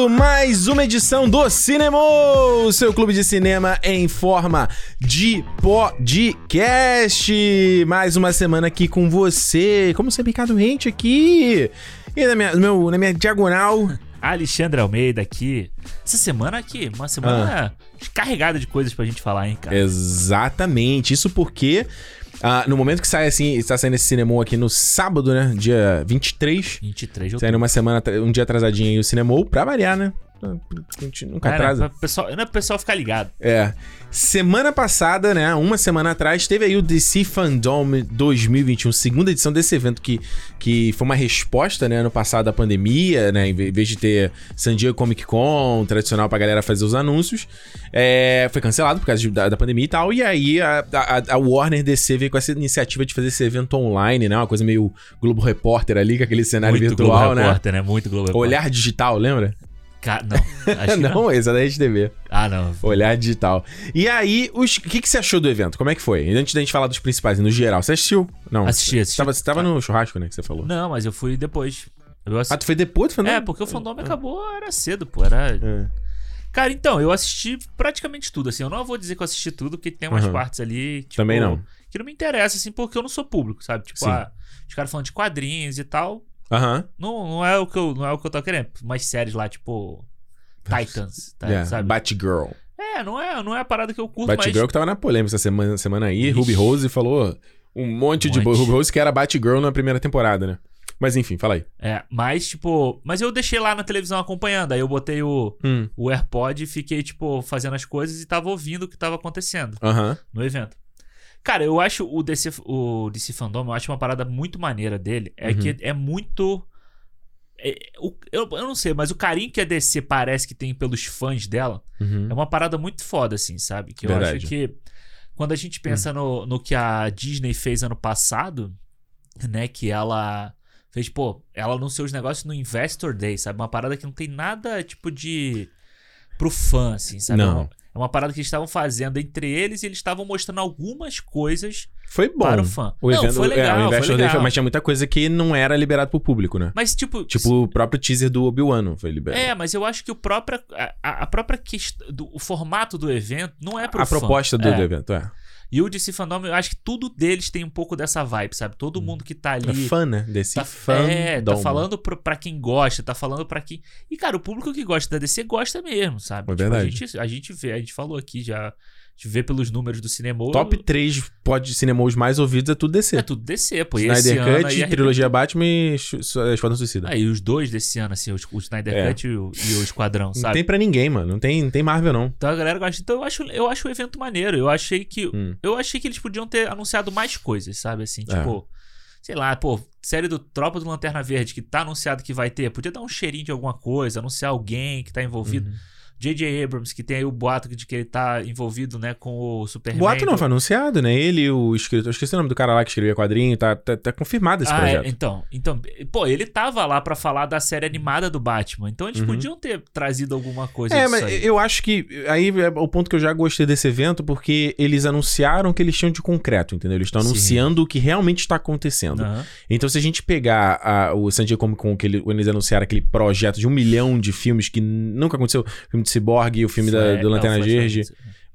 Começando mais uma edição do Cinema, o seu clube de cinema em forma de podcast. Mais uma semana aqui com você. Como sempre, Ricardo Rente aqui. E na minha, meu, na minha diagonal, Alexandre Almeida aqui. Essa semana aqui, uma semana carregada de coisas pra gente falar, hein, cara? Exatamente. Isso porque ah, no momento que sai assim, está saindo esse cinema aqui no sábado, né? Dia 23. 23 de Saindo outubro. uma semana, um dia atrasadinho aí o cinema, pra variar, né? A gente nunca Cara, atrasa. pra pessoal, não é pro pessoal ficar ligado. É. Semana passada, né? Uma semana atrás, teve aí o DC Fandom 2021, segunda edição desse evento que, que foi uma resposta, né? No passado à pandemia, né? Em vez de ter San Diego Comic Con, tradicional pra galera fazer os anúncios, é, foi cancelado por causa de- da, da pandemia e tal. E aí a, a, a Warner DC veio com essa iniciativa de fazer esse evento online, né? Uma coisa meio Globo Repórter ali, com aquele cenário Muito virtual, Globo né? Repórter, né? Muito Globo Repórter. Olhar digital, lembra? Ca- Não, acho que não. não, esse é da RedeTV. Ah, não. Olhar digital. E aí, os- o que, que você achou do evento? Como é que foi? Antes da gente falar dos principais, no geral. Você assistiu? Não. Assisti, assisti. Você tava, você tava no churrasco, né? Que você falou. Não, mas eu fui depois. Eu assi- Ah, tu foi depois do Fandom? É, porque o fandom acabou, era cedo, pô. Era. É. Cara, então, eu assisti praticamente tudo, assim. Eu não vou dizer que eu assisti tudo, porque tem umas Aham. partes ali. Tipo, Também não. Que não me interessa, assim, porque eu não sou público, sabe? Tipo, ah, os caras falando de quadrinhos e tal. Aham. Não, não, é o que eu, não é o que eu tô querendo. Umas séries lá, tipo. Titans, tá, Yeah, sabe? Batgirl. É, não é, não é a parada que eu curto, Batgirl mas. que tava na polêmica essa semana, semana aí. Ixi. Ruby Rose falou um monte, de... Monte. Ruby Rose que era Batgirl na primeira temporada, né? Mas enfim, fala aí. É, mas, tipo. Mas eu deixei lá na televisão acompanhando. Aí eu botei o, Hum. o AirPod e fiquei, tipo, fazendo as coisas e tava ouvindo o que tava acontecendo Aham. no evento. Cara, eu acho o DC, o DC Fandom, eu acho uma parada muito maneira dele. É Uhum. que é muito. é- o- eu, eu não sei, mas o carinho que a DC parece que tem pelos fãs dela Uhum. é uma parada muito foda, assim, sabe? Que eu Verdade. acho que quando a gente pensa no, no que a Disney fez ano passado, né? Que ela fez, pô, ela anunciou os negócios no Investor Day, sabe? Uma parada que não tem nada, tipo, de. pro fã, assim, sabe? Não. É uma, parada que eles estavam fazendo entre eles e eles estavam mostrando algumas coisas Foi bom. para o fã. O não, evento, foi legal, é, o Investor foi legal. foi- mas tinha muita coisa que não era liberado pro público, né? Mas, tipo. Tipo o próprio teaser do Obi-Wan foi liberado. É, mas eu acho que o próprio, a, a- a própria questão, do, o formato do evento não é pro a fã. proposta do, É. do evento, é. E o DC Fandom, eu acho que tudo deles tem um pouco dessa vibe, sabe? Todo mundo que tá É ali. fã, né? Desse Tá, fã. é, tá falando pro, pra quem gosta, tá falando pra quem. E, cara, o público que gosta da DC gosta mesmo, sabe? É Tipo, verdade. a, gente, a gente vê, a gente falou aqui já. Gente vê pelos números do cinema. Top 3 pod cinemas mais ouvidos é tudo DC. É tudo DC, pô. E esse Snyder ano Cut, aí, trilogia Batman e Sh- Esquadrão Suicida. Aí os dois desse ano, assim, o Snyder É. Cut e o, e o Esquadrão, não sabe? tem pra ninguém, mano. Não tem, não tem Marvel, não. Então a galera gosta. Então eu acho, eu acho o evento maneiro. Eu achei que. Hum. Eu achei que eles podiam ter anunciado mais coisas, sabe? Assim, É. tipo. Sei lá, pô, série do Tropa do Lanterna Verde, que tá anunciado que vai ter, podia dar um cheirinho de alguma coisa, anunciar alguém que tá envolvido. Uhum. J.J. Abrams, que tem aí o boato de que ele tá envolvido, né, com o Superman. Boato não, foi anunciado, né? Ele o escritor. Eu esqueci o nome do cara lá que escrevia quadrinho. Tá, tá, tá confirmado esse Ah, projeto. é, então, então, pô, ele tava lá pra falar da série animada do Batman. Então eles Uhum. podiam ter trazido alguma coisa É, mas aí. eu acho que aí é o ponto que eu já gostei desse evento, porque eles anunciaram que eles tinham de concreto, entendeu? Eles estão anunciando o que realmente está acontecendo. Aham. Então, se a gente pegar a- o San Diego Comic Con, que ele- eles anunciaram aquele projeto de um milhão de filmes que nunca aconteceu, o filme de Cyborg, o filme da, Flash- do Lanterna não, Verde,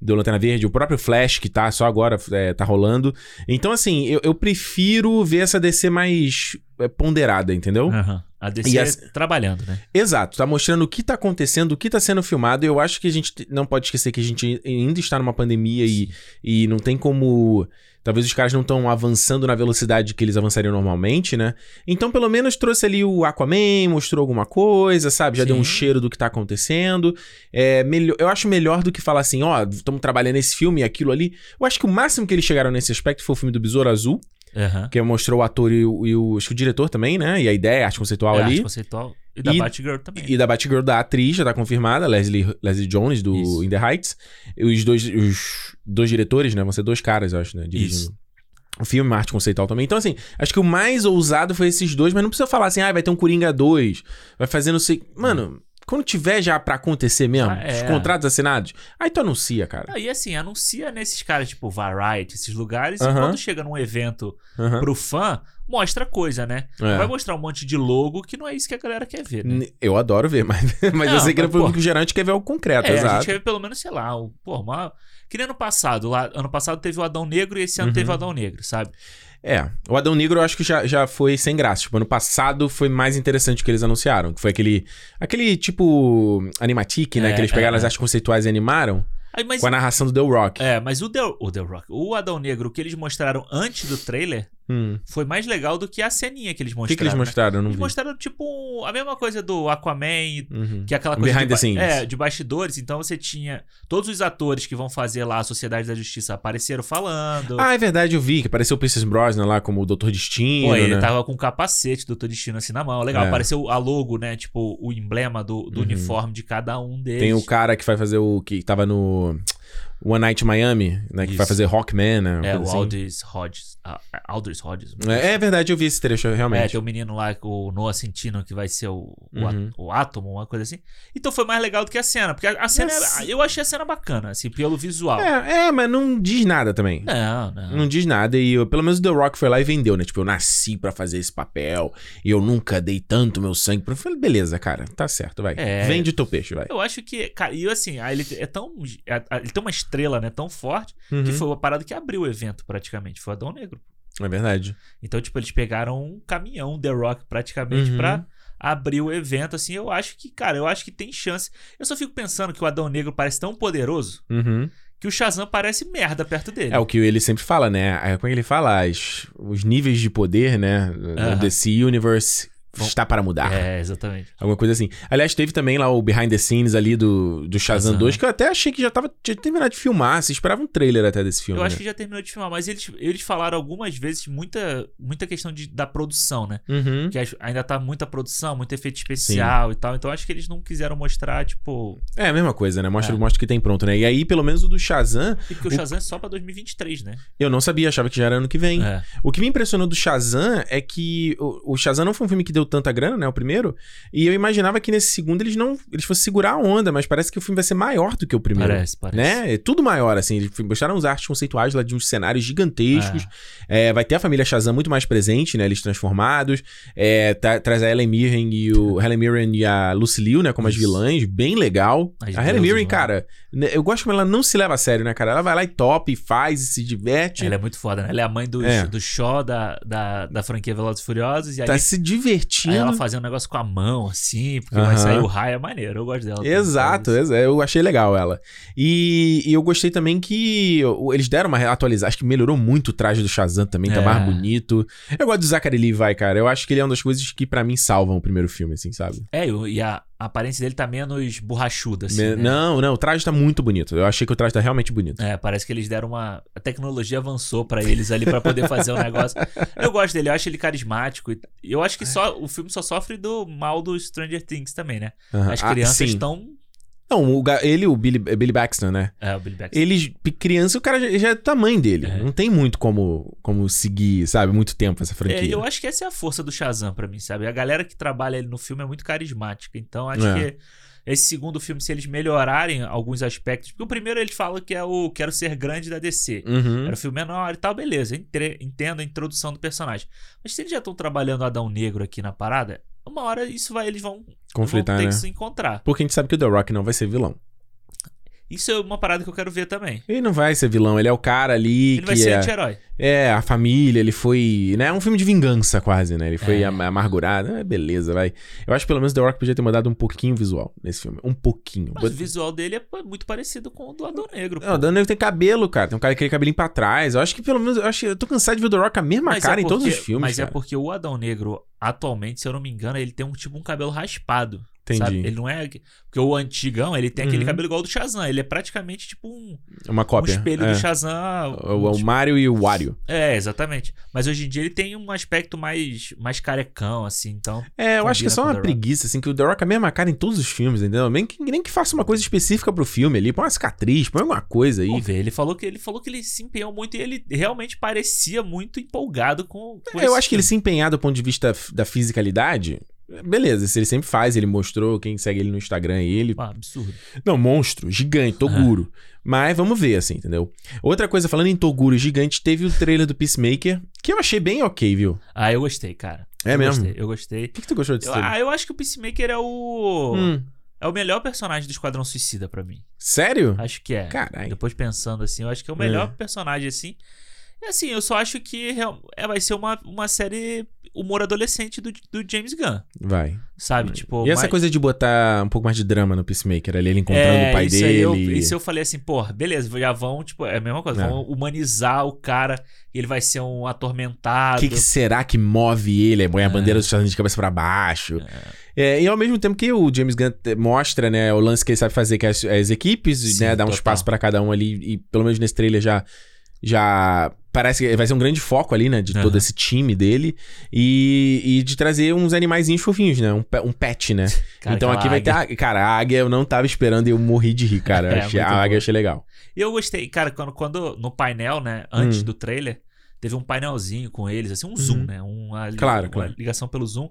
do Lanterna Verde, o próprio Flash, que tá só agora, é, tá rolando. Então, assim, eu, eu prefiro ver essa DC mais é, ponderada, entendeu? Aham. A DC E as- trabalhando, né? Exato, tá mostrando o que tá acontecendo, o que tá sendo filmado. E eu acho que a gente te- não pode esquecer que a gente ainda está numa pandemia e, e não tem como. Talvez os caras não estão avançando na velocidade que eles avançariam normalmente, né? Então, pelo menos trouxe ali o Aquaman, mostrou alguma coisa, sabe? Já deu um Sim. cheiro do que tá acontecendo. É, melhor, eu acho melhor do que falar assim, ó, estamos trabalhando nesse filme e aquilo ali. Eu acho que o máximo que eles chegaram nesse aspecto foi o filme do Besouro Azul, Aham. que mostrou o ator e o, e o, acho que o diretor também, né? E a ideia, a arte conceitual É, ali. arte conceitual. E da E- Batgirl também. E da Batgirl da atriz, já tá confirmada, Leslie, Leslie Jones, do Isso. In The Heights. E os dois, os dois diretores, né? Vão ser dois caras, eu acho, né? Dirigindo. Isso. O filme, arte conceitual também. Então, assim, acho que o mais ousado foi esses dois, mas não precisa falar assim, ah, vai ter um Coringa 2, vai fazer não sei. Mano, quando tiver já pra acontecer mesmo, Ah, é. os contratos assinados, aí tu anuncia, cara. Ah, e assim, anuncia nesses caras, tipo Variety, esses lugares, e Aham. quando chega num evento Aham. pro fã, mostra coisa, né? É. Vai mostrar um monte de logo que não é isso que a galera quer ver, né? Eu adoro ver, mas, mas eu Não, sei que mas, pô. público geral a gente quer ver o concreto, É, a exato. gente quer ver pelo menos, sei lá, o, pô, uma... Que nem ano passado. Lá, ano passado teve o Adão Negro e esse ano Uhum. teve o Adão Negro, sabe? É, o Adão Negro eu acho que já, já foi sem graça. Tipo, ano passado foi mais interessante o que eles anunciaram. Que foi aquele. Aquele tipo. Animatic, né? É, que eles pegaram é, as é. artes conceituais e animaram. Aí, mas, Com a narração do The Rock. é, mas o The, o The Rock, o Adão Negro, o que eles mostraram antes do trailer Hum. foi mais legal do que a ceninha que eles O mostraram. que, que eles né? mostraram? Não Eles vi. mostraram, tipo, a mesma coisa do Aquaman, Uhum. que é aquela coisa Behind de, the scenes. É, de bastidores. Então você tinha todos os atores que vão fazer lá a Sociedade da Justiça apareceram falando. Ah, é verdade, eu vi que apareceu o Pierce Brosnan lá como o Doutor Destino. Pô, ele né? tava com o capacete do Doutor Destino assim na mão. Legal, É. apareceu a logo, né? Tipo, o emblema do, do Uhum. uniforme de cada um deles. Tem o cara que vai fazer o. que tava no. One Night in Miami, né? Que vai fazer Rockman, né? É, o assim. Aldous Hodges. Ah, Aldous Hodges. É, é verdade, eu vi esse trecho, É, realmente. tem o menino lá, o Noah Centino, que vai ser o, o, Uhum. á- o átomo, uma coisa assim. Então foi mais legal do que a cena. Porque a, a cena, Mas- eu achei a cena bacana, assim, pelo visual. É, é, mas não diz nada também. Não, não. Não diz nada. E eu- pelo menos o The Rock foi lá e vendeu, né? Tipo, eu nasci pra fazer esse papel. E eu nunca dei tanto meu sangue pra. Eu falei, beleza, cara, tá certo, vai. É. Vende teu peixe, vai. Eu acho que, cara, e assim, aí ele é tão. é- Ele tem uma estrela, né, tão forte, que Uhum. foi uma parada que abriu o evento praticamente. Foi o Adão Negro. É verdade. Então, tipo, eles pegaram um caminhão The Rock praticamente Uhum. pra abrir o evento, assim. Eu acho que, cara, eu acho que tem chance. Eu só fico pensando que o Adão Negro parece tão poderoso Uhum. que o Shazam parece merda perto dele. É o que ele sempre fala, né? É, Como é que ele fala? As- os níveis de poder, né? No Aham. DC Universe está para mudar. É, exatamente. Alguma coisa assim. Aliás, teve também lá o behind the scenes ali do, do Shazam Shazam. 2, que eu até achei que já tava tinha terminado de filmar. Você esperava um trailer até desse filme. Eu acho né? que já terminou de filmar, mas eles, eles falaram algumas vezes muita, muita questão de, da produção, né? Uhum. Que ainda tá muita produção, muito efeito especial e tal. Então acho que eles não quiseram mostrar, tipo. É a mesma coisa, né? Mostra, É. mostra o que tem pronto, né? E aí, pelo menos o do Shazam, E porque o Shazam é só pra 2023, né? eu não sabia, achava que já era ano que vem. É. O que me impressionou do Shazam é que o, o Shazam não foi um filme que deu tanta grana, né? O primeiro. E eu imaginava que nesse segundo eles não. Eles fossem segurar a onda, mas parece que o filme vai ser maior do que o primeiro. Parece, parece. Né? É tudo maior, assim. Eles mostraram os artes conceituais lá de uns cenários gigantescos. É, vai ter a família Shazam muito mais presente, né? Eles transformados. É, tá- traz a Helen Mirren e o Helen Mirren e a Lucy Liu, né? Como as vilãs. Bem legal. As a Helen Mirren, cara, né, eu gosto como ela não se leva a sério, né, cara? Ela vai lá e top, e faz, e se diverte. Ela é muito foda, né? Ela é a mãe do, É. do Shaw da, da, da franquia Velozes e Furiosos. E aí, Tá se divertindo. Aí ela fazia um negócio com a mão, assim, porque vai sair o raio, é maneiro. Eu gosto dela. Exato, exa- eu achei legal ela. E, e eu gostei também que eles deram uma atualizada. Acho que melhorou muito o traje do Shazam também, tá É. mais bonito. Eu gosto do Zachary Levi, cara. Eu acho que ele é uma das coisas que pra mim salvam o primeiro filme, assim, sabe? É, e a aparência dele tá menos borrachuda, assim. Me- né? Não, não, o traje tá muito bonito. Eu achei que o traje tá realmente bonito. É, parece que eles deram uma. A tecnologia avançou pra eles ali pra poder fazer o negócio. Eu gosto dele, eu acho ele carismático. e Eu acho que só o filme só sofre do mal do Stranger Things também, né? As Ah, crianças estão. Não, o ele, o Billy, Billy Baxter, né? É, o Billy Baxter. Eles, pe- criança, o cara já, já é do tamanho dele. É. Não tem muito como, como seguir, sabe? Muito tempo essa É, franquia. eu acho que essa é a força do Shazam pra mim, sabe? A galera que trabalha ali no filme é muito carismática. Então, acho É. que esse segundo filme, se eles melhorarem alguns aspectos. Porque o primeiro eles falam que é o Quero Ser Grande da DC. Uhum. Era um filme menor e tal, beleza. Entre- entendo a introdução do personagem. Mas se eles já estão trabalhando Adão Negro aqui na parada, uma hora isso vai, eles vão, Conflitar, vão ter né? que se encontrar. Porque a gente sabe que o The Rock não vai ser vilão. Isso é uma parada que eu quero ver também. Ele não vai ser vilão, ele é o cara ali Ele que vai ser é, anti-herói. é a família, ele foi, né, é um filme de vingança quase, né? Ele foi É. am- amargurado, é, beleza, vai. Eu acho que pelo menos The Rock podia ter mudado um pouquinho o visual nesse filme, um pouquinho. Mas o visual dele é pô, muito parecido com o do Adão Negro. Não, o Dan Negro tem cabelo, cara, tem um cara aquele cabelinho pra trás. Eu acho que pelo menos, eu acho que eu tô cansado de ver o The Rock com a mesma Mas cara é em todos porque- os filmes, Mas é cara. porque o Adão Negro, atualmente, se eu não me engano, ele tem um tipo um cabelo raspado. Entendi. Sabe? Ele não é. Porque o antigão, ele tem aquele Uhum. cabelo igual ao do Shazam. Ele é praticamente tipo um, É uma um cópia. espelho é. do Shazam. O, o tipo- Mario e o Wario. É, exatamente. Mas hoje em dia ele tem um aspecto mais, mais carecão, assim, então. É, eu acho que é só uma preguiça, assim, que o The Rock é a mesma cara em todos os filmes, entendeu? Nem que, nem que faça uma coisa específica pro filme ali, põe uma cicatriz, põe alguma coisa aí. Vamos ver. Ele falou que ele falou que ele se empenhou muito e ele realmente parecia muito empolgado com. com É, eu acho que ele filme. se empenhar do ponto de vista da fisicalidade, Beleza, ele sempre faz, ele mostrou, quem segue ele no Instagram é ele. Ah, absurdo. Não, monstro, gigante, Toguro. Mas vamos ver, assim, entendeu? Outra coisa, falando em Toguro gigante, teve o trailer do Peacemaker, que eu achei bem ok, viu? Ah, eu gostei, cara. É eu mesmo? Gostei, eu gostei. O que, que tu gostou desse Eu- trailer? ah, eu acho que o Peacemaker é o. Hum, É o melhor personagem do Esquadrão Suicida pra mim. sério? Acho que é. Caralho. Depois pensando assim, eu acho que é o melhor personagem assim. E assim, eu só acho que é, vai ser uma, uma série humor adolescente do, do James Gunn, Vai. sabe? Tipo, E essa mais- coisa de botar um pouco mais de drama no Peacemaker, ali ele encontrando é, o pai isso dele. Eu, isso eu falei assim, pô, beleza, já vão, tipo, é a mesma coisa, É. vão humanizar o cara, ele vai ser um atormentado. O que, que será que move ele? Põe a bandeira dos Estados Unidos de cabeça pra baixo. É, e ao mesmo tempo que o James Gunn mostra, né, o lance que ele sabe fazer, que é as, as equipes, Sim, né, dar um total. espaço pra cada um ali, e pelo menos nesse trailer já, já parece que vai ser um grande foco ali, né, de todo esse time dele, e, e de trazer uns animaizinhos fofinhos, né, um, um pet, né. Cara, então aqui vai ter, águia. a, cara, a águia eu não tava esperando e eu morri de rir, cara. É, achei- a muito águia eu achei legal. E eu gostei, cara, quando, quando no painel, né, antes Hum. do trailer, teve um painelzinho com eles, assim, um zoom, Uhum. né? Uma, Claro, uma claro. ligação pelo zoom.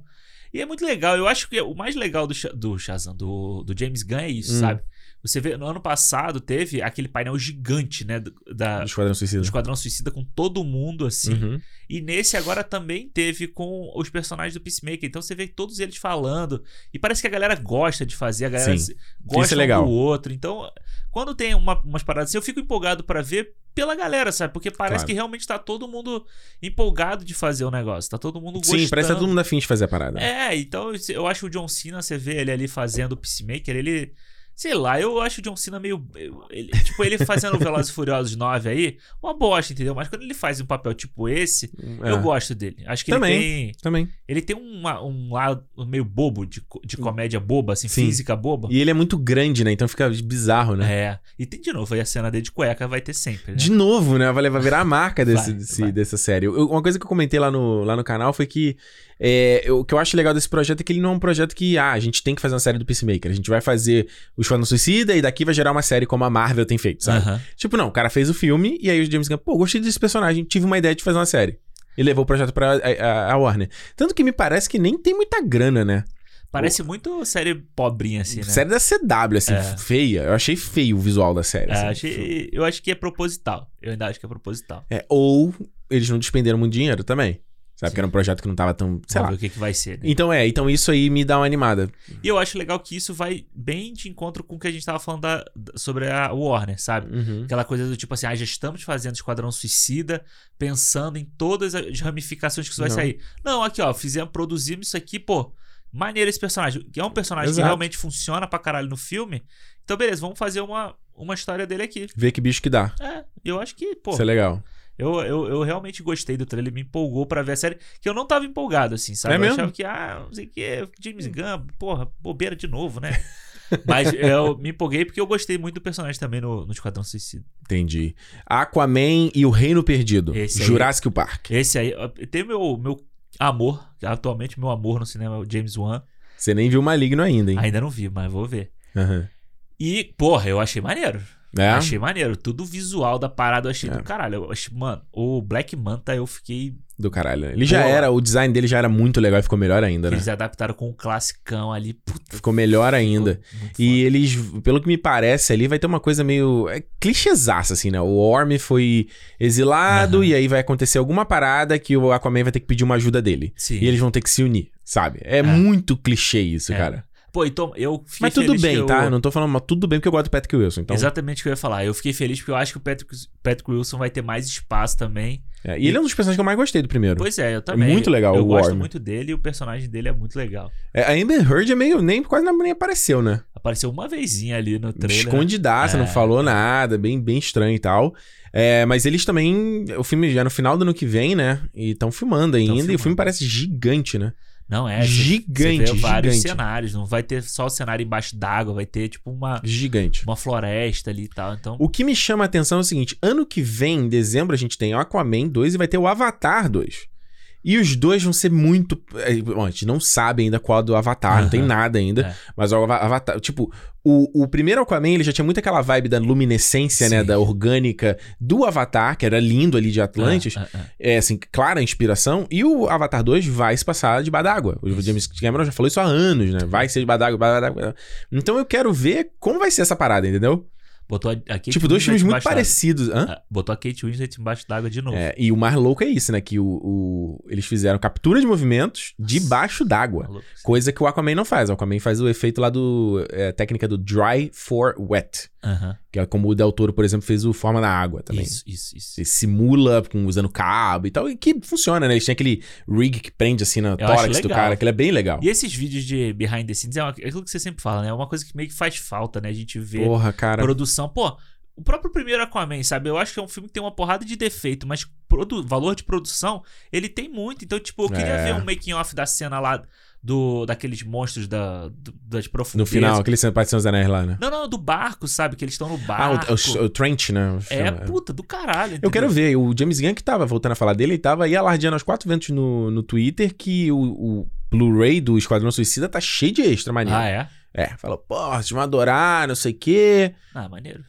E é muito legal. Eu acho que o mais legal do, do Shazam, do, do James Gunn é isso, Hum. sabe? Você vê, no ano passado teve aquele painel gigante, né? do- Da, Do Esquadrão do Suicida. Esquadrão Suicida com todo mundo, assim. Uhum. E nesse agora também teve com os personagens do Peacemaker. Então você vê todos eles falando. E parece que a galera gosta de fazer, a galera Sim. se- gosta é um do outro. Então, quando tem uma- umas paradas assim, eu fico empolgado pra ver pela galera, sabe? Porque parece Claro. que realmente tá todo mundo empolgado de fazer o negócio. Tá todo mundo gostando. Sim, parece que tá todo mundo afim de fazer a parada. É, então eu acho o John Cena, você vê ele ali fazendo o Peacemaker, ele. Sei lá, eu acho o John Cena meio. ele- tipo, ele fazendo o Velozes e Furiosos 9 aí, uma bosta, entendeu? Mas quando ele faz um papel tipo esse, É. eu gosto dele. Acho que Também. ele tem. Também. Ele tem uma- um lado meio bobo, de, de comédia boba, assim, Sim. física boba. E ele é muito grande, né? Então fica bizarro, né? É. E tem de novo aí a cena dele de cueca, vai ter sempre, né? De novo, né? Vai levar- virar a marca desse, Vai, desse- vai. dessa série. Eu- uma coisa que eu comentei lá no, lá no canal foi que é, o que eu acho legal desse projeto é que ele não é um projeto que, ah, a gente tem que fazer uma série do Peacemaker. A gente vai fazer o Esquadrão Suicida e daqui vai gerar uma série como a Marvel tem feito, sabe? Aham. Tipo, não, o cara fez o filme e aí o James Gunn, pô, gostei desse personagem, tive uma ideia de fazer uma série. E levou o projeto pra a, a- Warner. Tanto que me parece que nem tem muita grana, né? Parece muito série pobrinha, assim, né? Série da CW, assim, É. feia. Eu achei feio o visual da série. É, assim. achei- eu acho que é proposital. Eu ainda acho que é proposital. É, ou eles não despenderam muito dinheiro também. Sabe? Sim. Que era um projeto que não tava tão. Sei Vamos lá. o que, que vai ser, né? Então é, então isso aí me dá uma animada. E eu acho legal que isso vai bem de encontro com o que a gente tava falando da- sobre a Warner, sabe? Uhum. Aquela coisa do tipo assim, ah, já estamos fazendo Esquadrão Suicida, pensando em todas as ramificações que isso vai Não. sair. Não, aqui ó, fizemos, produzimos isso aqui, pô, maneiro esse personagem. Que é um personagem Exato. que realmente funciona pra caralho no filme. Então, beleza, vamos fazer uma, uma história dele aqui. Ver que bicho que dá. É, eu acho que, pô, Isso é legal. Eu, eu, eu realmente gostei do trailer, me empolgou pra ver a série, que eu não tava empolgado, assim, sabe? É eu mesmo? achava que, ah, não sei o que, James Gunn, porra, bobeira de novo, né? Mas eu me empolguei porque eu gostei muito do personagem também no, no Esquadrão Suicida. Entendi. Aquaman e o Reino Perdido. Esse aí- Jurassic Park. Esse aí, tem meu, meu amor, atualmente meu amor no cinema é o James Wan. Você nem viu Maligno ainda, hein? Ainda não vi, mas vou ver. Aham. E, porra, eu achei maneiro. É? Achei maneiro. Tudo visual da parada eu achei É. do caralho. Eu achei, mano, o Black Manta eu fiquei. Do caralho. Ele já Boa. era, o design dele já era muito legal e ficou melhor ainda, né? Eles adaptaram com o classicão ali. Puta, Ficou melhor ainda. ficou E eles, pelo que me parece ali, vai ter uma coisa meio. É, clichêzaça, assim, né? O Orm foi exilado Aham. e aí vai acontecer alguma parada que o Aquaman vai ter que pedir uma ajuda dele. Sim. E eles vão ter que se unir, sabe? É, muito clichê isso, É. cara. Pô, então eu fiquei Mas tudo bem, que eu- tá? Não tô falando, mas tudo bem porque eu gosto do Patrick Wilson. Então, Exatamente o que eu ia falar. Eu fiquei feliz porque eu acho que o Patrick, Patrick Wilson vai ter mais espaço também. é, E ele é um dos personagens que eu mais gostei do primeiro. Pois é, eu também. muito legal Eu o gosto Worm. muito dele e o personagem dele é muito legal. É, a Amber Heard é meio. Nem, quase nem apareceu, né? Apareceu uma vezinha ali no trailer. Escondidaça, não É. falou nada, bem, bem estranho e tal. É, mas eles também. O filme já é no final do ano que vem, né? E estão filmando ainda. E o filmando. filme parece gigante, né? Não é, Gigante, cê vê vários gigante. cenários, não vai ter só o cenário embaixo d'água, vai ter tipo uma, Gigante. uma floresta ali e tal. Então, O que me chama a atenção é o seguinte: ano que vem, em dezembro, a gente tem o Aquaman 2 e vai ter o Avatar 2. E os dois vão ser muito. é, Bom, a gente não sabe ainda qual do Avatar, não tem nada ainda. É. Mas o Ava- Avatar. Tipo, o, o primeiro Aquaman ele já tinha muito aquela vibe da luminescência, né? Sim. Da orgânica do Avatar, que era lindo ali de Atlantis. Ah, ah, ah. É, assim, clara a inspiração. E o Avatar 2 vai se passar debaixo d'água. O James Cameron já falou isso há anos, né? Vai ser debaixo d'água, debaixo d'água. Então eu quero ver como vai ser essa parada, entendeu? Botou a, a Kate tipo, dois filmes muito parecidos. Hã? Ah, Botou a Kate Winslet embaixo d'água de novo. É, e o mais louco é isso, né? Que o, o- eles fizeram captura de movimentos debaixo d'água. Maluco. Coisa que o Aquaman não faz. O Aquaman faz o efeito lá do. É, técnica do dry for wet. Aham. Que é como o Del Toro, por exemplo, fez o Forma na Água também. Isso, isso, isso. Você simula com, usando cabo e tal. E que funciona, né? Eles têm aquele rig que prende assim na acho tórax do cara, que ele é bem legal. E esses vídeos de behind the scenes é uma- é aquilo que você sempre fala, né? É uma coisa que meio que faz falta, né? A gente vê Porra, cara. produção. Pô, o próprio primeiro Aquaman, sabe? Eu acho que é um filme que tem uma porrada de defeito, mas valor de produção, ele tem muito. Então, tipo, eu queria É. ver um making off da cena lá do daqueles monstros da, do- das No profundezas. final, aquele Participação dos Anéis lá, né? Não, não, do barco, sabe? Que eles estão no Ah, barco. o, o, o Trench, né? É, puta, do caralho. Eu quero entendeu? ver. O James Gunn que tava, voltando a falar dele, ele tava aí alardeando aos quatro ventos no, no Twitter que o, o Blu-ray do Esquadrão Suicida tá cheio de extra maneiro. Ah, é? É, falou, pô, vocês vão adorar, não sei o quê. Ah, maneiro.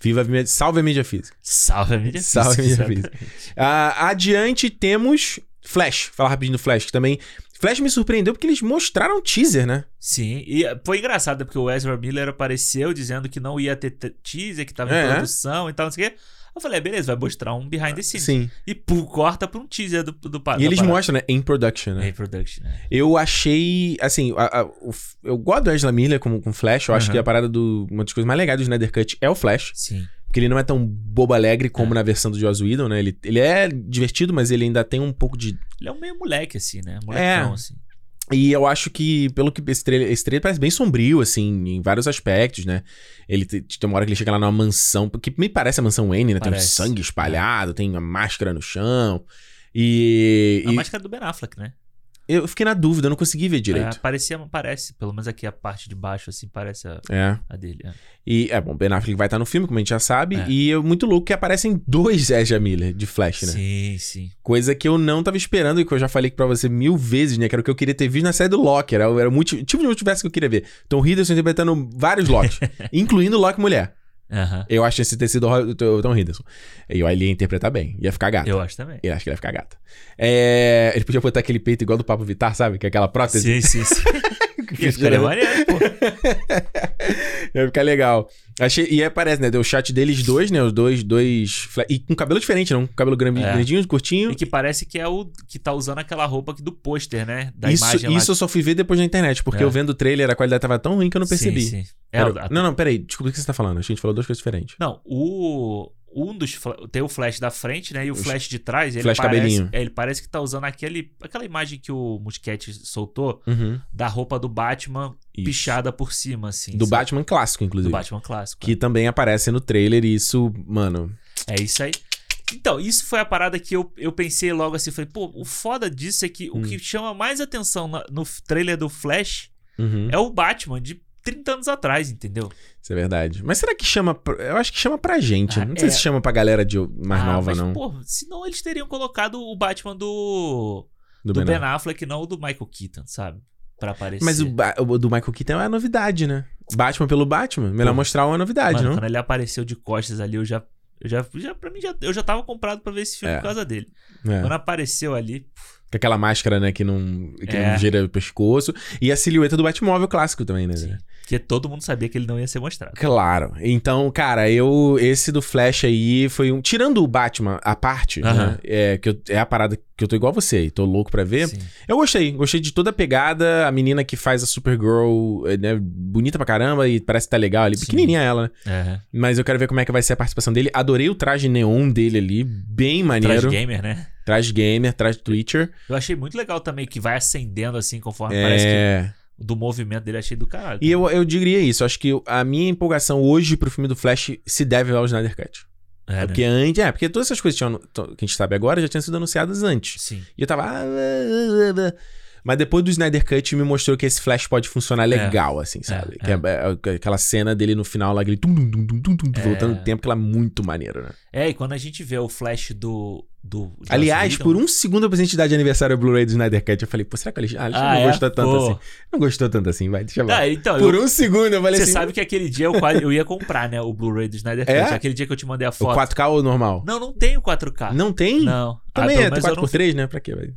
Viva a mídia, salve a mídia física. Salve a mídia Salve a física, mídia exatamente. Ah, adiante temos Flash. Falar rapidinho do Flash, que também... Flash me surpreendeu porque eles mostraram teaser, né? Sim, e foi engraçado porque o Ezra Miller apareceu dizendo que não ia ter te- teaser, que tava em É. produção e tal, não sei o quê. Eu falei, é, beleza, vai mostrar um behind the scenes. Sim. E pum, corta pra um teaser do, do E eles parada. mostram, né? In production, né? Em production, né? Eu achei, assim, a- a- o eu gosto do Ezra Miller como com Flash. Eu acho Aham. que a parada do. Uma das coisas mais legais do Snyder Cut é o Flash. Sim. Porque ele não é tão bobo alegre como É. na versão do Joss Whedon, né? Ele, ele é divertido, mas ele ainda tem um pouco de. Ele é um meio moleque, assim, né? Molecão, É. assim. E eu acho que, pelo que esse trailer, esse trailer parece bem sombrio, assim, em vários aspectos, né? Ele te- tem uma hora que ele chega lá numa mansão, que me parece a mansão Wayne, né? Tem um Parece. sangue espalhado, tem uma máscara no chão. E. A e máscara do Ben Affleck, né? Eu fiquei na dúvida, eu não consegui ver É, direito. parecia, parece, pelo menos aqui a parte de baixo, assim, parece a, É. a dele. é. E, é bom, Ben Affleck vai estar no filme, como a gente já sabe. É. E é muito louco que aparecem dois Ezra Miller de Flash, né? Sim, sim. Coisa que eu não tava esperando e que eu já falei pra você mil vezes, né? Que era o que eu queria ter visto na série do Loki. Era, era o multi- tipo de multiverso que eu queria ver. Tom Hiddleston interpretando vários Locks, incluindo Loki mulher. Aham. Eu acho esse ter sido o o Tom Hiddleston. E ele ia interpretar bem. Ia ficar gato. Eu acho também. Eu acho que ele ia ficar gata. É, ele podia botar aquele peito igual do Pablo Vittar, sabe? Que é aquela prótese. Sim, sim, sim. que Ia fica- ficar maneiro, pô. Ia ficar legal. Achei, e aparece, né? Deu o chat deles dois, né? Os dois, dois. E com cabelo diferente, não? Com cabelo grande, É. grandinho, curtinho. E que parece que é o que tá usando aquela roupa aqui do pôster, né? Da isso imagem lá. isso eu só fui ver depois na internet, porque É. eu vendo o trailer, a qualidade tava tão ruim que eu não percebi. Sim, sim. É, Era- o- a- Não, não, peraí. Desculpa o que você tá falando. A gente falou duas coisas diferentes. Não, o. Um dos. Tem o flash da frente, né? E o flash de trás. Ele flash parece, cabelinho. é, ele parece que tá usando aquele, aquela imagem que o Musquete soltou Uhum. da roupa do Batman Isso. pichada por cima, assim. Do sabe? Batman clássico, Do inclusive. Batman clássico. Que também aparece no trailer e isso, mano. É isso aí. Então, isso foi a parada que eu, eu pensei logo assim. Falei, pô, o foda disso é que Hum. o que chama mais atenção na- no trailer do Flash Uhum. é o Batman de 30 anos atrás, entendeu? Isso é verdade. Mas será que chama. Eu acho que chama pra gente. Ah, não sei é. se chama pra galera de mais Ah, nova, mas, não. Pô, senão eles teriam colocado o Batman do. do Do, Ben Ben Affleck, não o do Michael Keaton, sabe? Pra aparecer. Mas o, o do Michael Keaton é a novidade, né? Batman pelo Batman. Melhor Pô. mostrar uma novidade, Mano, não? quando ele apareceu de costas ali, eu já. Eu já, já pra mim, já, eu já tava comprado pra ver esse filme É. por causa dele. É. Quando apareceu ali. Com aquela máscara, né, que não, que É. não gira o pescoço. E a silhueta do Batmóvel clássico também, né? Sim, que todo mundo sabia que ele não ia ser mostrado. Claro. Então, cara, eu. Esse do Flash aí foi um. Tirando o Batman, a parte, né? Aham. É, que eu- é a parada que eu tô igual você, e tô louco pra ver. Sim. Eu gostei. Gostei de toda a pegada. A menina que faz a Supergirl, é, né? Bonita pra caramba e parece que tá legal ali. Sim. Pequenininha ela, né? Mas eu quero ver como é que vai ser a participação dele. Adorei o traje neon dele ali. Bem maneiro. Trash gamer, né? Traje gamer, traje Twitcher. Eu achei muito legal também que vai acendendo assim conforme parece que É. do movimento dele achei do caralho. E eu, eu diria isso. Acho que a minha empolgação hoje pro filme do Flash se deve ao Snyder Cut. é, né? Porque antes. É, porque todas essas coisas tinham- que a gente sabe agora já tinham sido anunciadas antes. Sim. E eu tava. ah, ah, ah. Mas depois do Snyder Cut me mostrou que esse Flash pode funcionar legal, assim, sabe? é. Que é- é aquela cena dele no final lá, aquele tum, tum, tum, tum, tum, É. voltando o tempo, que ela é muito maneira, né? É, e quando a gente vê o flash do, do Aliás, por um segundo eu pensei dar de aniversário o Blu-ray do Snyder Cut. Eu falei, pô, será que o Alexandre, Ah, não é? gostou tanto Pô. assim? Não gostou tanto assim, vai, deixa eu Ah, então, Por eu- um segundo eu falei Você assim, sabe que aquele dia eu, quase, eu ia comprar, né? O Blu-ray do Snyder Cut. É? Aquele dia que eu te mandei a o foto. 4K ou normal? Não, não tem o 4K. Não tem? Não. Também ah, é menos eu não 4x3, né? Pra quê, velho?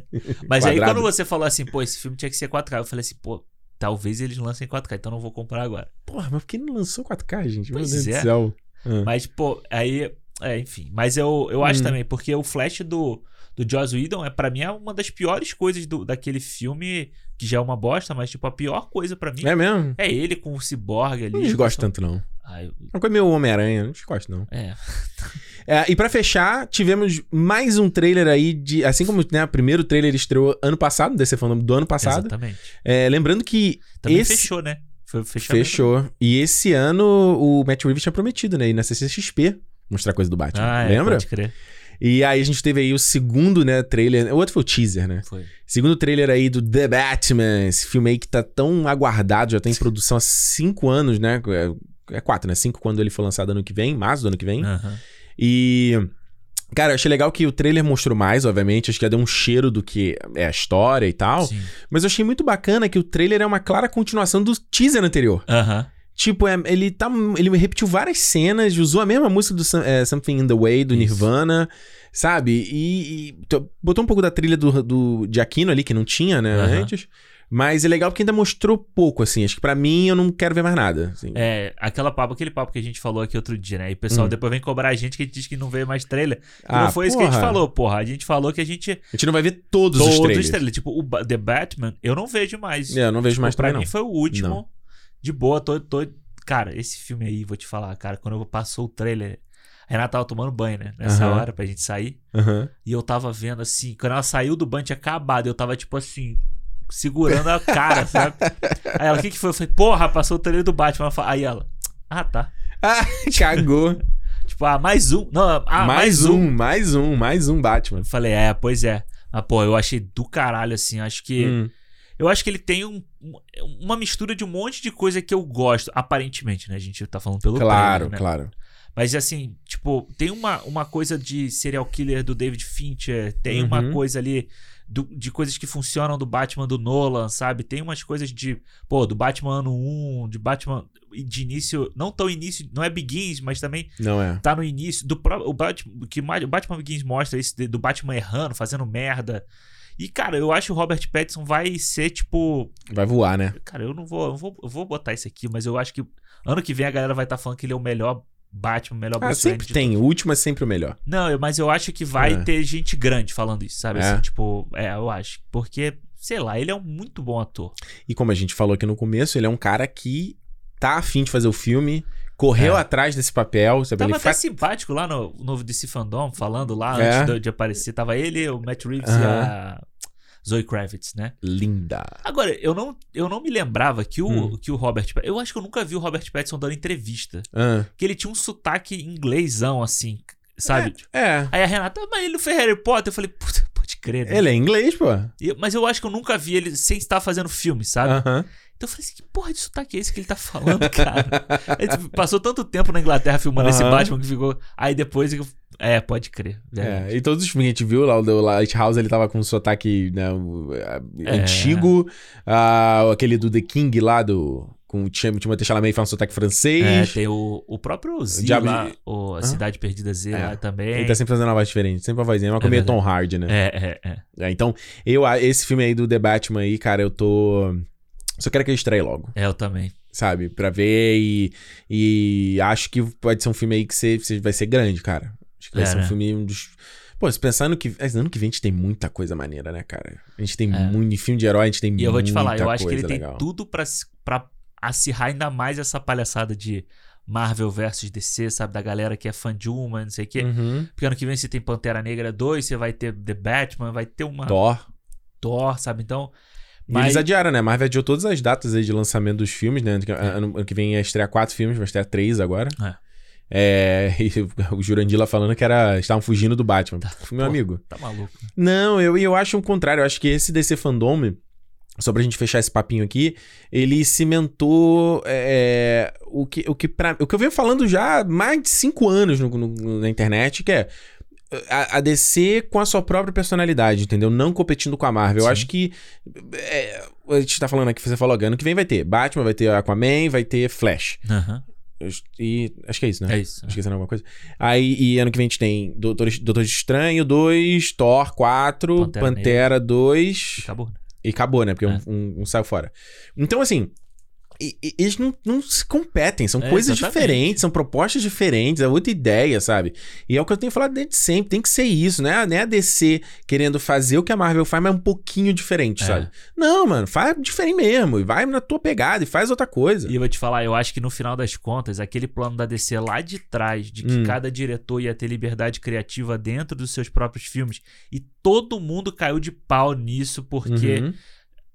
Mas aí quando você falou assim, pô, esse filme tinha que ser 4K, eu falei assim, pô, talvez eles lancem 4K, então não vou comprar agora. Porra, mas por que não lançou 4K, gente? Pois Meu Deus é. do céu. Ah. Mas, pô, aí. É, enfim. Mas eu, eu acho Hum. também, porque o Flash do, do Joss Whedon, é, pra mim, é uma das piores coisas do, daquele filme, que já é uma bosta, mas, tipo, a pior coisa pra mim É mesmo? é ele com o ciborgue ali. Não desgosto tanto, não. Ah, eu- Uma coisa meio Homem-Aranha, não desgosto, não. é. É, e pra fechar, tivemos mais um trailer aí de. Assim como né, o primeiro trailer estreou ano passado, DC Fandom do ano passado. Exatamente. É, lembrando que. Também esse... fechou, né? Foi. Fechou. E esse ano o Matt Reeves tinha prometido, né? Ir na CCXP mostrar coisa do Batman. Ah, é, Lembra? Pode crer. E aí a gente teve aí o segundo, né, trailer. O outro foi o teaser, né? Foi. Segundo trailer aí do The Batman, esse filme aí que tá tão aguardado, já tá em produção há cinco anos, né? É, é quatro, né? Cinco quando ele foi lançado ano que vem, março do ano que vem. Aham. E. Cara, eu achei legal que o trailer mostrou mais, obviamente. Acho que já deu um cheiro do que é a história e tal. Sim. Mas eu achei muito bacana que o trailer é uma clara continuação do teaser anterior. Aham. Tipo, é- ele tá. Ele repetiu várias cenas, usou a mesma música do é, Something in the Way, do Isso. Nirvana, sabe? E, e botou um pouco da trilha do, do de Aquino ali, que não tinha, né, Aham. antes. Mas é legal porque ainda mostrou pouco, assim. Acho que pra mim eu não quero ver mais nada. assim. É, aquela papo, aquele papo que a gente falou aqui outro dia, né? E o pessoal Hum. depois vem cobrar a gente que a gente diz que não veio mais trailer. Ah, não foi isso que a gente porra. falou, porra. A gente falou que a gente. A gente não vai ver todos, Todos os trailers. os trailers. Tipo, o The Batman, eu não vejo mais. É, eu não vejo mais pra mim não. foi o último. Não. De boa, tô, tô. Cara, esse filme aí, vou te falar, cara, quando eu passou o trailer. A Renata tava tomando banho, né? Nessa Aham. hora pra gente sair. Aham. E eu tava vendo assim, quando ela saiu do banho tinha acabado. Eu tava tipo assim, segurando a cara, sabe? Aí ela, o que que foi? Eu falei, porra, passou o trailer do Batman. Aí ela, ah, tá. Ah, cagou. Tipo, ah, mais um. Não, ah, mais, um, mais um, mais um Batman. Eu falei, é, pois é. Mas, pô, eu achei do caralho, assim. Acho que. Hum. Eu acho que ele tem um- um- uma mistura de um monte de coisa que eu gosto, aparentemente, né? A gente tá falando pelo Claro, né? claro. Mas assim, tipo, tem uma, uma coisa de serial killer do David Fincher, tem uma Uhum. coisa ali do- de coisas que funcionam do Batman do Nolan, sabe? Tem umas coisas de, pô, do Batman ano 1, de Batman de início, não tão início, não é Begins, mas também Não é. tá no início do o Batman, que o Batman Begins mostra isso do Batman errando, fazendo merda. E cara, eu acho que o Robert Pattinson vai ser tipo, Vai voar, né? cara, eu não vou, eu vou, eu vou botar isso aqui, mas eu acho que ano que vem a galera vai estar falando que ele é o melhor Batman, o melhor Ah, Bruce sempre tem. O último é sempre o melhor. não, mas eu acho que vai É. ter gente grande falando isso, sabe? É. Assim, tipo, é, eu acho. Porque, sei lá, ele é um muito bom ator. E como a gente falou aqui no começo, ele é um cara que tá afim de fazer o filme, correu É. atrás desse papel, sabe? Tava ele até fa- simpático lá no novo DC Fandom, falando lá É. antes de, de aparecer. Tava ele, o Matt Reeves e a Zoe Kravitz, né? Linda. Agora, eu não, eu não me lembrava que o, Hum. que o Robert... Eu acho que eu nunca vi o Robert Pattinson dando entrevista. Ah, Que ele tinha um sotaque inglêsão, assim, sabe? é. Aí a Renata, mas ele fez Harry Potter? Eu falei, puta, pode crer, né? Ele é inglês, pô. E- Mas eu acho que eu nunca vi ele sem estar fazendo filme, sabe? Aham. Então eu falei assim, que porra de sotaque é esse que ele tá falando, cara? Aí, tipo, passou tanto tempo na Inglaterra filmando esse Aham. Batman que ficou. Aí depois. É, pode crer. É, e todos os filmes que a gente viu lá, o do Lighthouse, ele tava com um sotaque né, a- É. antigo. Ah, aquele do The King lá, do. Com o Tim- Timothée Chalamet faz um sotaque É, francês. tem o, o próprio Z Diabo lá, o, a Hã? Cidade Perdida Z É. lá também. Ele tá sempre fazendo uma voz diferente, sempre uma vozinha, uma comédia verdade. Tom Hardy, né? É, é, é. É, então, eu, esse filme aí do The Batman aí, cara, eu tô. Só quero que ele estreie logo, É, eu também. sabe? Pra ver e. E acho que pode ser um filme aí que você, você vai ser grande, cara. Acho que vai É, ser um né? filme dos. Pô, se pensar no que. Ano que vem a gente tem muita coisa maneira, né, cara? A gente tem É. muito. Filme de herói, a gente tem E eu vou te falar, eu muita acho que ele coisa tem legal. tudo pra, pra acirrar ainda mais essa palhaçada de Marvel versus DC, sabe? Da galera que é fã de uma, não sei o quê. Uhum. Porque ano que vem você tem Pantera Negra 2, você vai ter The Batman, vai ter uma Thor. Thor, sabe? Então. E Mas, eles adiaram, né? Marvel adiou todas as datas aí de lançamento dos filmes, né? Ano que- Ano, ano que vem ia estrear quatro filmes, vai estrear três agora. É. e o Jurandir lá falando que era. Estavam fugindo do Batman. Meu pô. amigo. tá maluco. Não, eu, eu acho o contrário. Eu acho que esse DC Fandom, só pra gente fechar esse papinho aqui, ele cimentou é, o, que, o, que pra, o que eu venho falando já há mais de cinco anos no- no- na internet, que é a, a DC com a sua própria personalidade, entendeu? Não competindo com a Marvel. Eu Sim. acho que. é, a gente tá falando aqui, você falou, ano que vem vai ter Batman, vai ter Aquaman, vai ter Flash. Aham. E acho que é isso, né? É isso. Esquecendo alguma coisa. Aí, e ano que vem a gente tem Doutor, Doutor Estranho 2, Thor 4, Pantera Pantera, 2. Acabou. né? E acabou, né? Porque É. um, um, um saiu fora. Então, assim. Eles não, não se competem, são É, coisas exatamente. diferentes, são propostas diferentes, é outra ideia, sabe? E é o que eu tenho falado desde sempre, tem que ser isso, né? Não é a DC querendo fazer o que a Marvel faz, mas um pouquinho diferente, É. sabe? Não, mano, faz diferente mesmo, e vai na tua pegada e faz outra coisa. E eu vou te falar, eu acho que no final das contas, aquele plano da DC lá de trás, de que Hum. cada diretor ia ter liberdade criativa dentro dos seus próprios filmes, e todo mundo caiu de pau nisso, porque Uhum.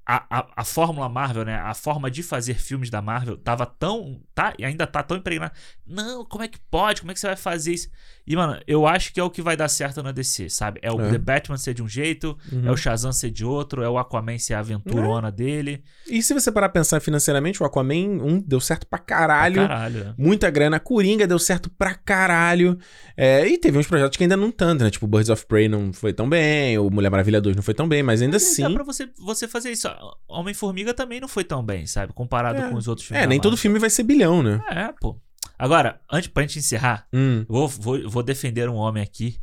A, a, a fórmula Marvel, né? A forma de fazer filmes da Marvel tava tão. Tá, e ainda tá tão impregnada. Não, como é que pode? Como é que você vai fazer isso? E, mano, eu acho que é o que vai dar certo na DC, sabe? É o É. The Batman ser de um jeito, Uhum. é o Shazam ser de outro, é o Aquaman ser a aventurona dele. E se você parar pra pensar financeiramente, o Aquaman 1 deu certo pra caralho. Pra Caralho. né? Muita grana. Coringa deu certo pra caralho. É, e teve uns projetos que ainda não tanto, né? Tipo, Birds of Prey não foi tão bem, o Mulher Maravilha 2 não foi tão bem, mas ainda assim. Dá pra você, você fazer isso. Homem-Formiga também não foi tão bem, sabe? Comparado É. com os outros filmes. É, nem todo filme vai ser bilhão, né? É, pô. Agora, antes pra gente encerrar, Hum. vou, vou, vou defender um homem aqui.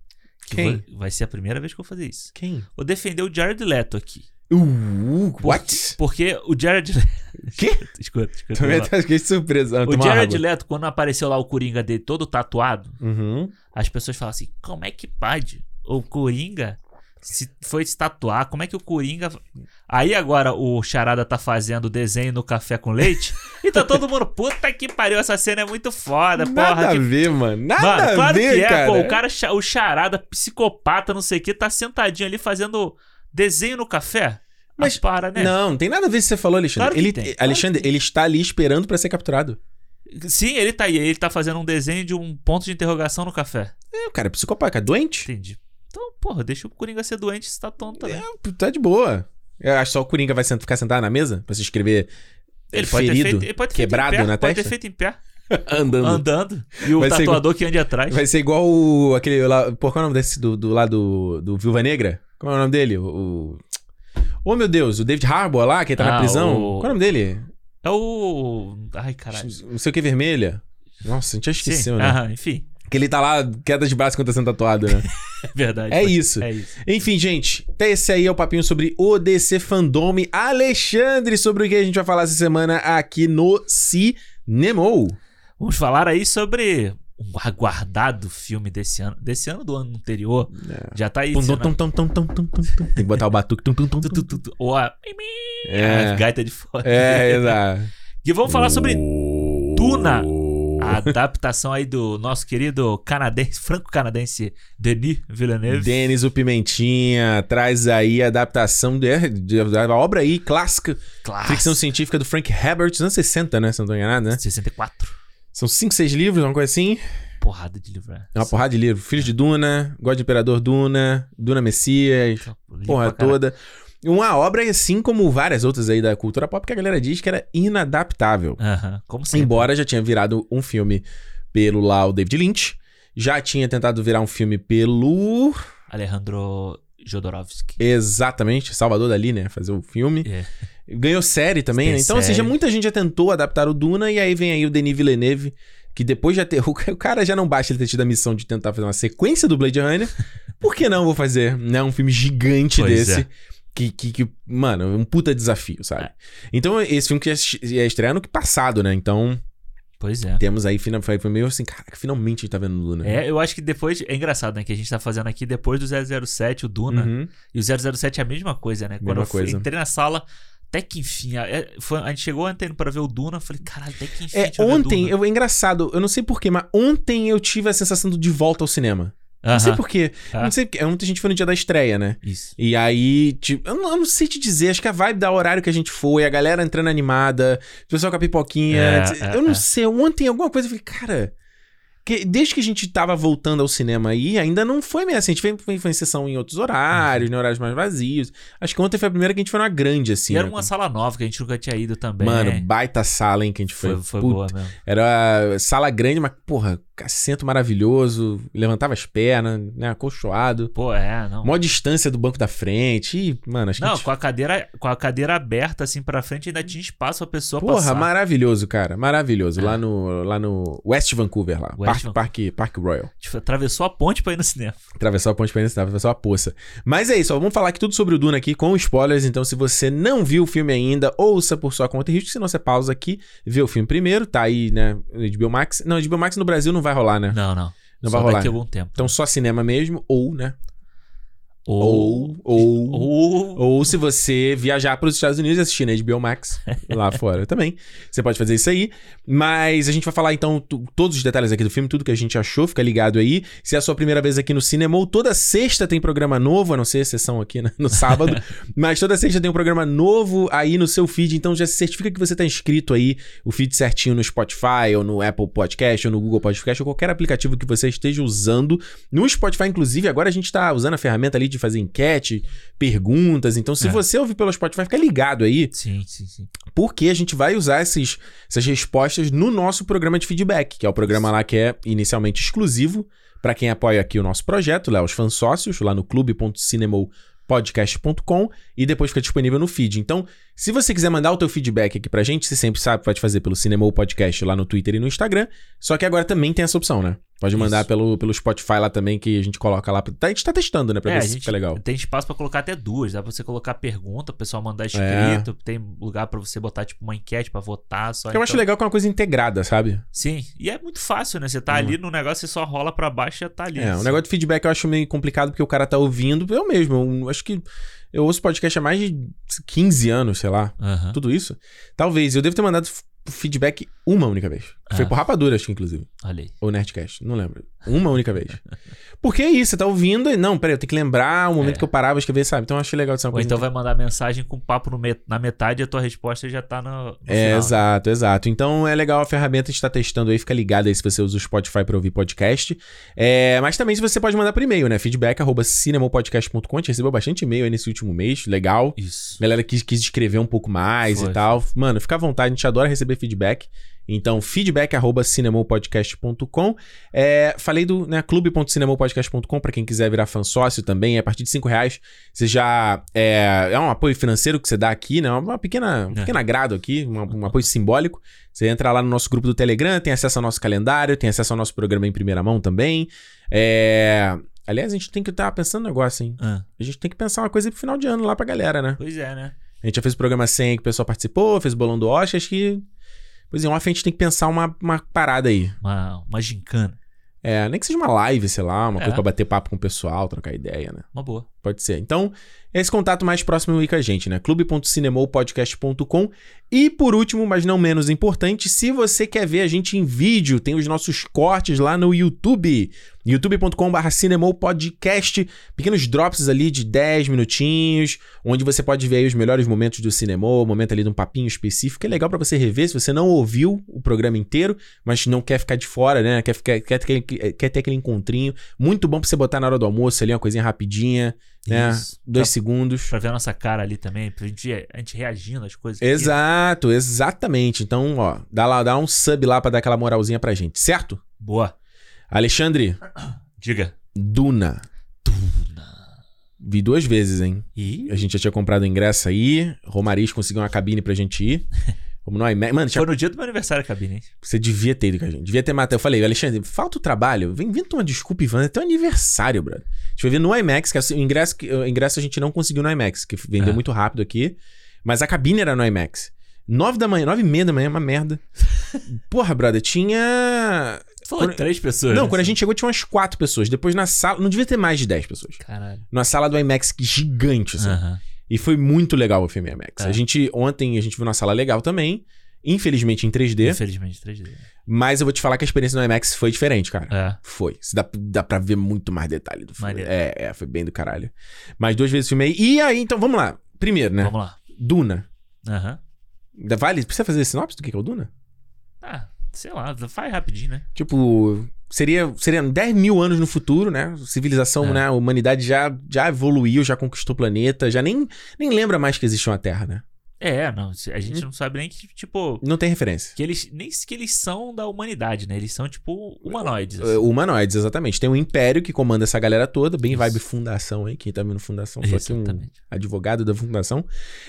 Que Quem? vou- vai ser a primeira vez que eu vou fazer isso. Quem? Vou defender o Jared Leto aqui. Uh, Por- what? Porque o Jared. Quê? escuta, escuta. Também tá fiquei surpresa. Ah, O Jared água. Leto, quando apareceu lá o Coringa dele todo tatuado, Uhum. as pessoas falam assim: como é que pode? O Coringa se foi se tatuar, como é que o Coringa. Aí agora o Charada tá fazendo desenho no café com leite e tá todo mundo, puta que pariu, essa cena é muito foda, Nada porra. a que ver, mano. Nada Mano, a claro ver, que é, cara. pô. O cara, o charada, psicopata, não sei o que, tá sentadinho ali fazendo desenho no café. Mas- Mas para, né? Não, não tem nada a ver se você falou, Alexandre. Claro ele, tem, Alexandre, ele está ali esperando pra ser capturado. Sim, ele tá aí. Ele tá fazendo um desenho de um ponto de interrogação no café. É, o cara é psicopata, é doente. Entendi. Então, porra, deixa o Coringa ser doente se tá tonto também. É, tá de boa. Eu acho que só o Coringa vai ficar sentado na mesa pra se escrever Ele pode, ter ferido, feito, ele pode ter quebrado pé, na pode testa. ter feito em pé, andando. andando. E o Vai tatuador que ande atrás. Vai ser igual o, aquele lá. Pô, qual é o nome desse do, do lá do, do Viúva Negra? Qual é o nome dele? O. o- Oh, meu Deus, o David Harbour lá, que tá na Ah, prisão. o- Qual é o nome dele? É o. Ai, caralho. Não sei o que vermelha. Nossa, a gente já esqueceu, Sim, né? aham, enfim. Que ele tá lá, queda de braço tá sendo tatuado, né? É verdade. É isso. É isso. Enfim, gente, até esse aí é o papinho sobre o DC Fandome. Alexandre, sobre o que a gente vai falar essa semana aqui no Cinemou. Vamos falar aí sobre um aguardado filme desse ano. Desse ano do ano anterior. Já tá aí. Tem que botar o batuque. Ou a... É. a gaita de fora. É, exato. E vamos falar sobre Duna. A adaptação aí do nosso querido canadense, franco-canadense Denis Villeneuve. Denis o Pimentinha traz aí a adaptação da obra aí clássica, ficção científica do Frank Herbert, dos anos 60, né? Se não tô enganado, né? 64. São 5, 6 livros, uma coisa assim. Porrada de livro. né? É uma porrada de livro. Filhos de Duna, God Imperador Duna, Duna Messias, Livro porra pra caralho. Uma obra, assim como várias outras aí da cultura pop, que a galera diz que era inadaptável. Aham, como sempre. Embora já tinha virado um filme pelo lá o David Lynch, já tinha tentado virar um filme pelo. Alejandro Jodorowsky. Exatamente, Salvador Dali, né? Fazer o filme. É. Ganhou série também, Tem né? Então, ou seja, série. muita gente já tentou adaptar o Duna e aí vem aí o Denis Villeneuve, que depois já ter. O cara já não basta ele ter tido a missão de tentar fazer uma sequência do Blade Runner. Por que não vou fazer, né? Um filme gigante Pois desse. é. Que, que, que, mano, um puta desafio, sabe? Então, esse filme que ia estrear no que passado, né? Então, Pois é. temos aí, foi foi meio assim, caraca, finalmente a gente tá vendo o Duna. É, eu acho que depois. É engraçado, né? Que a gente tá fazendo aqui depois do 007, o Duna. Uhum. E o 007 é a mesma coisa, né? Quando Mesma eu coisa. entrei na sala, até que enfim. é, foi- a gente chegou ontem pra ver o Duna. eu Falei, caralho, até que enfim. É, a vai ver ontem, eu, é engraçado, eu não sei porquê, mas ontem eu tive a sensação do de volta ao cinema. Não sei porquê. tá. Não sei porque. Ontem a gente foi no dia da estreia, né? Isso. E aí, tipo, eu não, eu não sei te dizer, acho que a vibe da horário que a gente foi, a galera entrando animada, o pessoal com a pipoquinha. É, é, eu não é. sei, ontem alguma coisa eu falei, cara. Que, desde que a gente tava voltando ao cinema aí, ainda não foi meio assim. A gente foi, foi, foi em sessão em outros horários, Uhum. em horários mais vazios. Acho que ontem foi a primeira que a gente foi numa grande, assim. e era né? uma sala nova que a gente nunca tinha ido também. Mano, baita sala, hein, que a gente foi. foi, foi boa mesmo. Era sala grande, mas, porra, assento maravilhoso, levantava as pernas, né? Acolchoado. Pô, é, não. Mó distância do banco da frente. E, mano, acho que. Não, gente- com a cadeira, com a cadeira aberta assim pra frente ainda tinha espaço pra pessoa Porra, passar. maravilhoso, cara. Maravilhoso. É. Lá, no, lá no West Vancouver, lá. West Parque, Parque, Parque Royal. Tipo, atravessou a ponte pra ir no cinema. Atravessar a ponte pra entrar, atravessar a poça. Mas é isso, ó, vamos falar aqui tudo sobre o Duna aqui com spoilers. Então, se você não viu o filme ainda, ouça por sua conta e risco. Se não, você pausa aqui, vê o filme primeiro. Tá aí, né? HBO Max. Não, HBO Max no Brasil não vai rolar, né? Não, não. Não Só vai rolar. daqui a algum tempo. Então, só cinema mesmo, ou, né? Ou. Ou. Ou. Ou. Ou se você viajar para os Estados Unidos e assistir na HBO Max lá fora também. Você pode fazer isso aí. Mas a gente vai falar então todos os detalhes aqui do filme, tudo que a gente achou, fica ligado aí. Se é a sua primeira vez aqui no Cinema, toda sexta tem programa novo, a não ser a sessão aqui né, no sábado. mas toda sexta tem um programa novo aí no seu feed, então já se certifica que você tá inscrito aí, o feed certinho no Spotify, ou no Apple Podcast, ou no Google Podcast, ou qualquer aplicativo que você esteja usando. No Spotify, inclusive, agora a gente tá usando a ferramenta ali de fazer enquete, perguntas. Então, se É. você ouvir pelo Spotify, fica ligado aí, Sim, sim, sim. porque a gente vai usar esses, essas respostas no nosso programa de feedback, que é o programa lá que é inicialmente exclusivo para quem apoia aqui o nosso projeto, lá os fãs sócios, lá no clube.cinemopodcast.com e depois fica disponível no feed. Então, se você quiser mandar o teu feedback aqui pra gente, você sempre sabe que pode fazer pelo Cinemou Podcast lá no Twitter e no Instagram, só que agora também tem essa opção, né? Pode mandar Isso. pelo, pelo Spotify lá também, que a gente coloca lá. Tá- A gente tá testando, né? Pra É, ver a se gente fica legal. tem espaço pra colocar até duas. Dá pra você colocar pergunta, o pessoal É. mandar escrito. Tem lugar pra você botar, tipo, uma enquete pra votar. Só Que eu acho então- legal que é uma coisa integrada, sabe? Sim, e é muito fácil, né? Você tá Hum. ali no negócio, você só rola pra baixo e já tá ali. É, o negócio de feedback eu acho meio complicado porque o cara tá ouvindo. Eu mesmo, eu acho que eu ouço podcast há mais de 15 anos, sei lá. Aham. Tudo isso. Talvez. Eu devo ter mandado feedback uma única vez. Que Foi Ah. por rapadura, acho que inclusive. Olha aí. Ou Nerdcast, não lembro. Uma única vez. Porque é isso, você tá ouvindo e. Não, peraí, eu tenho que lembrar o momento É. que eu parava de escrever, sabe? Então eu achei legal de ser uma Ou coisa então vai mandar mensagem com papo no met- na metade e a tua resposta já tá no, no É, final. exato, exato. Então é legal a ferramenta, a gente tá testando aí, fica ligado aí se você usa o Spotify pra ouvir podcast. É, mas também se você pode mandar por e-mail, né? Feedback arroba cinemopodcast.com. A gente recebeu bastante e-mail aí nesse último mês, legal. Isso. Galera quis, quis escrever um pouco mais Foi, e tal. Mano, fica à vontade, a gente adora receber feedback. Então, feedback arroba cinemopodcast.com. É, falei do né, clube.cinemopodcast.com pra quem quiser virar fã sócio também. A partir de 5 reais você já. É, é um apoio financeiro que você dá aqui, né? Uma pequena, um É. pequeno agrado aqui, uma- um apoio simbólico. Você entra lá no nosso grupo do Telegram, tem acesso ao nosso calendário, tem acesso ao nosso programa em primeira mão também. É. Aliás, a gente tem que estar pensando um negócio, hein? Ah, A gente tem que pensar uma coisa pro final de ano lá pra galera, né? pois é, né? A gente já fez o programa 100 que o pessoal participou, fez o bolão do Oscar, acho que. Pois é, off a gente tem que pensar uma, uma parada aí. Uma, uma gincana. É, nem que seja uma live, sei lá, uma É. coisa pra bater papo com o pessoal, trocar ideia, né? Uma boa. Pode ser. Então, esse contato mais próximo aí com a gente, né? clube.cinemopodcast.com. E por último, mas não menos importante, se você quer ver a gente em vídeo, tem os nossos cortes lá no YouTube. youtube.com.br cinemopodcast. Pequenos drops ali de 10 minutinhos, onde você pode ver os melhores momentos do cinema, o momento ali de um papinho específico. É legal pra você rever se você não ouviu o programa inteiro, mas não quer ficar de fora, né? Quer, ficar, quer, ter, aquele- quer ter aquele encontrinho. Muito bom pra você botar na hora do almoço ali, uma coisinha rapidinha, né? Isso. Dois Pra- segundos. Pra ver a nossa cara ali também, pra gente, a gente reagindo às coisas. aqui. Exato, exatamente. Então, ó, dá lá, dá um sub lá pra dar aquela moralzinha pra gente, certo? Boa. Alexandre, Diga. Duna. Vi duas vezes, hein? E A gente já tinha comprado o ingresso aí, Romariz conseguiu uma cabine pra gente ir. Vamos no IMAX. Mano, tinha- foi no dia do meu aniversário a cabine, hein? você devia ter ido com a gente. Devia ter matado. Eu falei, Alexandre, falta o trabalho. Vem, inventa uma desculpa, Ivan. É teu aniversário, brother. A gente vai ver no IMAX, que assim, o ingresso, que- o ingresso a gente não conseguiu no IMAX, que vendeu É. muito rápido aqui. Mas a cabine era no IMAX. Nove da manhã, nove e meia da manhã, uma merda. Porra, brother, tinha. Falou Quando- três pessoas. Não, né? quando a gente chegou tinha umas quatro pessoas. Depois na sala. Não devia ter mais de dez pessoas. Caralho. Numa sala do IMAX gigante, assim. Aham. E foi muito legal o filme IMAX. É. A gente, ontem, a gente viu uma sala legal também. Infelizmente em 3D. Infelizmente, 3D. Mas eu vou te falar que a experiência no IMAX foi diferente, cara. É. Foi. Se Dá, dá pra ver muito mais detalhe do filme. Maneiro. É, é, foi bem do caralho. Mais duas vezes o filme aí. E aí, então, vamos lá. Primeiro, né? Vamos lá. Duna. Aham. Vale? Precisa fazer sinopse do que é o Duna? Ah, sei lá, faz rapidinho, né? Tipo, seria, seria 10 mil anos no futuro, né? Civilização, É. né? A humanidade já, já evoluiu, já conquistou o planeta, já nem, nem lembra mais que existe uma Terra, né? É, não. A gente Hum. não sabe nem que, tipo. Não tem referência. Que eles. Nem que eles são da humanidade, né? Eles são, tipo, humanoides. Assim. Humanoides, exatamente. Tem um império que comanda essa galera toda, bem Isso. vibe fundação aí, quem tá vendo fundação, só que um advogado da fundação.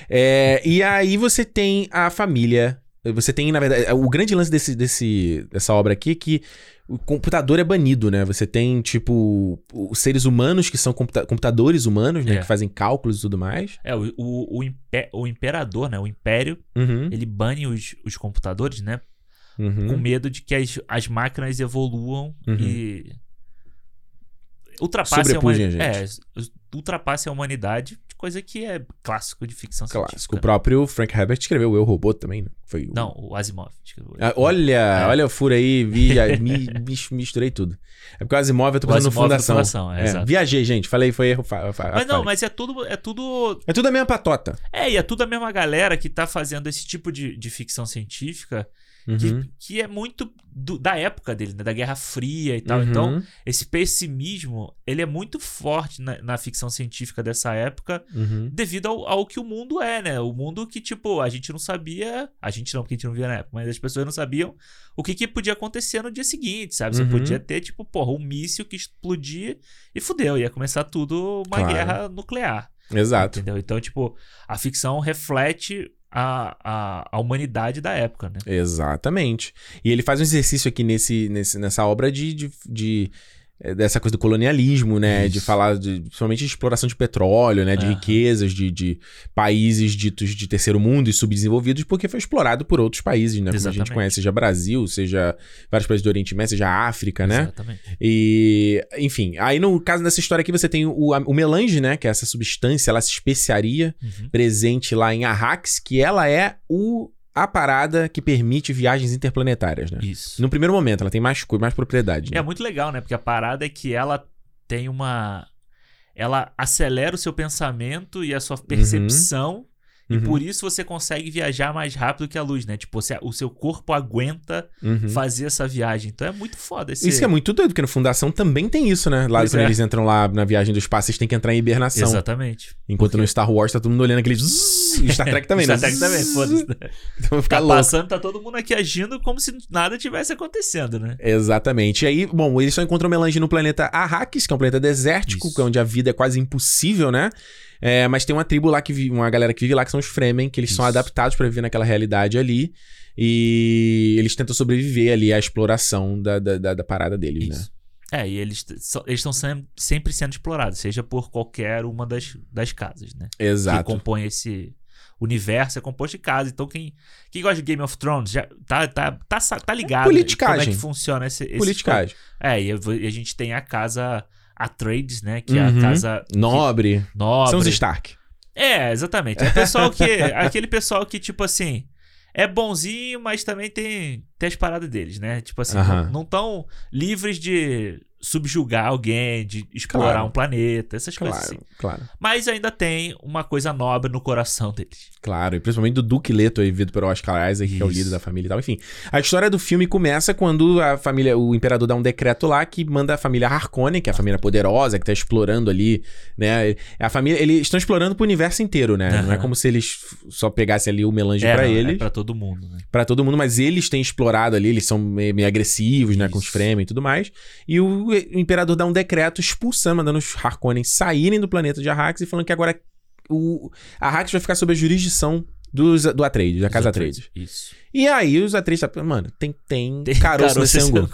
É, e aí você tem a família. Você tem, na verdade, o grande lance desse, desse, dessa obra aqui é que o computador é banido, né? Você tem, tipo, os seres humanos que são computa- computadores humanos, né? É. Que fazem cálculos e tudo mais. É, o, o, o, o imperador, né? O império, Uhum, ele bane os, os computadores, né? uhum. Com medo de que as, as máquinas evoluam Uhum. e. Ultrapassem a, humanidade. É, ultrapassem a humanidade, coisa que é clássico de ficção Clássico. científica. O próprio Frank Herbert escreveu Eu Robô também, né? Foi o... Não, o Asimov. Ah, olha, É. olha o furo aí, vi, mi- mis- misturei tudo. É porque o Asimov eu tô O pensando no Asimov da Fundação. Fundação, é, É, viajei, gente. Falei, foi erro. Fa, fa, Mas não, mas é tudo, é tudo. É tudo a mesma patota. É, e é tudo a mesma galera que tá fazendo esse tipo de, de ficção científica Uhum. que, que é muito do- da época dele, né? Da Guerra Fria e tal. Uhum. Então, esse pessimismo, ele é muito forte na, na ficção científica dessa época, Uhum. devido ao, ao que o mundo é, né? O mundo que, tipo, a gente não sabia. A gente não, porque a gente não via na época, mas as pessoas não sabiam o que, que podia acontecer no dia seguinte, sabe? Você Uhum. podia ter, tipo, porra, um míssil que explodir e fudeu. Ia começar tudo uma Claro. guerra nuclear. Exato. Entendeu? Então, tipo, a ficção reflete a, a, a humanidade da época, né? Exatamente. E ele faz um exercício aqui nesse, nesse, nessa obra de, de, de- dessa coisa do colonialismo, né? De Isso. falar de, principalmente de exploração de petróleo, né? De Aham. riquezas de, de países ditos de terceiro mundo e subdesenvolvidos, porque foi explorado por outros países, né? Como a gente conhece, seja Brasil, seja vários países do Oriente Médio, seja África, né? Exatamente. E, enfim, aí no caso dessa história aqui você tem o, o melange, né? Que é essa substância, ela essa especiaria Uhum. presente lá em Arrax, que ela é o, a parada que permite viagens interplanetárias, né? Isso. No primeiro momento, ela tem mais, co- mais propriedade. Né? é muito legal, né? Porque a parada é que ela tem uma. Ela acelera o seu pensamento e a sua percepção. E Uhum, por isso você consegue viajar mais rápido que a luz, né? Tipo, você- o seu corpo aguenta uhum. fazer essa viagem. Então é muito foda esse. Isso é muito doido, porque no Fundação também tem isso, né? Lá Pois quando é. eles entram lá na viagem do espaço, eles têm que entrar em hibernação. Exatamente. Enquanto no Star Wars tá todo mundo olhando aquele. zzz, e Star Trek também, né? Star Trek também, foda-se. Então vai ficar Tá louco. passando, tá todo mundo aqui agindo como se nada tivesse acontecendo, né? Exatamente. E aí, bom, eles só encontram melange no planeta Arrakis, que é um planeta desértico, Isso. que é onde a vida é quase impossível, né? É, mas tem uma tribo lá que vive, uma galera que vive lá que são os Fremen, que eles são Isso. adaptados pra viver naquela realidade ali. E eles tentam sobreviver ali à exploração da, da, da- da parada deles, né? Isso. É, e eles estão sem- sempre sendo explorados, seja por qualquer uma das, das casas, né? Que Exato. compõe esse universo, é composto de casas. Então, quem, quem gosta de Game of Thrones já tá, tá, tá, tá ligado né, politicagem. como é que funciona esse. esse Politicagem. É, eu vou- e a gente tem a casa Atreides, né? Que é Uhum. a casa Nobre. que- nobre. São os Stark. É, exatamente. É pessoal que. aquele pessoal que, tipo assim. É bonzinho, mas também tem, tem as paradas deles, né? Tipo assim, não estão livres de subjugar alguém, de explorar Claro. um planeta, essas coisas Claro, assim. claro. Mas ainda tem uma coisa nobre no coração deles. Claro, e principalmente do Duque Leto, aí, vivido pelo Oscar Isaac, que é o Isso. líder da família e tal. Enfim, a história do filme começa quando a família, o imperador dá um decreto lá que manda a família Harkonnen, que é a família poderosa, que tá explorando ali, né? A família, eles estão explorando pro universo inteiro, né? Não é como se eles só pegassem ali o melange é, pra não, eles, é pra todo mundo, né? pra todo mundo, mas eles têm explorado ali, eles são meio, meio agressivos, né? Com os Isso. Fremen e tudo mais. E o, o imperador dá um decreto expulsando, mandando os Harkonnen saírem do planeta de Arrakis e falando que agora o Arrakis vai ficar sob a jurisdição dos, do Atreides, da casa Atreides. Isso. E aí os Atreides, tá, mano, tem, tem, Tem caroço nesse nesse angu.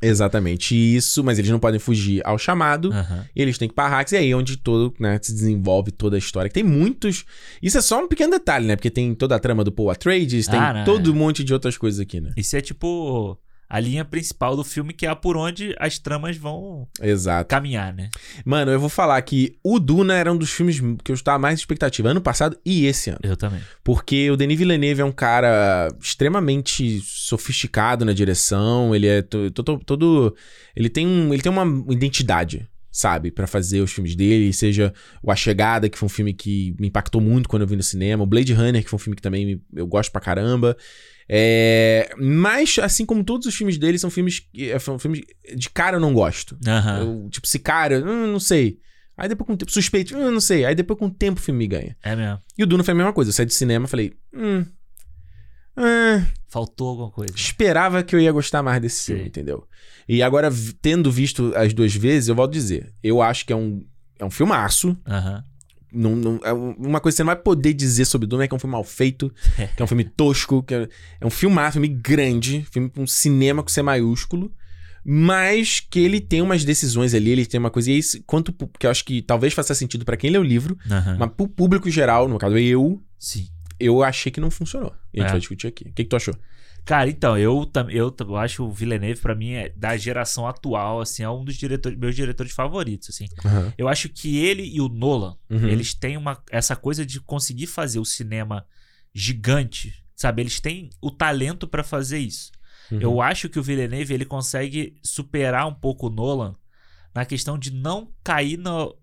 É. Exatamente isso, mas eles não podem fugir ao chamado. E eles têm que ir pra Arrakis, e aí é onde todo, né, se desenvolve toda a história. Que Tem muitos... Isso é só um pequeno detalhe, né? Porque tem toda a trama do Paul Atreides, tem Ah, não, todo é. um monte de outras coisas aqui, né? Isso é tipo a linha principal do filme, que é por onde as tramas vão Exato. caminhar, né? Mano, eu vou falar que o Duna era um dos filmes que eu estava mais expectativa ano passado e esse ano. Eu também. Porque o Denis Villeneuve é um cara extremamente sofisticado na direção, ele é to- to- to- todo... Ele tem, um, ele tem uma identidade, sabe? Pra fazer os filmes dele, seja o A Chegada, que foi um filme que me impactou muito quando eu vi no cinema, o Blade Runner, que foi um filme que também eu gosto pra caramba. É, mas, assim como todos os filmes dele, são filmes que... é, São filmes de cara eu não gosto. Aham. Eu, tipo, esse cara, hum, não sei. Aí depois com o tempo, suspeito, hum, não sei. Aí depois com o tempo o filme me ganha. É mesmo. E o Duna foi a mesma coisa. Eu saí do cinema e falei, hum. ah, Faltou alguma coisa. esperava que eu ia gostar mais desse Sim. filme, entendeu? E agora, tendo visto as duas vezes, eu volto a dizer, eu acho que é um, é um filmaço. Aham. Não, não- é um- uma coisa que você não vai poder dizer sobre Duna é que é um filme mal feito, que é um filme tosco, que é, é um filmar, filme grande, filme com cinema com C maiúsculo, mas que ele tem umas decisões ali, ele tem uma coisa. E isso, quanto que eu acho que talvez faça sentido pra quem lê o livro, Aham. mas pro público geral, no caso eu, Sim. eu achei que não funcionou. E a gente É. vai discutir aqui. O que, que tu achou? Cara, então, eu, eu, eu acho o Villeneuve, pra mim, é, da geração atual, assim, é um dos diretores, meus diretores favoritos, assim. Eu acho que ele e o Nolan, Uhum. eles têm uma, essa coisa de conseguir fazer o cinema gigante, sabe? Eles têm o talento pra fazer isso. Uhum. Eu acho que o Villeneuve, ele consegue superar um pouco o Nolan na questão de não cair no-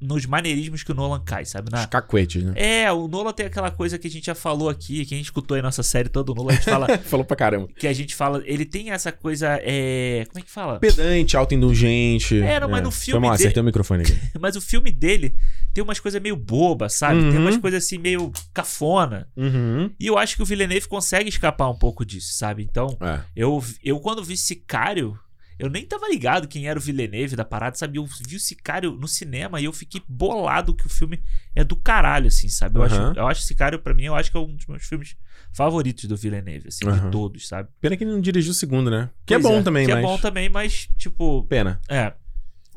nos maneirismos que o Nolan cai, sabe? Na, Os cacuetes, né? é, o Nolan tem aquela coisa que a gente já falou aqui, que a gente escutou aí nossa série toda, o Nolan, a gente fala Falou pra caramba. que a gente fala, ele tem essa coisa, é, como é que fala? Pedante, autoindulgente. É, não, mas no filme Foi mal, dele- acertei o microfone aqui. Mas o filme dele tem umas coisas meio bobas, sabe? Tem Uhum. umas coisas assim meio cafona. Uhum. E eu acho que o Villeneuve consegue escapar um pouco disso, sabe? Então, É. eu, eu quando vi Sicário, eu nem tava ligado quem era o Villeneuve da parada, sabe? Eu vi o Sicário no cinema e eu fiquei bolado que o filme é do caralho, assim, sabe? Eu, Aham. acho, eu acho Sicário, pra mim, eu acho que é um dos meus filmes favoritos do Villeneuve, assim, Aham. de todos, sabe? Pena que ele não dirigiu o segundo, né? Que Pois é bom também, Que mas. é bom também, mas, tipo, Pena. é.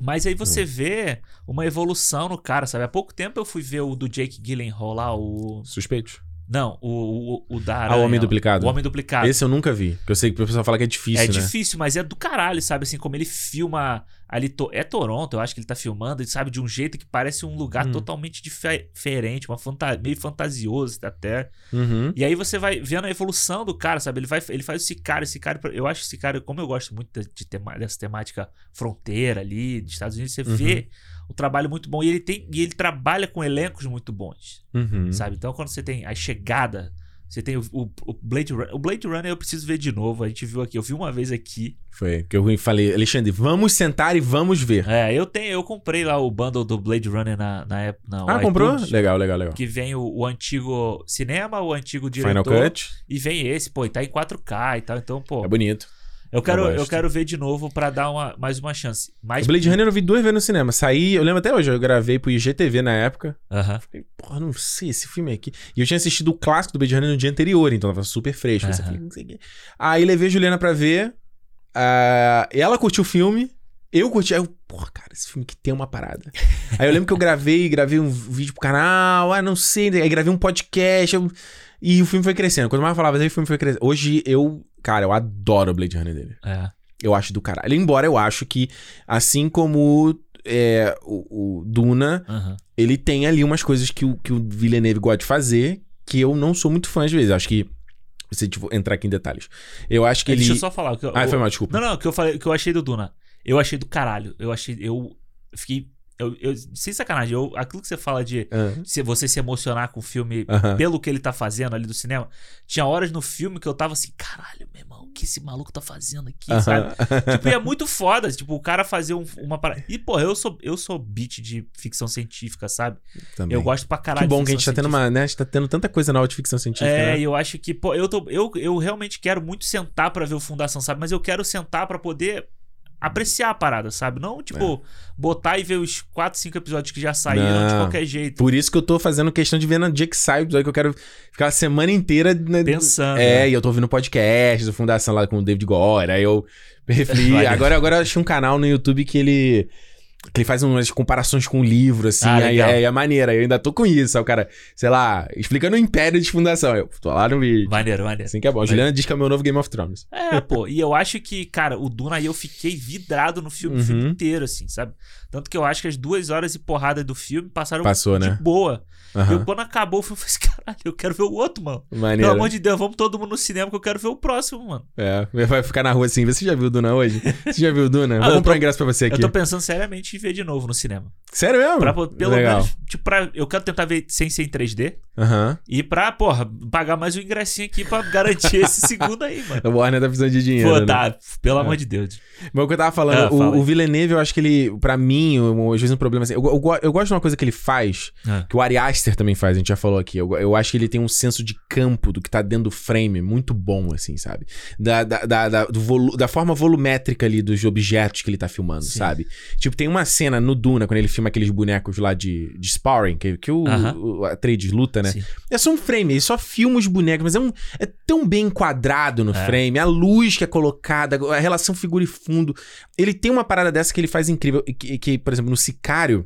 Mas aí Hum. você vê uma evolução no cara, sabe? Há pouco tempo eu fui ver o do Jake Gyllenhaal lá, o... Suspeitos. Não, o, o, o da Ah, o Aranha, Homem Duplicado. O Homem Duplicado. Esse eu nunca vi. Porque eu sei que o pessoal fala que é difícil, é né? difícil, mas é do caralho, sabe? Assim, como ele filma ali. To... É Toronto, eu acho que ele tá filmando, e sabe? De um jeito que parece um lugar Hum. totalmente dife- diferente, uma fanta... meio fantasioso até. Uhum. E aí você vai vendo a evolução do cara, sabe? Ele, vai, ele faz o Sicário, esse cara, eu acho esse cara, como eu gosto muito de, de tema- dessa temática fronteira ali, dos Estados Unidos, você Uhum. vê o trabalho muito bom. E ele tem e ele trabalha com elencos muito bons, Uhum. sabe? Então quando você tem a chegada. Você tem o, o- o Blade Runner. O Blade Runner eu preciso ver de novo. A gente viu aqui. Eu vi uma vez aqui. Foi que eu falei, Alexandre, vamos sentar e vamos ver. É, eu tenho, eu comprei lá o bundle do Blade Runner na, na época. na ah, comprou? iTunes, Legal, legal, legal. Que vem o, o antigo cinema, o antigo diretor. Final Cut. E vem esse, pô, e tá em 4K e tal. Então, pô, É bonito. Eu quero, eu eu, quero ver de novo pra dar uma, mais uma chance. Mais O Blade Runner eu vi duas vezes no cinema. Saí, eu lembro até hoje, eu gravei pro IGTV na época. Aham. Falei, porra, não sei esse filme aqui. E eu tinha assistido o clássico do Blade Runner no dia anterior, então tava super fresco. Assim, falei, não sei o quê. Aí levei a Juliana pra ver. ah, ela curtiu o filme. Eu curti. Aí eu, porra, cara, esse filme que tem uma parada. Aí eu lembro que eu gravei, gravei um vídeo pro canal, ah, não sei. Aí gravei um podcast. eu- E o filme foi crescendo. Quanto mais eu falava, aí o filme foi crescendo. Hoje eu, cara, eu adoro o Blade Runner dele. É. Eu acho do caralho. Embora eu acho que, assim como é, o, o Duna, Aham. ele tem ali umas coisas que o, que o Villeneuve gosta de fazer que eu não sou muito fã às vezes. Acho que. Se tipo, entrar aqui em detalhes. Eu acho que ele. Deixa eu só falar. o Que eu, Ah, foi mal, desculpa. Não, não, que eu falei, o que eu achei do Duna. Eu achei do caralho. Eu achei. Eu fiquei. Eu, eu- sem sacanagem, eu, aquilo que você fala de Ah, se você se emocionar com o filme Aham. pelo que ele tá fazendo ali do cinema. Tinha horas no filme que eu tava assim, caralho, meu irmão, o que esse maluco tá fazendo aqui, sabe? aham. Tipo, é muito foda, tipo, o cara fazer um- uma parada. E, porra, eu sou, eu sou beat de ficção científica, sabe? Também. Eu gosto pra caralho Que bom de que a gente tá ficção tendo uma, né? A gente tá tendo tanta coisa nova de ficção científica. é, né? e eu acho que, pô, eu, tô, eu, eu realmente quero muito sentar pra ver o Fundação, sabe? Mas eu quero sentar pra poder apreciar a parada, sabe? Não, tipo, botar e ver os 4, 5 episódios que já saíram de Não. qualquer jeito. Por isso que eu tô fazendo questão de ver no dia que sai o episódio, que eu quero ficar a semana inteira. né, Pensando, É, né? e eu tô ouvindo podcast do Fundação lá com o David Gore. Aí eu. Valeu. agora, agora eu achei um canal no YouTube que ele. Que ele faz umas comparações com o livro, assim, Ah, aí legal. é, é maneira. Eu ainda tô com isso. Aí o cara, sei lá, explicando o Império de Fundação. Eu tô lá no vídeo. Maneiro, maneiro. Assim que é bom. Juliana diz que é o meu novo Game of Thrones. É, pô, e eu acho que, cara, o Duna aí eu fiquei vidrado no filme, o Uhum. filme inteiro, assim, sabe? Tanto que eu acho que as duas horas e porrada do filme passaram Passou, de né? boa. Aham. Eu, quando acabou, eu falei assim, caralho, eu quero ver o outro, mano. Maneiro. Pelo amor de Deus, vamos todo mundo no cinema que eu quero ver o próximo, mano. É, vai ficar na rua assim. Você já viu o Duna hoje? Você já viu o Duna? Ah, Vou comprar tô- um ingresso pra você aqui. Eu tô pensando seriamente ver de novo no cinema. Sério mesmo? Pra, pelo Legal. menos, tipo, pra, eu quero tentar ver sem ser em 3D. Aham. E pra, porra, pagar mais um ingressinho aqui pra garantir esse segundo aí, mano. O Warner tá precisando de dinheiro. Pô, né? tá, pelo É. amor de Deus. Mas o que eu tava falando, Ah, fala o, aí. o Villeneuve, eu acho que ele, pra mim, às vezes um problema assim. Eu, eu, eu gosto de uma coisa que ele faz, Ah. que o Ari Aster também faz, a gente já falou aqui. Eu, eu acho que ele tem um senso de campo do que tá dentro do frame muito bom, assim, sabe? Da, da, da, da, volu- da forma volumétrica ali dos objetos que ele tá filmando, Sim. sabe? Tipo, tem uma cena no Duna, quando ele filma aqueles bonecos lá de, de sparring, que, que o, Aham. o Atreides luta, né? Sim. É só um frame, ele só filma os bonecos, mas é, um, é tão bem enquadrado no É. frame, a luz que é colocada, a relação figura e fundo. Ele tem uma parada dessa que ele faz incrível, que, que, por exemplo, no Sicário,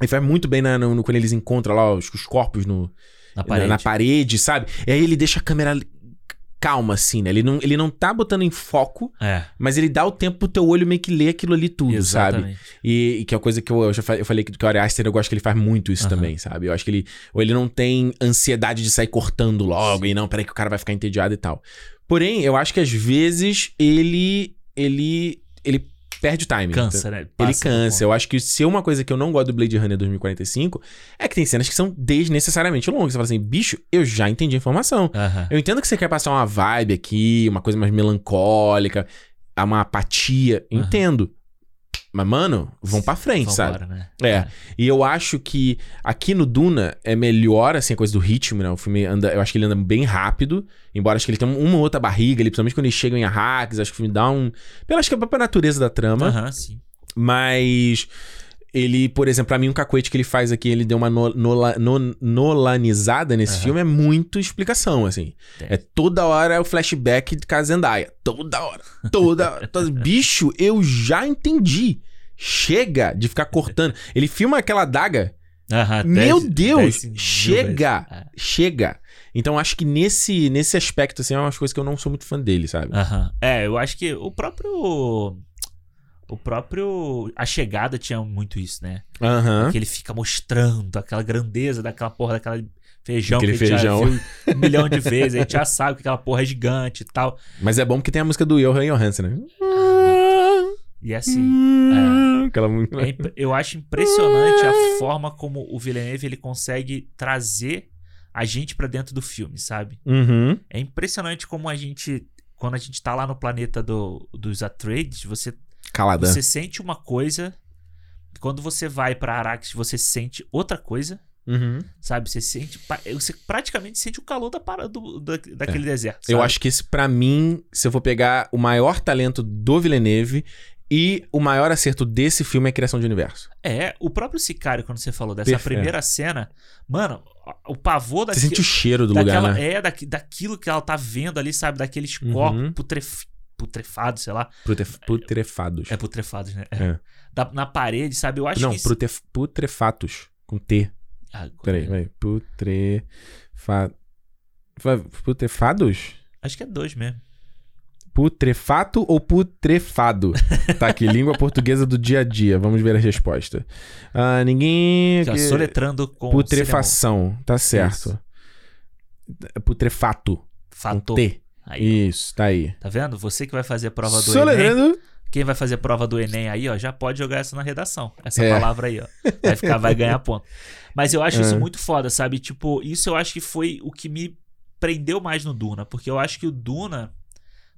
ele faz muito bem na- no, quando eles encontram lá os, os corpos no, Na na, parede. na parede, sabe? E aí ele deixa a câmera calma, assim, né? Ele não, ele não tá botando em foco, É, mas ele dá o tempo pro teu olho meio que ler aquilo ali tudo, sabe? exatamente. E, e que é uma coisa que eu, eu já falei, eu falei que, que o Ari Aster, eu gosto que ele faz muito isso Aham. também, sabe? Eu acho que ele. Ou ele não tem ansiedade de sair cortando logo, e não, peraí que o cara vai ficar entediado e tal. Porém, eu acho que às vezes ele. ele. ele perde o timing. Cansa, né? Ele Passa do cansa. Eu acho que se é uma coisa que eu não gosto do Blade Runner 2045 é que tem cenas que são desnecessariamente longas. Você fala assim, bicho, eu já entendi a informação. Eu entendo que você quer passar uma vibe aqui, uma coisa mais melancólica, uma apatia. Entendo. Mas, mano, vão pra frente, sabe? Né? É. E eu acho que aqui no Duna é melhor, assim, a coisa do ritmo, né? O filme anda. Eu acho que ele anda bem rápido. Embora acho que ele tenha uma outra barriga ali, principalmente quando eles chegam em Arrakis. Acho que o filme dá um. Pela acho que é a própria natureza da trama. Aham, sim. Mas. Ele, por exemplo, pra mim, um cacoete que ele faz aqui, ele deu uma no- nola- no- nolanizada nesse Aham. filme, é muito explicação, assim. É toda hora o flashback de Kazendaya. Toda hora. Toda hora. toda- Bicho, eu já entendi. Chega de ficar cortando. Ele filma aquela adaga. Aham, Meu dez- Deus! dez chega! É. Chega! Então acho que nesse, nesse aspecto, assim, é umas coisas que eu não sou muito fã dele, sabe? Aham. É, eu acho que o próprio. O próprio. A chegada tinha muito isso, né? Aham. Que ele fica mostrando aquela grandeza daquela porra, daquela feijão Aquele que a gente feijão. já viu um milhão de vezes. A gente já sabe que aquela porra é gigante e tal. Mas é bom porque tem a música do Johan Johansson, né? E assim. Aquela música. é eu acho impressionante a forma como o Villeneuve ele consegue trazer a gente pra dentro do filme, sabe? Uhum. É impressionante como a gente. Quando a gente tá lá no planeta do, dos Atreides, você Você sente uma coisa. Quando você vai pra Arax, você sente outra coisa. Uhum. Sabe? Você sente. Você praticamente sente o calor da do, da, daquele deserto. Eu sabe? acho que esse, pra mim, se eu for pegar o maior talento do Villeneuve e o maior acerto desse filme é a criação de universo. É, o próprio Sicário, quando você falou dessa Perfe- primeira cena, mano, o pavor Você daquele. sente o cheiro do daquela, lugar, né? É, daqui- daquilo que ela tá vendo ali, sabe? Daqueles Uhum. corpos putrefados, sei lá. Putref- Putrefados. É putrefados, né? É. Da- na parede, sabe? Eu acho Não, que. isso- putref- putrefatos. Com T. Ah, Peraí. Putrefa... Vai, Putrefados? Acho que é dois mesmo. Putrefato ou putrefado? tá aqui, língua portuguesa do dia a dia. Vamos ver a resposta. Ah, ninguém. Aqui, que- soletrando com. Putrefação, tá certo. Putrefato. Com Fator. T. Aí, Isso, tá aí. tá vendo? Você que vai fazer a prova do Enem. Soletrando. Quem vai fazer prova do Enem aí, ó, já pode jogar essa na redação. Essa É. palavra aí, ó. Vai ficar, vai ganhar ponto. Mas eu acho isso É. muito foda, sabe? Tipo, isso eu acho que foi o que me prendeu mais no Duna. Porque eu acho que o Duna,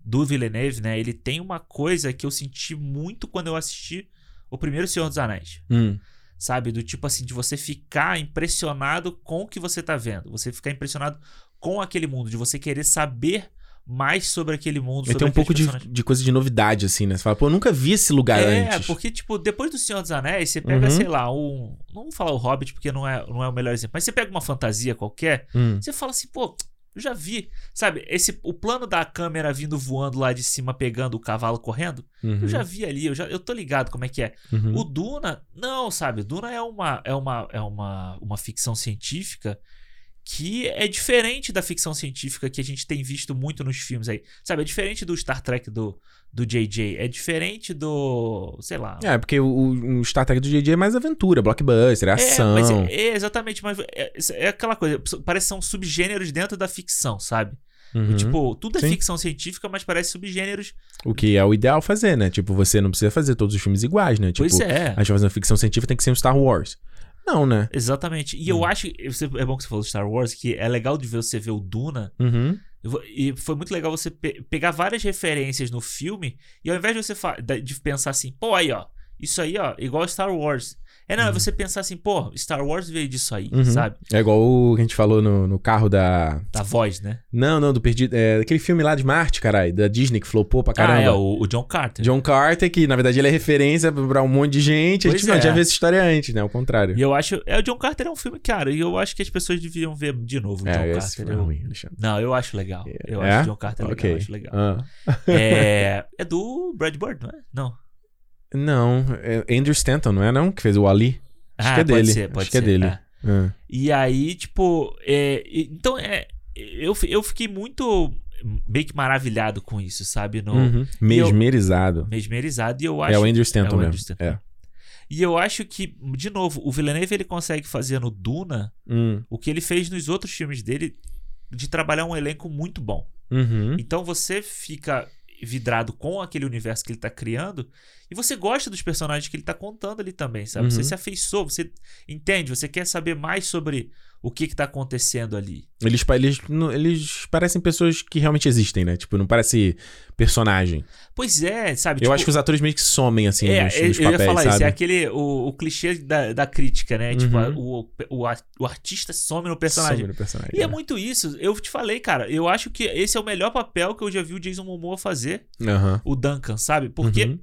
do Villeneuve, né? Ele tem uma coisa que eu senti muito quando eu assisti o primeiro Senhor dos Anéis. Hum. Sabe? Do tipo assim, de você ficar impressionado com o que você tá vendo. Você ficar impressionado com aquele mundo. De você querer saber mais sobre aquele mundo. Sobre tem um pouco de, de coisa de novidade, assim, né? Você fala, pô, eu nunca vi esse lugar É, antes. porque, tipo, depois do Senhor dos Anéis, você pega, Uhum. sei lá, um. Não vou falar o Hobbit, porque não é, não é o melhor exemplo. Mas você pega uma fantasia qualquer, Hum. você fala assim, pô, eu já vi. Sabe, esse, o plano da câmera vindo voando lá de cima, pegando o cavalo correndo, Uhum. eu já vi ali, eu, já, eu tô ligado como é que é. Uhum. O Duna, não, sabe? O Duna é uma, é uma, é uma, uma ficção científica que é diferente da ficção científica que a gente tem visto muito nos filmes aí. Sabe? É diferente do Star Trek do, do JJ. É diferente do. Sei lá. É, porque o, o Star Trek do JJ é mais aventura, blockbuster, é ação. mas é, é exatamente, mas é, é aquela coisa. Parece que são subgêneros dentro da ficção, sabe? Uhum. Tipo, tudo é Sim. ficção científica, mas parece subgêneros. O que é o ideal fazer, né? Tipo, você não precisa fazer todos os filmes iguais, né? Tipo, pois é. a gente vai fazer uma ficção científica tem que ser um Star Wars. Não, né? Exatamente. E Hum. eu acho. É bom que você falou de Star Wars, que é legal de ver você ver o Duna. Uhum. E foi muito legal você pe- pegar várias referências no filme e ao invés de você de pensar assim, pô, aí ó, isso aí ó, igual Star Wars. É não, é você pensar assim, pô, Star Wars veio disso aí, Uhum. sabe? É igual o que a gente falou no, no carro da. Da voz, né? Não, não, do Perdido. É, aquele filme lá de Marte, caralho, da Disney que flopou pra caramba. Ah, é, o, o John Carter. John Carter, que na verdade ele é referência pra um monte de gente. a Pois gente não é. tinha visto essa história antes, né? Ao contrário. E eu acho. É, o John Carter é um filme, cara, e eu acho que as pessoas deviam ver de novo o John é, esse Carter. filme é ruim, Alexandre. Não, eu acho legal. Eu É? acho o John Carter legal, eu acho legal. Ah. É, é do Brad Bird, não é? Não. Não, é Andrew Stanton, não é não? Que fez o Ali? Acho ah, que é pode dele. ser, pode Acho que é ser, dele. é. Ah. E aí, tipo, é, então é. Eu, eu fiquei muito meio que maravilhado com isso, sabe? No, Uhum. Mesmerizado. Mesmerizado. E eu acho. É o Andrew Stanton é o Andrew mesmo. Stanton. É. E eu acho que, de novo, o Villeneuve ele consegue fazer no Duna Hum. o que ele fez nos outros filmes dele de trabalhar um elenco muito bom. Uhum. Então você fica vidrado com aquele universo que ele tá criando e você gosta dos personagens que ele tá contando ali também, sabe? Você Uhum. se afeiçoa, você entende, você quer saber mais sobre o que que tá acontecendo ali. Eles, eles, eles parecem pessoas que realmente existem, né? Tipo, não parece personagem. Pois é, sabe? eu acho que os atores meio que somem, assim, é, nos, eu- nos eu ia falar sabe? isso, é aquele o, o clichê da, da crítica, né? Tipo, Uhum. a- o, o, a- o artista some no personagem. Some no personagem. E é né? muito isso. Eu te falei, cara, eu acho que esse é o melhor papel que eu já vi o Jason Momoa fazer, Aham. o Duncan, sabe? Porque Uhum.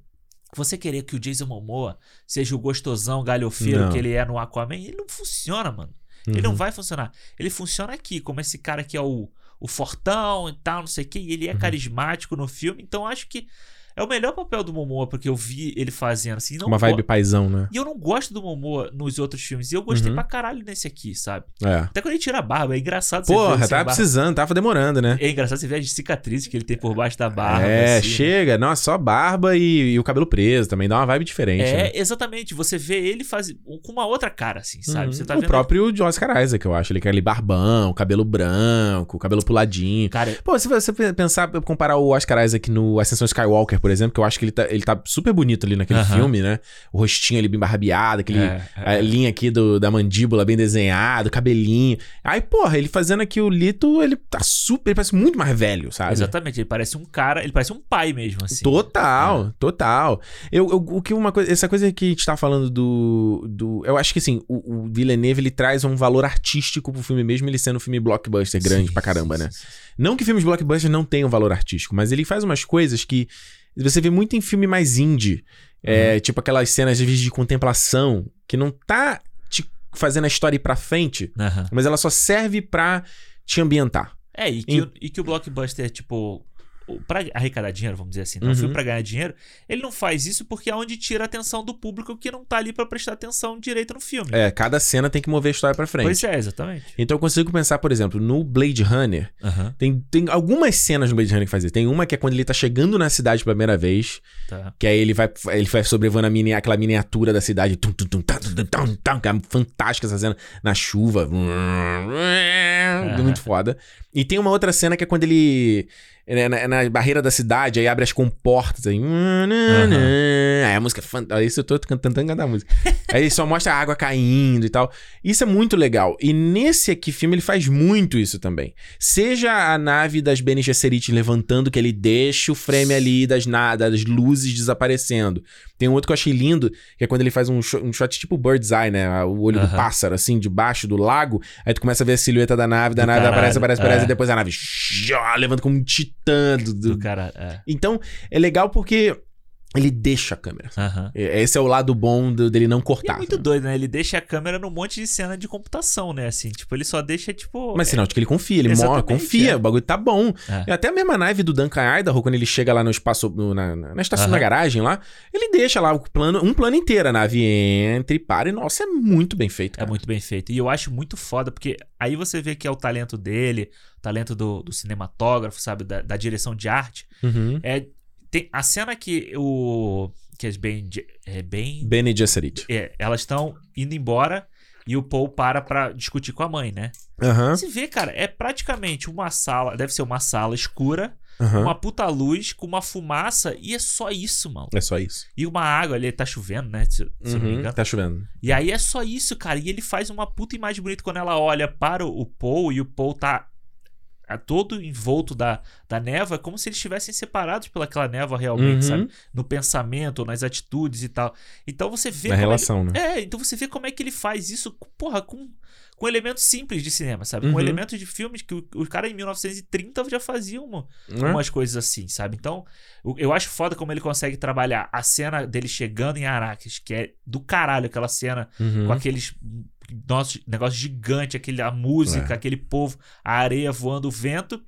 Você querer que o Jason Momoa seja o gostosão galhofeiro Não. que ele é no Aquaman, ele não funciona, mano. Ele não Uhum. vai funcionar. Ele funciona aqui, como esse cara que é o, o fortão e tal, não sei o que, e ele é Uhum. carismático no filme, então acho que é o melhor papel do Momoa, porque eu vi ele fazendo assim. Não Uma vibe paizão, né? E eu não gosto do Momoa nos outros filmes, e eu gostei Uhum. pra caralho nesse aqui, sabe? É. Até quando ele tira a barba, é engraçado você ver ele Porra, tava precisando, tava demorando, né? É engraçado você ver as cicatrizes que ele tem por baixo da barba. é, assim, né? chega. Nossa, só barba e, e o cabelo preso também. Dá uma vibe diferente, É, né? exatamente. Você vê ele faz... com uma outra cara, assim, sabe? Uhum. Você tá o vendo. próprio de Oscar Isaac, eu acho. Ele quer ali barbão, cabelo branco, cabelo puladinho. Cara, Pô, se você pensar, comparar o Oscar Isaac no Ascensão Skywalker, por exemplo, que eu acho que ele tá, ele tá super bonito ali naquele filme, né? O rostinho ali bem barbeado, aquele, É, a é. linha aqui do, da mandíbula bem desenhado, cabelinho. Aí, porra, ele fazendo aqui o Lito, ele tá super, ele parece muito mais velho, sabe? Exatamente, ele parece um cara, ele parece um pai mesmo, assim. Total, total. Eu, eu- o que uma coisa, essa coisa que a gente tá falando do, do, eu acho que assim, o, o Villeneuve ele traz um valor artístico pro filme mesmo ele sendo um filme blockbuster grande Sim, pra caramba, sim, né? sim, sim. Não que filmes blockbuster não tenham valor artístico, mas ele faz umas coisas que você vê muito em filme mais indie. É, tipo aquelas cenas às vezes de contemplação que não tá te fazendo a história ir pra frente, Aham. mas ela só serve pra te ambientar. É, e que, Em- o, e que o blockbuster, tipo, pra arrecadar dinheiro, vamos dizer assim, não Uhum. um filme pra ganhar dinheiro, ele não faz isso porque é onde tira a atenção do público que não tá ali pra prestar atenção direito no filme. É, cada cena tem que mover a história pra frente. Pois é, exatamente. Então eu consigo pensar, por exemplo, no Blade Runner, Aham, tem, tem algumas cenas no Blade Runner que faz isso. Tem uma que é quando ele tá chegando na cidade pela primeira vez, tá. que aí ele vai, ele vai sobrevoando a mini, aquela miniatura da cidade, tum, tum, tum, tum, tum, tum, tum, que é fantástica essa cena, na chuva. Muito foda. E tem uma outra cena que é quando ele. Né, Na, na barreira da cidade, aí abre as comportas, aí. Aí a música é fantástica. Isso eu tô cantando, cantando a música. aí só mostra a água caindo e tal. Isso é muito legal. E nesse aqui filme ele faz muito isso também. Seja a nave das Bene Gesserit levantando, que ele deixa o frame ali das, na- das luzes desaparecendo. Tem um outro que eu achei lindo, que é quando ele faz um, shot, um shot tipo bird's eye, né? O olho do Aham. pássaro, assim, debaixo do lago. Aí tu começa a ver a silhueta da nave, da Do nave caralho, aparece, aparece, aparece, é. e depois a nave levanta como um titã. Do- do- Do cara, é. Então, é legal porque ele deixa a câmera. É- Esse é o lado bom do- dele não E é cortar. muito doido, né? Ele deixa a câmera num monte de cena de computação, né? Assim, tipo, ele só deixa, tipo. Mas sinal de que ele confia, ele mora, Exatamente, confia, é. o bagulho tá bom. É. E Até a mesma nave do Duncan Idaho, quando ele chega lá no espaço, no- na, na- estação Aham. da garagem lá, ele deixa lá o plano, um plano inteiro, a nave entra e para, e nossa, é muito bem feito. É cara. muito bem feito. E eu acho muito foda, porque aí você vê que é o talento dele, o talento do, do cinematógrafo, sabe? Da, da direção de arte. Uhum. É, tem a cena que o. Que as bem. É bem. Bene Gesserit. é, elas estão indo embora e o Paul para pra discutir com a mãe, né? Aham. Você vê, cara, é praticamente uma sala, deve ser uma sala escura, aham. uma puta luz com uma fumaça e é só isso, mano. É só isso. E uma água ali, tá chovendo, né? Se, se eu não me Uhum, engano. Tá chovendo. E aí é só isso, cara. E ele faz uma puta imagem bonita quando ela olha para o Paul e o Paul tá todo envolto da, da névoa, é como se eles estivessem separados pelaquela névoa realmente, Uhum. sabe? No pensamento, nas atitudes e tal. Então você vê Na relação, né? ele, É, então você vê como é que ele faz isso, porra, com, com elementos simples de cinema, sabe? Com Uhum. elementos de filmes que o, o cara em 1930 já fazia uma, Né? umas coisas assim, sabe? Então, eu, eu acho foda como ele consegue trabalhar a cena dele chegando em Arrakis, que é do caralho aquela cena Uhum. com aqueles nosso negócio gigante, aquele, a música, É. aquele povo, a areia voando, o vento.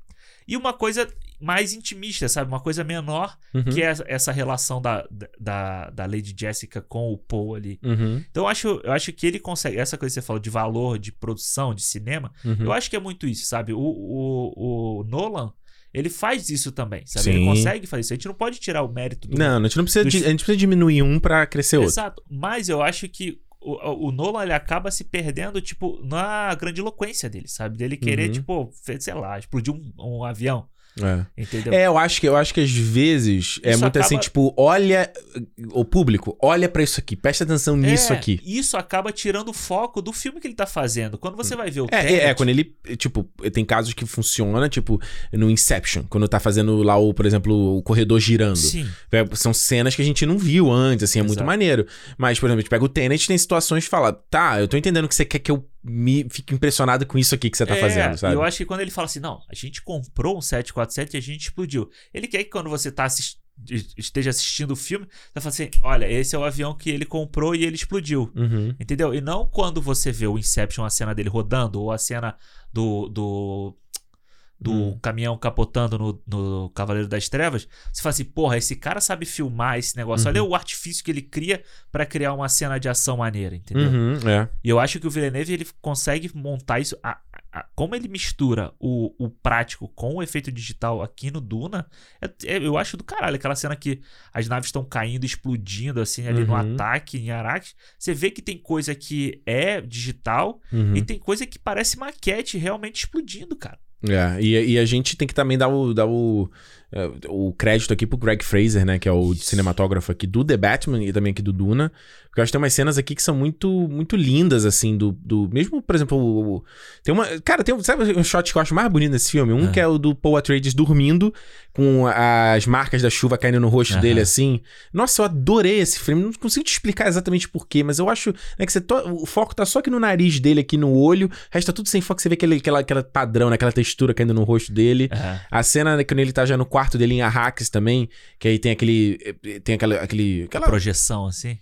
E uma coisa mais intimista, sabe? Uma coisa menor, Uhum. que é essa- relação da, da, da Lady Jessica com o Paul ali. Uhum. Então eu acho, eu acho que ele consegue. Essa coisa que você falou de valor, de produção, de cinema, Uhum. eu acho que é muito isso, sabe? O, o, o Nolan, ele faz isso também, sabe? Ele Sim. consegue fazer isso. A gente não pode tirar o mérito do Não, a gente não precisa, dos- a gente precisa diminuir um pra crescer outro. Exato. Mas eu acho que o, o Nolan ele acaba se perdendo, tipo, na grandiloquência dele, sabe? Dele querer, Uhum. tipo, sei lá, explodir um, um avião, É. entendeu? É, eu acho que eu acho que às vezes é Isso muito assim, acaba- tipo, olha o público, olha pra isso aqui, presta atenção nisso É, aqui. Isso acaba tirando o foco do filme que ele tá fazendo. Quando você vai ver o É, é, é, Tenet, quando ele, tipo, tem casos que funciona, tipo, no Inception, quando tá fazendo lá o, por exemplo, o corredor girando. Sim. É, São cenas que a gente não viu antes, assim, é muito Exato. maneiro. Mas, por exemplo, a gente pega o Tenet, tem situações que fala, tá, eu tô entendendo que você quer que eu me fique impressionado com isso aqui que você tá É, fazendo, sabe? eu acho que quando ele fala assim, não, a gente comprou um 747 e a gente explodiu. Ele quer que quando você tá assis- esteja assistindo o filme, você fala assim, olha, esse é o avião que ele comprou e ele explodiu. Uhum. Entendeu? E não quando você vê o Inception, a cena dele rodando, ou a cena do. do do Hum. caminhão capotando no, no Cavaleiro das Trevas, você fala assim, porra, esse cara sabe filmar esse negócio. Olha Uhum. o artifício que ele cria pra criar uma cena de ação maneira, entendeu? Uhum, é. E eu acho que o Villeneuve ele consegue montar isso. a- a- como ele mistura o, o prático com o efeito digital aqui no Duna, é- é- eu acho do caralho. Aquela cena que as naves estão caindo, explodindo assim ali no Uhum. ataque em Arrakis. Você vê que tem coisa que é digital Uhum. e tem coisa que parece maquete realmente explodindo, cara. É, e, e a gente tem que também dar o, dar o, o crédito aqui pro Greg Fraser, né? Que é o cinematógrafo aqui do The Batman e também aqui do Duna. Porque eu acho que tem umas cenas aqui que são muito, muito lindas, assim, do. do mesmo, por exemplo, o, o- tem uma. Cara, tem um. Sabe um shot que eu acho mais bonito nesse filme? Um Ah. que é o do Paul Atreides dormindo, com as marcas da chuva caindo no rosto Aham. dele, assim. Nossa, eu adorei esse filme. Não consigo te explicar exatamente porquê, mas eu acho né, que você to- o foco tá só aqui no nariz dele, aqui no olho. Tá tudo sem foco. Você vê aquele, aquela, aquela padrão, né? Aquela textura caindo no rosto dele. A cena né, quando ele tá já no quarto dele em Arrakis também, que aí tem aquele. eh, Tem aquela. aquele, aquela Projeção assim.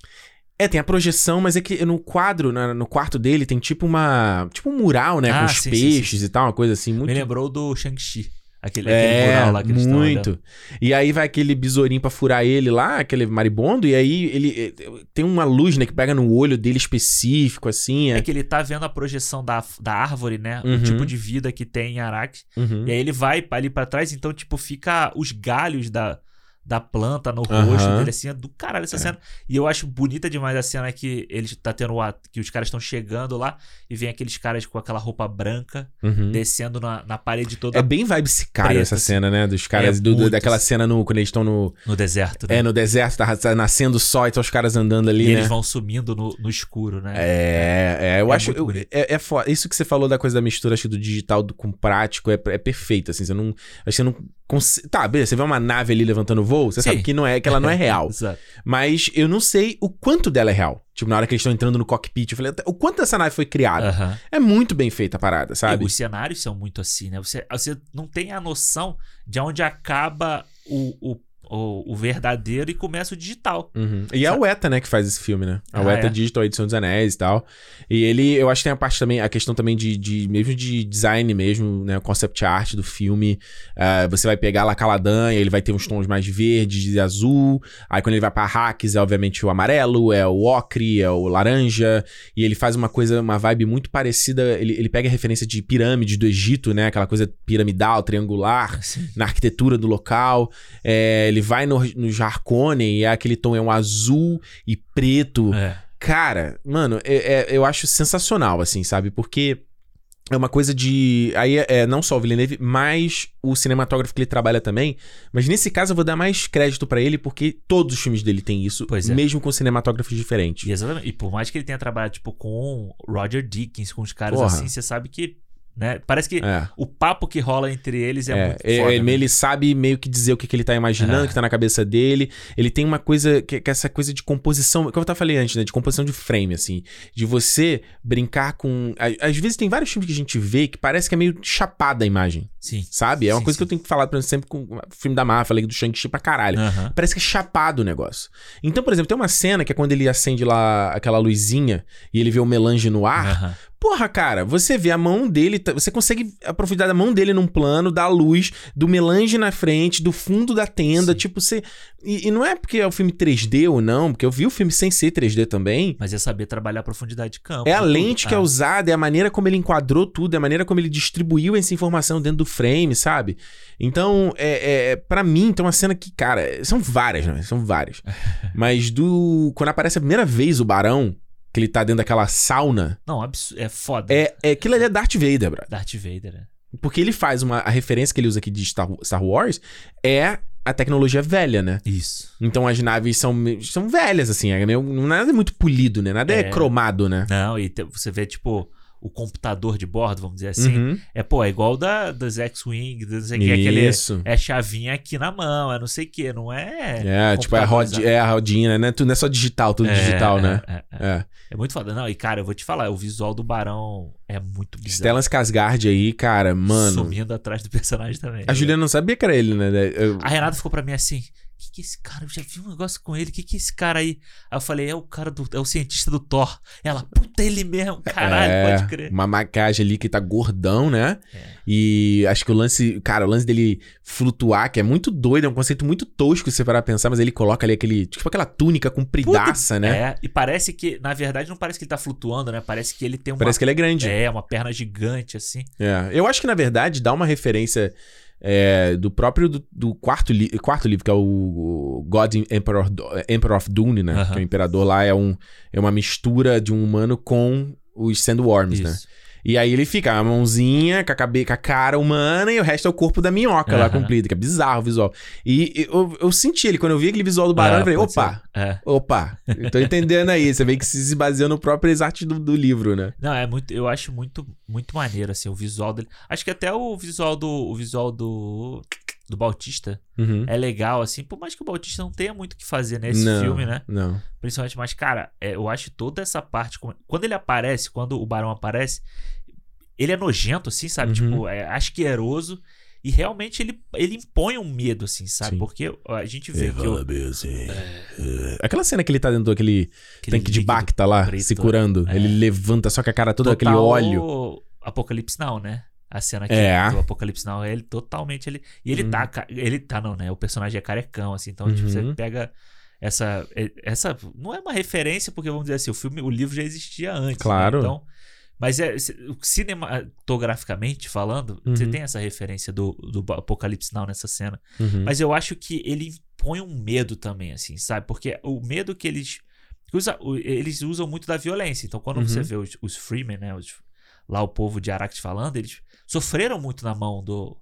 é, tem a projeção, mas é que no quadro, na- no quarto dele, tem tipo uma. Tipo um mural, né? Ah, com os sim, sim, peixes sim. e tal, uma coisa assim. Muito Me lembrou do Shang-Chi. Aquele, aquele é, mural lá que eles estão olhando. muito. E aí vai aquele besourinho pra furar ele lá, aquele maribondo, e aí ele eh, tem uma luz, né, que pega no olho dele específico, assim. É É... que ele tá vendo a projeção da, da árvore, né? Uhum. O tipo de vida que tem em Arrakis. Uhum. E aí ele vai ali pra trás, então, tipo, fica os galhos da, da planta no Aham. rosto dele, assim, é do caralho essa cena. E eu acho bonita demais a cena que ele tá tendo a, que os caras estão chegando lá e vem aqueles caras com aquela roupa branca Uhum. descendo na, na parede toda É bem vibe sicário essa assim. cena, né? Dos caras, É do- do- daquela assim. cena no, quando eles estão no, no deserto, né? é, no deserto, tá, tá nascendo o sol e tá os caras andando ali, e né? eles vão sumindo no, no escuro, né? É, é, eu É acho. eu- é, é foda. Isso que você falou da coisa da mistura, acho que do digital do- com prático é, é perfeito, assim. Você não. Acho que você não. Tá, beleza, você vê uma nave ali levantando voo, você Sim. sabe que, não é, que ela não é real. Exato. Mas eu não sei o quanto dela é real. Tipo, na hora que eles estão entrando no cockpit, eu falei, o quanto essa nave foi criada? É muito bem feita a parada, sabe? E os cenários são muito assim, né? Você, você não tem a noção de onde acaba o, o, o, o verdadeiro e começa o digital. Uhum. E é o ETA, né, que faz esse filme, né? A Ah, ETA é? Digital, a edição dos Anéis e tal. E ele, eu acho que tem a parte também, a questão também de, de mesmo de design mesmo, né? O concept art do filme. Ah, você vai pegar lá Caladan ele vai ter uns tons mais verdes e azul. Aí quando ele vai pra Hacks é obviamente o amarelo, é o ocre, é o laranja. E ele faz uma coisa, uma vibe muito parecida. Ele, ele pega a referência de pirâmides do Egito, né? Aquela coisa piramidal, triangular Assim. na arquitetura do local. É, ele vai no, no Jarkone e é aquele tom é um azul e preto. É. Cara, mano, é- é- eu acho sensacional, assim, sabe? Porque é uma coisa de. Aí é, é não só o Villeneuve, mas o cinematógrafo que ele trabalha também. Mas nesse caso eu vou dar mais crédito pra ele, porque todos os filmes dele têm isso, é. mesmo com cinematógrafos diferentes. E, exatamente. E por mais que ele tenha trabalhado, tipo, com Roger Dickens, com os caras Porra. assim, você sabe que. Né? Parece que É. o papo que rola entre eles é, É, muito é, foda. ele, né? ele sabe meio que dizer o que, que ele tá imaginando, É. que tá na cabeça dele. Ele tem uma coisa, que, que é essa coisa de composição, que eu até falei antes, né? De composição de frame, assim. De você brincar com. Às vezes tem vários filmes que a gente vê que parece que é meio chapada a imagem, Sim. sabe? É uma Sim, coisa que sim. eu tenho que falar, por exemplo, sempre com o filme da Marvel, falei do Shang-Chi pra caralho. Parece que é chapado o negócio. Então, por exemplo, tem uma cena que é quando ele acende lá aquela luzinha e ele vê o melange no ar. Porra, cara, você vê a mão dele, tá- você consegue a profundidade da mão dele num plano, da luz, do melange na frente, do fundo da tenda, Sim. tipo, você. E, e não é porque é o filme 3D ou não, porque eu vi o filme sem ser 3D também. Mas é saber trabalhar a profundidade de campo. É a tudo. lente que é Ah, usada, é a maneira como ele enquadrou tudo, é a maneira como ele distribuiu essa informação dentro do frame, sabe? Então, é, é para mim, tem uma cena que, cara, são várias, né? São várias. Mas do. Quando aparece a primeira vez o Barão, que ele tá dentro daquela sauna, Não, absu- é foda. é, é aquilo ali é Darth Vader, brother. Darth Vader, né? Porque ele faz uma. A referência que ele usa aqui de Star, Star Wars é a tecnologia velha, né? Isso. Então as naves são, são velhas, assim. É meio, nada é muito polido, né? Nada é, É. cromado, né? Não, e te- você vê, tipo, o computador de bordo, vamos dizer assim. Uhum. É, pô, é igual da, das X-Wing, não sei o que, aquele. Isso. É chavinha aqui na mão, é não sei o que, não é. É, tipo, é a, rod, computadorizado. é a rodinha, né? Tudo não é só digital, tudo É, digital, é, né? É, é. É. É muito foda. Não, e cara, eu vou te falar, o visual do Barão é muito bizarro. Stellan Skarsgård aí, cara, mano. Sumindo atrás do personagem também. A Juliana não sabia que era ele, né? Eu- A Renata ficou pra mim assim: que é esse cara? Eu já vi um negócio com ele, que que é esse cara aí? Aí eu falei: é o cara do. É o cientista do Thor. Ela, puta, ele mesmo, caralho, é, pode crer. Uma maquiagem ali que tá gordão, né? É. E acho que o lance, cara, o lance dele flutuar, que é muito doido, é um conceito muito tosco se você parar pra pensar, mas ele coloca ali aquele, tipo aquela túnica compridaça, né? É, e parece que, na verdade, não parece que ele tá flutuando, né? Parece que ele tem uma. Parece que ele é grande. É, uma perna gigante, assim. É. Eu acho que, na verdade, dá uma referência é, do próprio do, do quarto, li- quarto livro, que é o, God Emperor, Emperor of Dune, né? Que o imperador lá é, um, é uma mistura de um humano com os Sandworms, né? E aí ele fica a mãozinha com a, cabe, com a cara humana e o resto é o corpo da minhoca lá comprido, que é bizarro o visual. E eu, eu senti ele, quando eu vi aquele visual do barão, Ah, eu falei, opa. É. opa, eu tô entendendo aí. Você vê que se baseou no próprio arte do, do livro, né? Não, é muito. Eu acho muito, muito maneiro, assim, o visual dele. Acho que até o visual do. O visual do. Do Bautista Uhum. é legal, assim, por mais que o Bautista não tenha muito o que fazer nesse não, filme, né? Não. Principalmente, mas, cara, é, eu acho toda essa parte. Quando ele aparece, quando o Barão aparece, ele é nojento, assim, sabe? Uhum. Tipo, é asqueroso. E realmente ele, ele impõe um medo, assim, sabe? Sim. Porque a gente vê que o, É. Aquela cena que ele tá dentro daquele aquele tanque de Bacta lá, preto, se curando. é. Ele levanta só com a cara toda aquele total óleo. Apocalipse Now, né? A cena aqui É. do Apocalipse Now, ele totalmente ele e ele Uhum. tá, ele tá não, né? O personagem é carecão assim, então tipo, Uhum. você pega essa essa não é uma referência porque vamos dizer assim, o filme, o livro já existia antes, né? Claro. Então, mas é cinematograficamente falando, você Uhum. tem essa referência do, do Apocalipse Now nessa cena. Uhum. Mas eu acho que ele impõe um medo também, assim, sabe? Porque o medo que eles. que usa- eles usam muito da violência. Então, quando Uhum. você vê os, os Freemen, né? os- lá o povo de Arrakis falando, eles sofreram muito na mão do,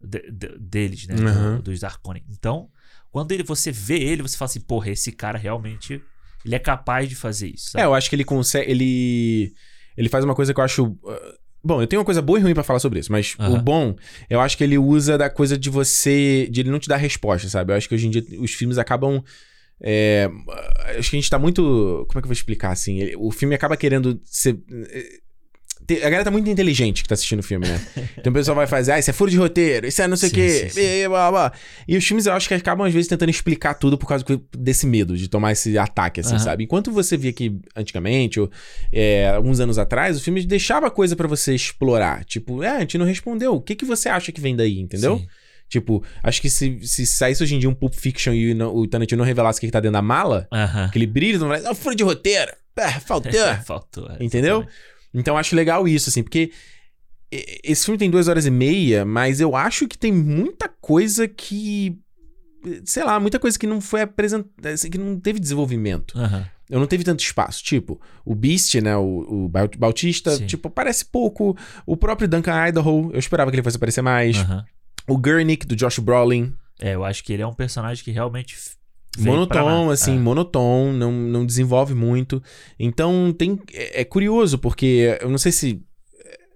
de- de- deles, né? do- Uhum. dos Arconen. Então, quando ele, você vê ele, você fala assim, porra, esse cara realmente. Ele é capaz de fazer isso. É, sabe? eu acho que ele consegue. Ele. Ele faz uma coisa que eu acho. uh, Bom, eu tenho uma coisa boa e ruim pra falar sobre isso, mas o Aham. bom, eu acho que ele usa da coisa de você. de ele não te dar resposta, sabe? Eu acho que hoje em dia os filmes acabam. é, acho que a gente tá muito. Como é que eu vou explicar assim? Ele- o filme acaba querendo ser. Te- A galera tá muito inteligente que tá assistindo o filme, né? Então o pessoal vai fazer, ah, isso é furo de roteiro, isso é não sei o quê, sim, e, blá, blá. e os filmes eu acho que acabam às vezes tentando explicar tudo por causa desse medo de tomar esse ataque, assim, Aham. sabe? Enquanto você via que antigamente, ou é, alguns anos atrás, os filmes deixava coisa pra você explorar. Tipo, é, a gente não respondeu, o que, que você acha que vem daí, entendeu? Sim. Tipo, acho que se, se saísse hoje em dia um Pulp Fiction e não- o Tarantino não revelasse o que, que tá dentro da mala, aquele brilho, não vai ah, furo de roteiro, ah, faltou. Faltou. é, Entendeu? exatamente. Então eu acho legal isso, assim, porque esse filme tem duas horas e meia, mas eu acho que tem muita coisa que sei lá, muita coisa que não foi apresentada, assim, que não teve desenvolvimento. Aham. Eu não teve tanto espaço. Tipo, o Beast, né? O, o Baut- Bautista, Sim. tipo, aparece pouco. O próprio Duncan Idaho, eu esperava que ele fosse aparecer mais. Aham. O Gurnick, do Josh Brolin. É, eu acho que ele é um personagem que realmente Monotom, assim, É. monotom, não, não desenvolve muito. Então, tem é, é curioso, porque eu não sei se.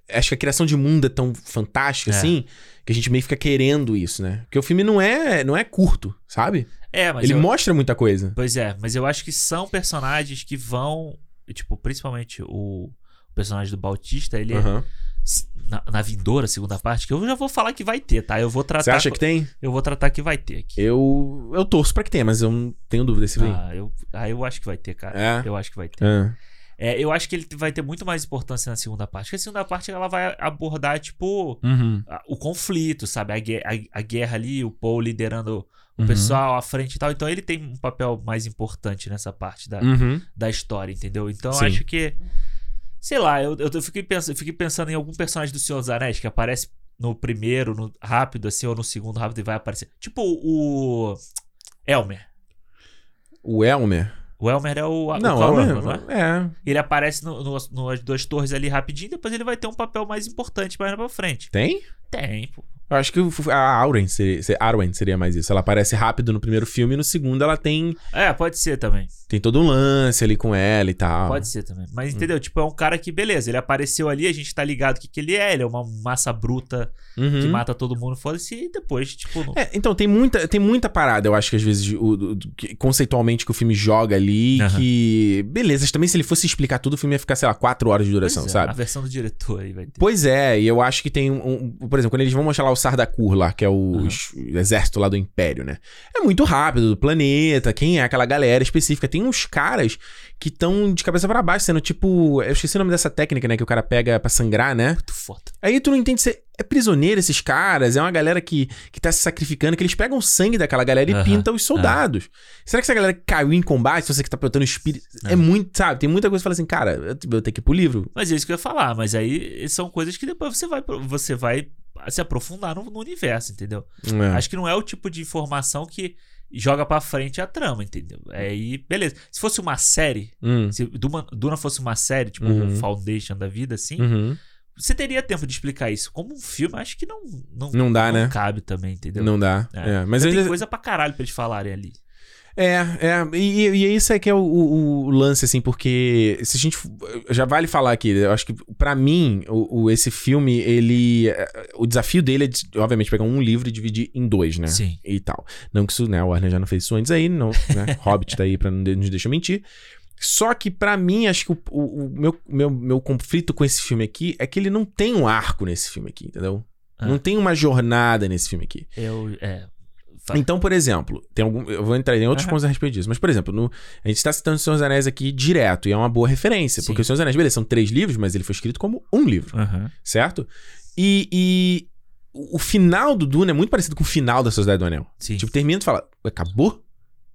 é, Acho que a criação de mundo é tão fantástica, É. assim, que a gente meio fica querendo isso, né? Porque o filme não é, não é curto, sabe? É, mas Ele eu- mostra muita coisa. Pois é, mas eu acho que são personagens que vão. Tipo, principalmente o, o personagem do Bautista, ele é Aham. Na, na vindoura segunda parte, que eu já vou falar que vai ter, tá? Eu vou tratar. Você acha que tem? Eu vou tratar que vai ter aqui. Eu, eu torço pra que tenha, mas eu não tenho dúvida se vem. Ah, eu, ah, eu acho que vai ter, cara. É? Eu acho que vai ter. Ah. É, eu acho que ele vai ter muito mais importância na segunda parte. Porque a segunda parte ela vai abordar, tipo, Uhum. a- o conflito, sabe? A, a- a guerra ali, o Paul liderando o Uhum. pessoal à frente e tal. Então ele tem um papel mais importante nessa parte da, Uhum. da história, entendeu? Então eu acho que. Sei lá, eu, eu fiquei, pensando, fiquei pensando em algum personagem do Senhor dos Anéis que aparece no primeiro, no rápido, assim, ou no segundo rápido e vai aparecer. Tipo o. Elmer. O Elmer. O Elmer é o. não, o Cauã, Elmer. não é? É. Ele aparece no, no, nas duas torres ali rapidinho, depois ele vai ter um papel mais importante mais pra frente. Tem? Tem, pô. Eu acho que a Arwen seria, se- Arwen seria mais isso. Ela aparece rápido no primeiro filme e no segundo ela tem, É, pode ser também. tem todo um lance ali com ela e tal. Pode ser também. Hum. Mas entendeu? Tipo, é um cara que, beleza, ele apareceu ali, a gente tá ligado o que, que ele é. Ele é uma massa bruta Uhum. que mata todo mundo, foda-se, e depois, tipo. Não... É, então, tem muita, tem muita parada, eu acho que às vezes, o, o- que- conceitualmente, que o filme joga ali, Aham. que. Beleza, também se ele fosse explicar tudo, o filme ia ficar, sei lá, quatro horas de duração, é, sabe? A versão do diretor aí vai ter. Pois é, e eu acho que tem um, um- Por exemplo, quando eles vão mostrar lá o Sardakur lá, que é o o exército lá do Império, né? É muito rápido do planeta, quem é aquela galera específica. Tem uns caras que estão de cabeça pra baixo, sendo tipo. Eu esqueci o nome dessa técnica, né? Que o cara pega pra sangrar, né? Muito foda. Aí tu não entende se é prisioneiro esses caras, é uma galera que, que tá se sacrificando, que eles pegam o sangue daquela galera e Aham, pintam os soldados. Será que essa galera caiu em combate? Se você que tá perguntando espírito. É. É. muito, sabe? Tem muita coisa que fala assim, cara, eu, eu tenho que ir pro livro. Mas é isso que eu ia falar. Mas aí são coisas que depois você vai, você vai se aprofundar no, no universo, entendeu? É. Acho que não é o tipo de informação que joga pra frente a trama, entendeu? Aí, beleza. Se fosse uma série, Hum. se Duna, Duna fosse uma série, tipo Uhum. Foundation da vida, assim, Uhum. você teria tempo de explicar isso. Como um filme, acho que não não, Não dá, né? cabe também, entendeu? Não dá. É. É. Mas Tem ainda. coisa pra caralho pra eles falarem ali. É, é. E, e isso é que é o, o- o lance, assim, porque se a gente. Já vale falar aqui, eu acho que pra mim, o, o- esse filme, ele. é, O desafio dele é, de, obviamente, pegar um livro e dividir em dois, né? Sim. E tal. Não que isso, né? O Warner já não fez isso antes aí, não, né? Hobbit tá aí pra não nos deixar mentir. Só que pra mim, acho que o, o- o meu, meu, meu conflito com esse filme aqui é que ele não tem um arco nesse filme aqui, entendeu? Ah. Não tem uma jornada nesse filme aqui. Eu. É. Fa- Então, por exemplo, tem algum, eu vou entrar em outros Aham. pontos a respeito disso, mas, por exemplo, no- a gente tá citando o Senhor dos Anéis aqui direto, e é uma boa referência, Sim. porque o Senhor dos Anéis, beleza, são três livros, mas ele foi escrito como um livro, Aham. certo? E, e o final do Duna é muito parecido com o final da Sociedade do Anel. Sim. Tipo, termina e fala, acabou?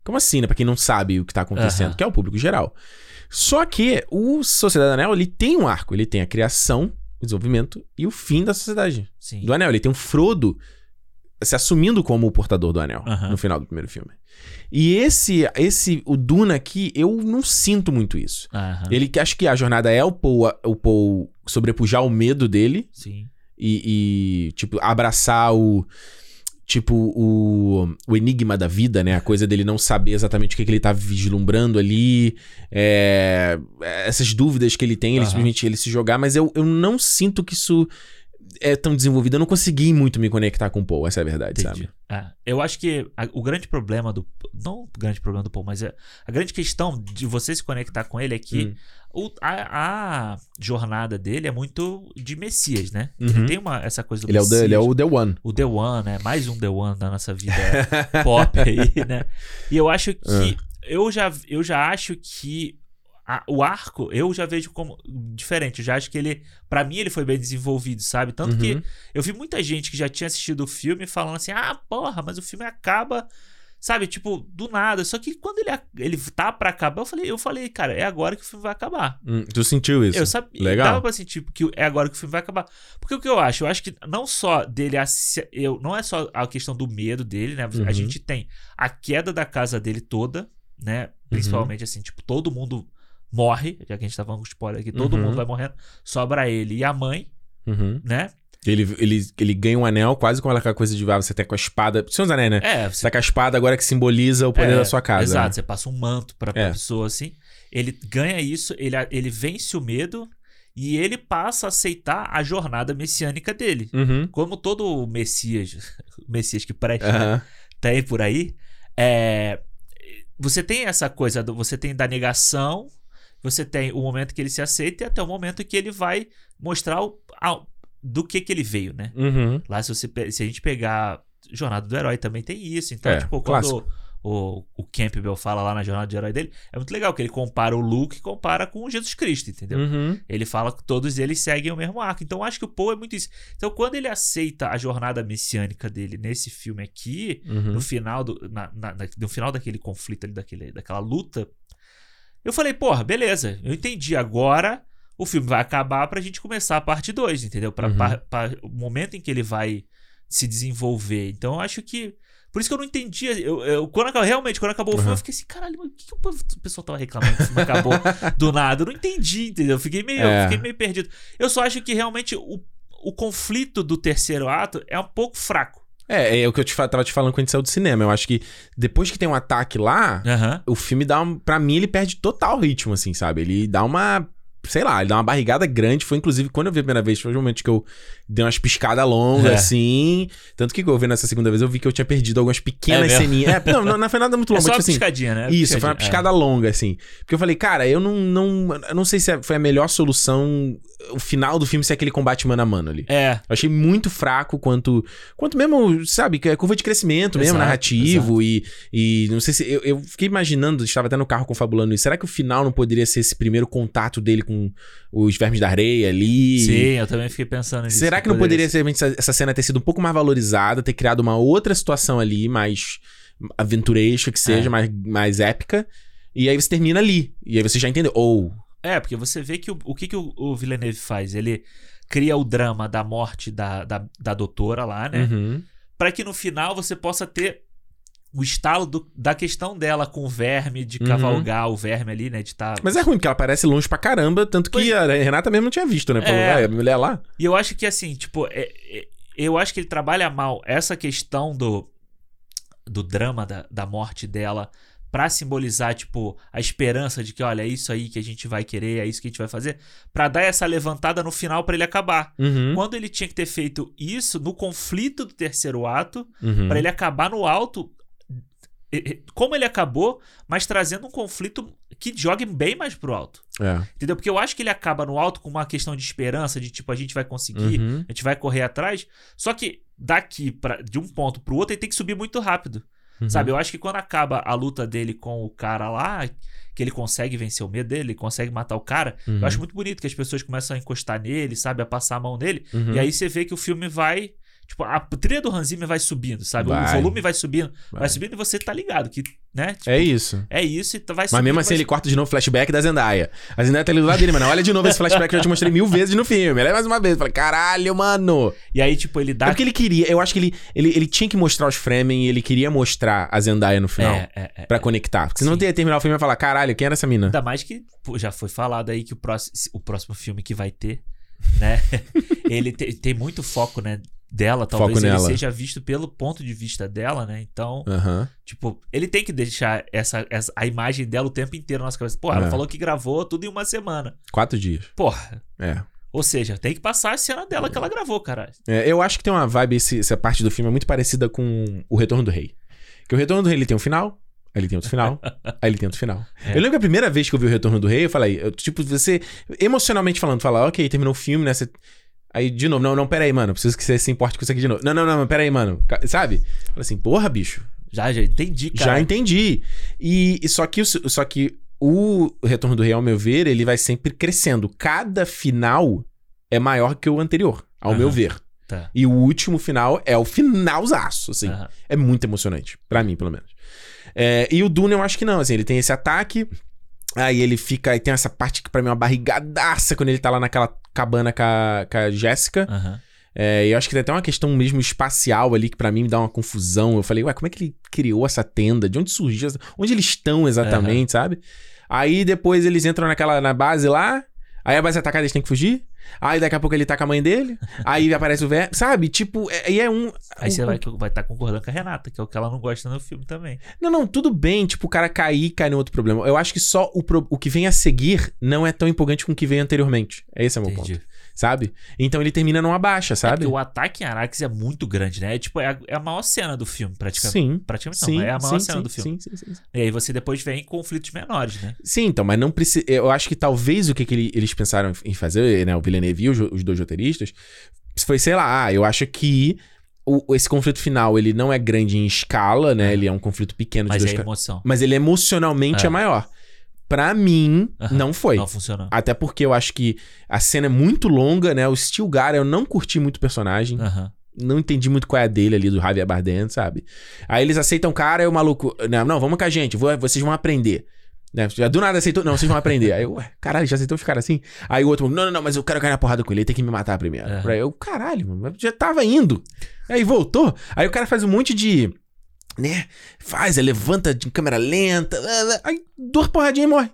Como assim, né? Pra quem não sabe o que tá acontecendo, Aham. que é o público geral. Só que o Sociedade do Anel, ele tem um arco, ele tem a criação, o desenvolvimento e o fim da Sociedade Sim. do Anel. Ele tem um Frodo se assumindo como o portador do Anel Aham. no final do primeiro filme. E esse, esse, o Duna aqui, eu não sinto muito isso. Aham. Ele acho que a jornada é o Paul, o Paul sobrepujar o medo dele Sim. e, e, tipo, abraçar o. Tipo, o, o enigma da vida, né? A coisa dele não saber exatamente o que, que ele tá vislumbrando ali. é, essas dúvidas que ele tem, ele Aham. simplesmente ele se jogar, mas eu, eu não sinto que isso é tão desenvolvido. Eu não consegui muito me conectar com o Paul, essa é a verdade, Entendi. sabe? É, eu acho que a- o grande problema do. Não o grande problema do Paul, mas é- a grande questão de você se conectar com ele é que Hum. o- a, a jornada dele é muito de Messias, né? Uhum. Ele tem uma, essa coisa do Ele é, o Messias. ele é o The One. O The One, né? Mais um The One na nossa vida pop aí, né? E eu acho que. Ah. Eu, já, eu já acho que. A- o arco, eu já vejo como diferente. Eu já acho que ele. Pra mim, ele foi bem desenvolvido, sabe? Tanto que Uhum. eu vi muita gente que já tinha assistido o filme falando assim: ah, porra, mas o filme acaba Sabe, tipo, do nada. Só que quando ele, ele tá pra acabar, eu falei, eu falei, cara, é agora que o filme vai acabar. Hum, tu sentiu isso? Eu sabia. Legal. Dava pra sentir que é agora que o filme vai acabar. Porque o que eu acho? Eu acho que não só dele. Eu, não é só a questão do medo dele, né? Uhum. A gente tem a queda da casa dele toda, né? Principalmente assim, tipo, todo mundo morre. Já que a gente tá falando com spoiler aqui, todo Uhum. mundo vai morrendo. Sobra ele e a mãe, Uhum. né? Ele, ele, ele ganha um anel quase com aquela coisa de ah, você tá com a espada. Senhor dos Anéis, né? É, Você tá com a espada agora que simboliza o poder É, da sua casa. Exato, né? você passa um manto pra, pra É. pessoa assim. Ele ganha isso, ele, ele vence o medo e ele passa a aceitar a jornada messiânica dele. Uhum. Como todo Messias, Messias que presta, né, Aham. tem por aí, é, você tem essa coisa, do, você tem da negação, você tem o momento que ele se aceita e até o momento que ele vai mostrar o- a- do que que ele veio, né? Uhum. Lá, se, você, se a gente pegar Jornada do Herói, também tem isso. Então, É, tipo, clássico. quando o, o Campbell fala lá na Jornada do Herói dele, é muito legal que ele compara o Luke e compara com o Jesus Cristo, entendeu? Uhum. Ele fala que todos eles seguem o mesmo arco. Então, acho que o Poe é muito isso. Então, quando ele aceita a jornada messiânica dele nesse filme aqui, Uhum. no final do, na- na- no final daquele conflito ali, daquele, daquela luta, eu falei, porra, beleza, eu entendi. Agora o filme vai acabar pra gente começar a parte 2, entendeu? Pra, Uhum. pra- pra o momento em que ele vai se desenvolver. Então eu acho que. Por isso que eu não entendia. Eu, eu- quando realmente, quando acabou o filme, Uhum. eu fiquei assim, caralho, mas o que, que o pessoal tava reclamando que o filme acabou do nada? Eu não entendi, entendeu? Eu fiquei meio, eu É. fiquei meio perdido. Eu só acho que realmente o, o conflito do terceiro ato é um pouco fraco. É, é o que eu te, tava te falando quando a gente saiu do cinema. Eu acho que depois que tem um ataque lá, Aham. o filme dá um, pra mim ele perde total ritmo assim, sabe? Ele dá uma sei lá, ele dá uma barrigada grande. Foi inclusive quando eu vi a primeira vez, foi o momento que eu dei umas piscadas longas É. assim. Tanto que eu vi nessa segunda vez, eu vi que eu tinha perdido algumas pequenas É ceninhas. É, não, não, não foi nada muito É longo, só mas uma tipo assim. piscadinha, né? Isso, foi uma Piscadinha, piscada longa, assim. Porque eu falei, cara, eu não, não. Eu não sei se é- foi a melhor solução. O final do filme ser aquele combate mano a mano ali. É. É. Eu achei muito fraco quanto. Quanto mesmo, sabe, que é curva de crescimento mesmo, Exato, narrativo. E, e não sei se. Eu, eu fiquei imaginando, estava até no carro confabulando isso. Será que o final não poderia ser esse primeiro contato dele com os vermes da areia ali? Sim, eu também fiquei pensando nisso. Será que não poderia ser essa, essa cena ter sido um pouco mais valorizada, ter criado uma outra situação ali, mais aventuresca que seja, É. mais, mais épica? E aí você termina ali. E aí você já entendeu. Ou. É, porque você vê que o, o que, que o, o Villeneuve faz? Ele cria o drama da morte da, da, da doutora lá, né? Uhum. Pra que no final você possa ter o estalo do- da questão dela com o verme, de Uhum. cavalgar o verme ali, né? De estar. Mas é ruim, porque ela parece longe pra caramba, tanto que Pois- a Renata mesmo não tinha visto, né? Falou, É. "Ué, a mulher lá. E eu acho que assim, tipo, é- é- eu acho que ele trabalha mal essa questão do, do drama da, da morte dela pra simbolizar, tipo, a esperança de que, olha, é isso aí que a gente vai querer, é isso que a gente vai fazer, Pra dar essa levantada no final pra ele acabar. Uhum. Quando ele tinha que ter feito isso no conflito do terceiro ato, Uhum. pra ele acabar no alto, como ele acabou, mas trazendo um conflito que jogue bem mais pro alto. É. Entendeu? Porque eu acho que ele acaba no alto com uma questão de esperança, de tipo, a gente vai conseguir, Uhum. a gente vai correr atrás. Só que daqui pra, de um ponto pro outro, ele tem que subir muito rápido. Uhum. Sabe? Eu acho que quando acaba a luta dele com o cara lá, que ele consegue vencer o medo dele, ele consegue matar o cara, Uhum. eu acho muito bonito que as pessoas começam a encostar nele, sabe? A passar a mão nele. Uhum. E aí você vê que o filme vai. Tipo, a trilha do Hans Zimmer vai subindo, sabe? O Vai. volume vai subindo, vai. Vai. subindo e você tá ligado que, né? Tipo, É isso. é isso e tá- vai Mas subindo. mesmo assim ele corta de novo o flashback da Zendaya. A Zendaya tá ali do lado dele, mano. Olha de novo esse flashback que eu já te mostrei mil vezes no filme. É mais uma vez. Eu falei, caralho, mano. E aí, tipo, ele dá. É porque ele queria. Eu acho que ele, ele, ele tinha que mostrar os Fremen e ele queria mostrar a Zendaya no final. É, é, é. Pra conectar. Porque senão ia terminar o filme e ia falar, caralho, quem era essa mina? Ainda mais que pô, já foi falado aí que o próximo, o próximo filme que vai ter, né? ele te- tem muito foco, né? Dela, talvez Foco ele nela. seja visto pelo ponto de vista dela, né? Então, Aham. tipo, ele tem que deixar essa, essa- a imagem dela o tempo inteiro na nossa cabeça. Porra, ela É. falou que gravou tudo em uma semana. Quatro dias. Porra. É. Ou seja, tem que passar a cena dela que ela gravou, caralho. É, eu acho que tem uma vibe, esse- essa parte do filme é muito parecida com O Retorno do Rei. Que o Retorno do Rei ele tem um final, aí ele tem outro final, aí ele tem outro final. É. Eu lembro que a primeira vez que eu vi O Retorno do Rei, eu falei, eu, tipo, você, emocionalmente falando, fala, ok, terminou o filme, né? Você- Aí, de novo, não, não, pera aí, mano, preciso que você se importe com isso aqui de novo. Não, não, não, pera aí, mano, sabe? Fala assim, porra, bicho, Já, já entendi, cara. já entendi. E, e só que, o, só que o Retorno do Rei, ao meu ver, ele vai sempre crescendo. Cada final é maior que o anterior, ao Aham. meu ver. Tá. E o último final é o finalzaço, assim. Aham. É muito emocionante. Pra mim, pelo menos. É, e o Dune eu acho que não, assim. Ele tem esse ataque. Aí ele fica. Aí tem essa parte que pra mim é uma barrigadaça quando ele tá lá naquela cabana com a, com a Jéssica. Aham. É, e eu acho que tem até uma questão mesmo espacial ali que pra mim me dá uma confusão. Eu falei, ué, como é que ele criou essa tenda? De onde surgiu? essa- Onde eles estão exatamente, sabe? Aí depois eles entram naquela na base lá. Aí a base é atacada, eles têm que fugir. Aí daqui a pouco ele tá com a mãe dele. aí aparece o velho. Sabe? Tipo, é- e é, um. Aí um- você vai estar vai tá concordando com a Renata, que é o que ela não gosta no filme também. Não, não, tudo bem, tipo, o cara cair cai no outro problema. Eu acho que só o, pro- o que vem a seguir não é tão empolgante com o que veio anteriormente. Esse é o meu Entendi. ponto. Sabe? Então ele termina numa baixa, É sabe? porque o ataque em Arax é muito grande, né? É, tipo, é a, é a maior cena do filme, praticamente. Sim. Praticamente Sim, não, é a maior sim, cena sim, do filme. Sim, sim, sim. E aí você depois vem em conflitos menores, né? Sim, então, mas não precisa. Eu acho que talvez o que, que ele- eles pensaram em fazer, né? O Villeneuve e os, os dois roteiristas, foi, sei lá, ah, eu acho que o- esse conflito final ele não é grande em escala, né? Ele é um conflito pequeno de Mas dois é emoção. Mas ele emocionalmente É. é maior. Pra mim, Aham. não foi. Não funcionou. Até porque eu acho que a cena é muito longa, né? O Stilgar, eu não curti muito o personagem. Aham. Não entendi muito qual é a dele ali, do Javier Bardem, sabe? Aí eles aceitam o cara e o maluco... Não, não, vamos com a gente, vou- vocês vão aprender. Né? Já do nada aceitou... Não, vocês vão aprender. Aí eu, ué, caralho, já aceitou ficar assim? Aí o outro, não, não, não, mas eu quero cair na porrada com ele, ele tem que me matar primeiro. Aham. Aí eu, caralho, mano, já tava indo. Aí voltou. Aí o cara faz um monte de... Né? Faz, levanta de câmera lenta. Aí duas porradinhas e morre.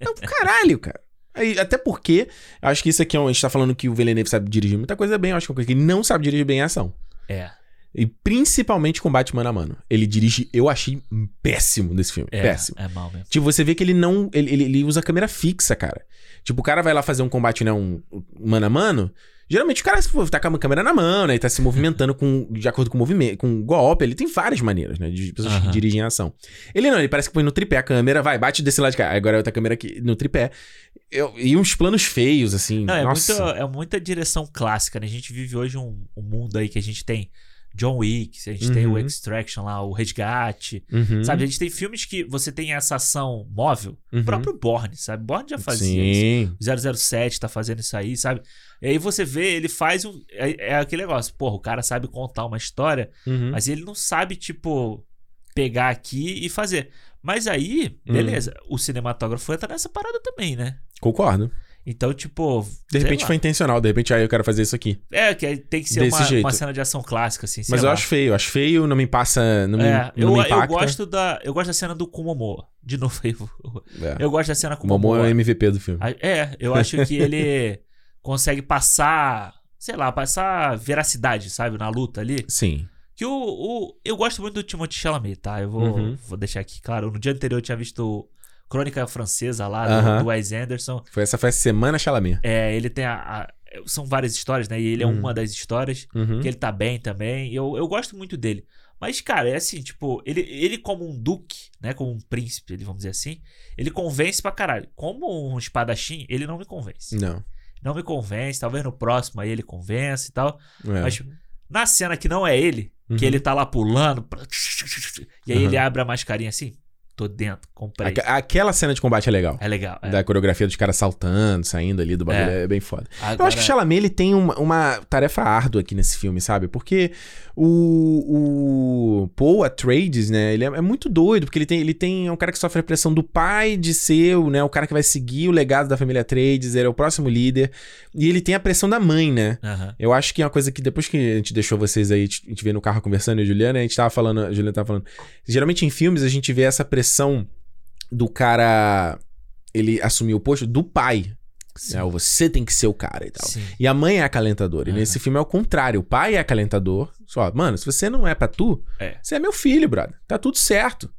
Eu, caralho, cara. Aí, até porque, acho que isso aqui é um, a gente tá falando que o Villeneuve sabe dirigir muita coisa bem, eu acho que é uma coisa que ele não sabe dirigir bem é ação. É. E principalmente combate mano a mano. Ele dirige, eu achei péssimo nesse filme. É, Péssimo. é mal mesmo. Tipo, você vê que ele não. Ele, ele, ele usa câmera fixa, cara. Tipo, o cara vai lá fazer um combate, né? Um, um mano a mano. Geralmente o cara tá com a câmera na mão, né? E tá se movimentando com, de acordo com o movimento, com o golpe. Ele tem várias maneiras, né? De pessoas que Aham. dirigem a ação. Ele não, ele parece que põe no tripé a câmera, vai, bate desse lado de cá. Agora outra câmera aqui no tripé. Eu, e uns planos feios, assim. Não, é, muito, é muita direção clássica, né? A gente vive hoje um, um mundo aí que a gente tem John Wick, a gente tem o Uhum. Extraction lá, o Resgate. Uhum. Sabe, a gente tem filmes que você tem essa ação móvel. Uhum. O próprio Bourne, sabe? Bourne já fazia isso. Sim. 007 tá fazendo isso aí, sabe? E aí você vê, ele faz um. É, é aquele negócio, porra, o cara sabe contar uma história, Uhum. mas ele não sabe, tipo, pegar aqui e fazer. Mas aí, Hum. beleza, o cinematógrafo entra nessa parada também, né? Concordo. Então, tipo. De repente lá. foi intencional, de repente aí eu quero fazer isso aqui. É, que tem que ser uma, uma cena de ação clássica, assim. Mas eu lá. acho feio, eu acho feio, não me passa. Não me, É, não eu, me eu impacta. gosto da. Eu gosto da cena do Kumomoa. De novo, eu, É. eu gosto da cena com O é o MVP do filme. É, eu acho que ele consegue passar, sei lá, passar veracidade, sabe, na luta ali. Sim. Que o, o eu gosto muito do Timothée Chalamet, tá? Eu vou, Uhum. vou deixar aqui claro. No dia anterior eu tinha visto Crônica Francesa lá, do, Aham. do Wes Anderson. Foi, essa foi a semana Chalamet. É, ele tem a, a- São várias histórias, né? E ele é Uhum. uma das histórias. Uhum. Que ele tá bem também. Eu, eu gosto muito dele. Mas, cara, é assim, tipo, ele, ele como um duque, né? Como um príncipe, ele, vamos dizer assim, ele convence pra caralho. Como um espadachim, ele não me convence. Não. Não me convence. Talvez no próximo aí ele convence e tal. É. Mas na cena que não é ele, Uhum. que ele tá lá pulando, e aí ele abre a mascarinha assim, tô dentro, comprei. Aque- Aquela cena de combate é legal. É legal. É. Da coreografia dos caras saltando, saindo ali do bagulho, É. é, bem foda. Eu Agora, acho que o Chalamet ele tem uma, uma tarefa árdua aqui nesse filme, sabe? Porque o, o Paul Atreides, né? Ele é, é muito doido, porque ele tem, ele tem é um cara que sofre a pressão do pai de ser né, o cara que vai seguir o legado da família Atreides, ele é o próximo líder, e ele tem a pressão da mãe, né? Aham. Eu acho que é uma coisa que depois que a gente deixou vocês aí, a gente veio no carro conversando, e a Juliana, a gente tava falando, a Juliana tava falando. Geralmente em filmes a gente vê essa pressão do cara ele assumir o posto do pai. Sim. Né? Você tem que ser o cara e tal. Sim. E a mãe é acalentadora. E Aham. nesse filme é o contrário. O pai é acalentador. Só, mano, se você não é pra tu, É. você é meu filho, brother. Tá tudo certo.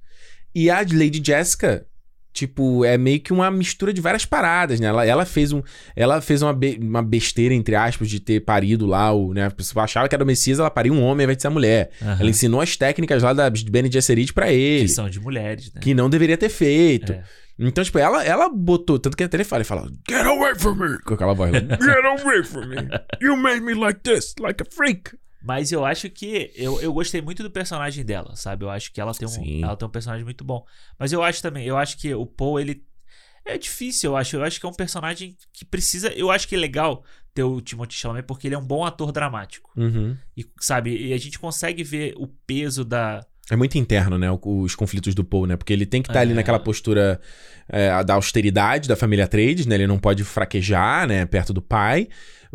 E a Lady Jessica, tipo, é meio que uma mistura de várias paradas, né? Ela, ela fez, um, ela fez uma, be- uma besteira, entre aspas, de ter parido lá, o, né? A pessoa achava que era o Messias, ela pariu um homem ao invés de ser a mulher. Aham. Ela ensinou as técnicas lá da Bene Gesserit pra ele. Que são de mulheres, né? Que não deveria ter feito. É. Então, tipo, ela, ela botou. Tanto que até ele fala, ele fala, Get away from me! Com aquela voz lá. Get away from me! You made me like this, like a freak! Mas eu acho que. Eu, eu gostei muito do personagem dela, sabe? Eu acho que ela tem, um, Sim. ela tem um personagem muito bom. Mas eu acho também, eu acho que o Paul, ele. É difícil, eu acho. Eu acho que é um personagem que precisa. Eu acho que é legal ter o Timothée Chalamet porque ele é um bom ator dramático. Uhum. E, sabe, e a gente consegue ver o peso da. É muito interno, né? o- Os conflitos do Paul, né? Porque ele tem que estar ali É. naquela postura é, da austeridade da família Trades, né? Ele não pode fraquejar, né? Perto do pai.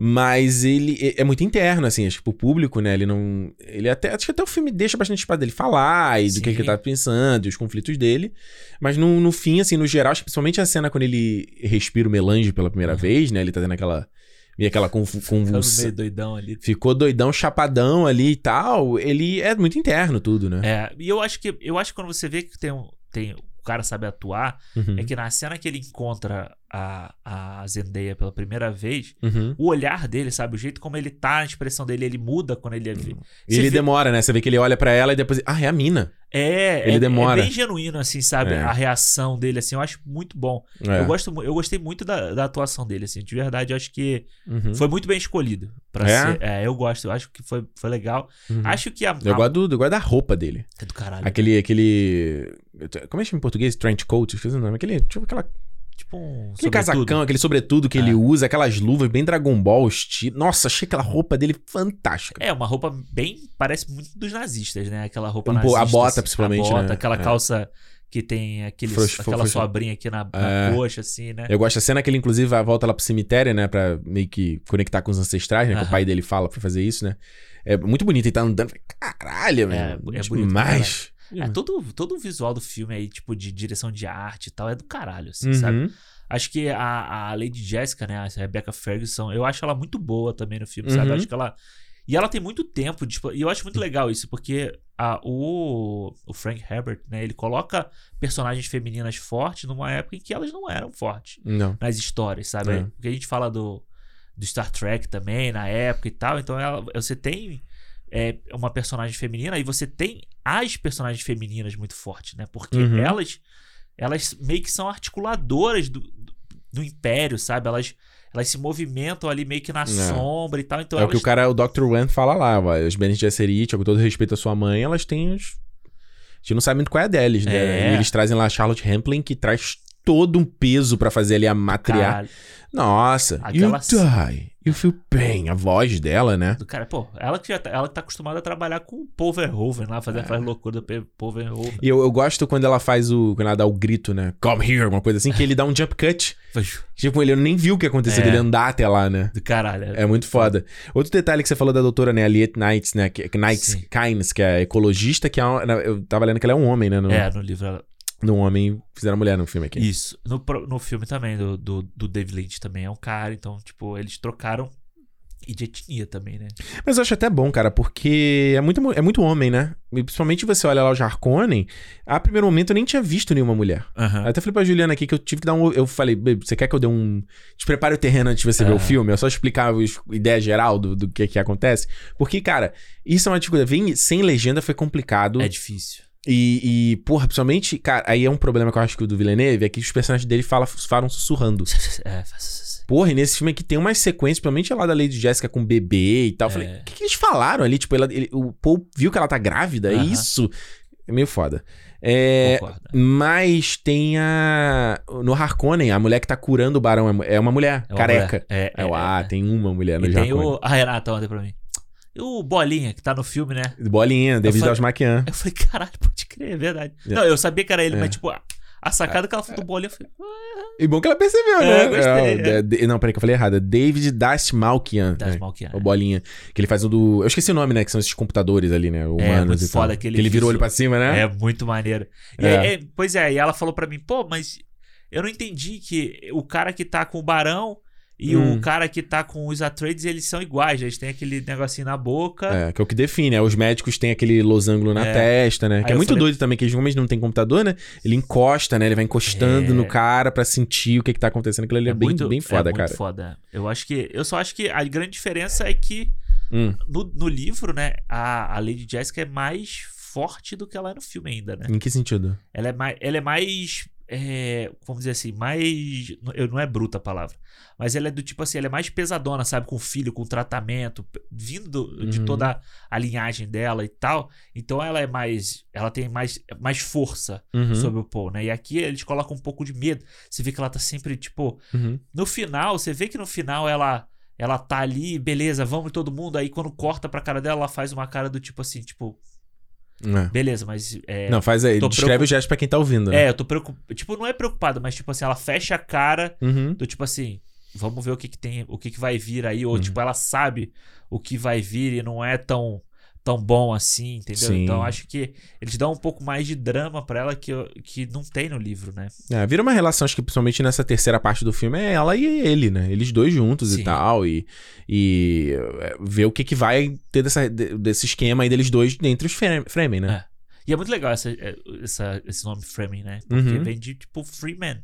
Mas ele é- é muito interno, assim, acho que pro público, né? Ele não. Ele até. Acho que até o filme deixa bastante espaço dele falar e do que, Sim. que ele tá pensando, e os conflitos dele. Mas no, no fim, assim, no geral, acho que principalmente a cena quando ele respira o melange pela primeira Uhum. vez, né? Ele tá tendo aquela. Meio aquela convulsão. meio doidão ali. Ficou doidão, chapadão ali e tal. Ele é muito interno tudo, né? É, e eu acho que eu acho que quando você vê que tem um. Tem, o cara sabe atuar, Uhum. é que na cena que ele encontra a, a Zendaya pela primeira vez, Uhum. o olhar dele, sabe? O jeito como ele tá, a expressão dele, ele muda quando ele E Você ele vê- demora, né? Você vê que ele olha pra ela e depois. Ah, é a mina. É, Ele é, demora. é bem genuíno, assim, sabe? É. A reação dele, assim, eu acho muito bom. É. Eu, gosto, eu gostei muito da, da atuação dele, assim, de verdade, eu acho que Uhum. foi muito bem escolhido. Pra É? ser. É, eu gosto, eu acho que foi, foi legal. Uhum. Acho que a. Eu a- gosto, do, eu gosto da roupa dele. É do caralho. Aquele. aquele como é que chama em português? Trench coat? Esqueci o nome. Aquele, tipo, aquela, Tipo um. aquele casacão, aquele sobretudo que É. ele usa, aquelas luvas bem Dragon Ball estilo. Nossa, achei aquela roupa dele fantástica. É, uma roupa bem. Parece muito dos nazistas, né? Aquela roupa Um pouco- a nazista. bota, assim, principalmente, A bota, né? aquela É. calça que tem aquele, Frouxo, aquela frouxo. sobrinha aqui na, na É. coxa, assim, né? Eu gosto da cena que ele, inclusive, volta lá pro cemitério, né? Pra meio que conectar com os ancestrais, né? Que o pai dele fala pra fazer isso, né? É muito bonito. Ele tá andando. Caralho, É, velho. é bonito bonito demais. É, todo, todo o visual do filme aí, tipo, de direção de arte e tal, é do caralho, assim, sabe? Uhum. Acho que a, a Lady Jessica, né, a Rebecca Ferguson, eu acho ela muito boa também no filme, sabe? Uhum. Acho que ela. E ela tem muito tempo, tipo, e eu acho muito legal isso, porque a, o, o Frank Herbert, né, ele coloca personagens femininas fortes numa época em que elas não eram fortes Não. nas histórias, sabe? É. Porque a gente fala do, do Star Trek também, na época e tal, então ela, você tem é, uma personagem feminina e você tem as personagens femininas muito fortes, né? Porque Uhum. elas elas meio que são articuladoras do, do, do império, sabe? Elas, elas se movimentam ali meio que na sombra e tal, então é o que o cara, o Dr. Wen fala lá, ó, os Bene Gesserit, com todo respeito à sua mãe, elas têm os... A gente não sabe muito qual é a deles, né? É. E eles trazem lá a Charlotte Rampling, que traz todo um peso pra fazer ali a matriar. Nossa, Aquela you die, you feel pain. A voz dela, né? do cara, pô, ela que já tá, ela que tá acostumada a trabalhar com o Paul Verhoeven lá, É. fazer aquelas loucuras do Pe- Paul Verhoeven. E eu, eu gosto quando ela faz o... Quando ela dá o grito, né? Come here, uma coisa assim, que ele dá um jump cut. Tipo, ele nem viu o que aconteceu, É. dele andar até lá, né? Do caralho. É muito foda. Outro detalhe que você falou da doutora, né? Aliette Knights, né? Que, Knights. Kynes, que é ecologista, que é uma- eu tava lendo que ela é um homem, né? No, É, no livro ela- no homem, fizeram mulher no filme aqui. Isso. No, no filme também, do, do, do David Lynch também é um cara, então, tipo, eles trocaram e de etnia também, né? Mas eu acho até bom, cara, porque é muito, mu- é muito homem, né? E principalmente você olha lá o Jarkonen, a primeiro momento eu nem tinha visto nenhuma mulher. Eu até falei pra Juliana aqui que eu tive que dar um. Eu falei, "Babe, você quer que eu dê um. Te prepare o terreno antes de você ver Ah. o filme? É só explicar a ideia geral do, do que, que acontece. Porque, cara, isso é uma dificuldade. Vem sem legenda foi complicado. É difícil. E, e, porra, principalmente, cara, aí é um problema que eu acho que o do Villeneuve é que os personagens dele falam, falam sussurrando. É, Porra, e nesse filme aqui tem umas sequências, principalmente lá da Lady Jessica com o bebê e tal. Eu É. falei, o que, que eles falaram ali? Tipo, ela- ele- o Paul viu que ela tá grávida? É Aham. isso? É meio foda. É, concordo. mas tem a. No Harkonnen, a mulher que tá curando o barão é é uma mulher, É uma careca. mulher. É, É, é, ah, é. tem uma mulher no E tem o. A Renata ontem pra mim. O Bolinha, que tá no filme, né? Bolinha, David Dalsmaquian. Eu falei, caralho, pode crer, é verdade. É. Não, eu sabia que era ele, É. mas, tipo, a, sacada que ela falou do Bolinha, eu falei, ah, E bom que ela percebeu, É, né? gostei, É, é. de- não, peraí que eu falei errado. É David Dasmalkian. das É. mal que é. O Bolinha. Que ele faz o do. Eu esqueci o nome, né? Que são esses computadores ali, né? Humanos muito e tal. foda que ele virou o olho pra cima, né? É muito maneiro. E É. é, pois é, e ela falou pra mim, pô, mas eu não entendi que o cara que tá com o Barão e Hum. o cara que tá com os Atreides, eles são iguais, eles têm aquele negocinho na boca. É, que é o que define, né? Os médicos têm aquele losango na É. testa, né? Que Aí é eu muito falei- doido também, que eles não tem computador, né? Ele encosta, né? Ele vai encostando É. no cara pra sentir o que que tá acontecendo. Aquilo ali é, bem, muito, bem foda, é cara. Muito foda. Eu acho que. Eu só acho que a grande diferença é que Hum, no, no livro, né, a, a Lady Jessica é mais forte do que ela é no filme ainda, né? em que sentido? Ela é mais. Ela é mais. É, vamos dizer assim, mais. Eu, não é bruta a palavra. Mas ela é do tipo assim, ela é mais pesadona, sabe? Com filho, com tratamento, vindo de Uhum. toda a linhagem dela e tal. Então ela é mais. Ela tem mais, mais força Uhum, sobre o Paul, né? E aqui eles colocam um pouco de medo. Você vê que ela tá sempre, tipo. uhum. No final, você vê que no final ela. ela tá ali, beleza, vamos todo mundo. Aí quando corta pra cara dela, ela faz uma cara do tipo assim, tipo, É. beleza, mas. É, Não, faz aí. Descreve preocup- o gesto pra quem tá ouvindo. né? é, eu tô preocupado. Tipo, não é preocupado, mas tipo assim, ela fecha a cara Uhum. do tipo assim, vamos ver o que que tem, o que que vai vir aí. Ou Uhum. tipo, ela sabe o que vai vir e não é tão. Tão bom assim, entendeu? Sim. Então acho que eles dão um pouco mais de drama pra ela que, que não tem no livro, né? É, vira uma relação, acho que principalmente nessa terceira parte do filme, é ela e ele, né? Eles dois juntos Sim. e tal. E, e é, ver o que, que vai ter dessa, de- desse esquema aí deles dois entre os Fre- Fremen, né? E é muito legal essa, essa- esse nome Framing, né? Porque Uhum. vem de tipo Freeman.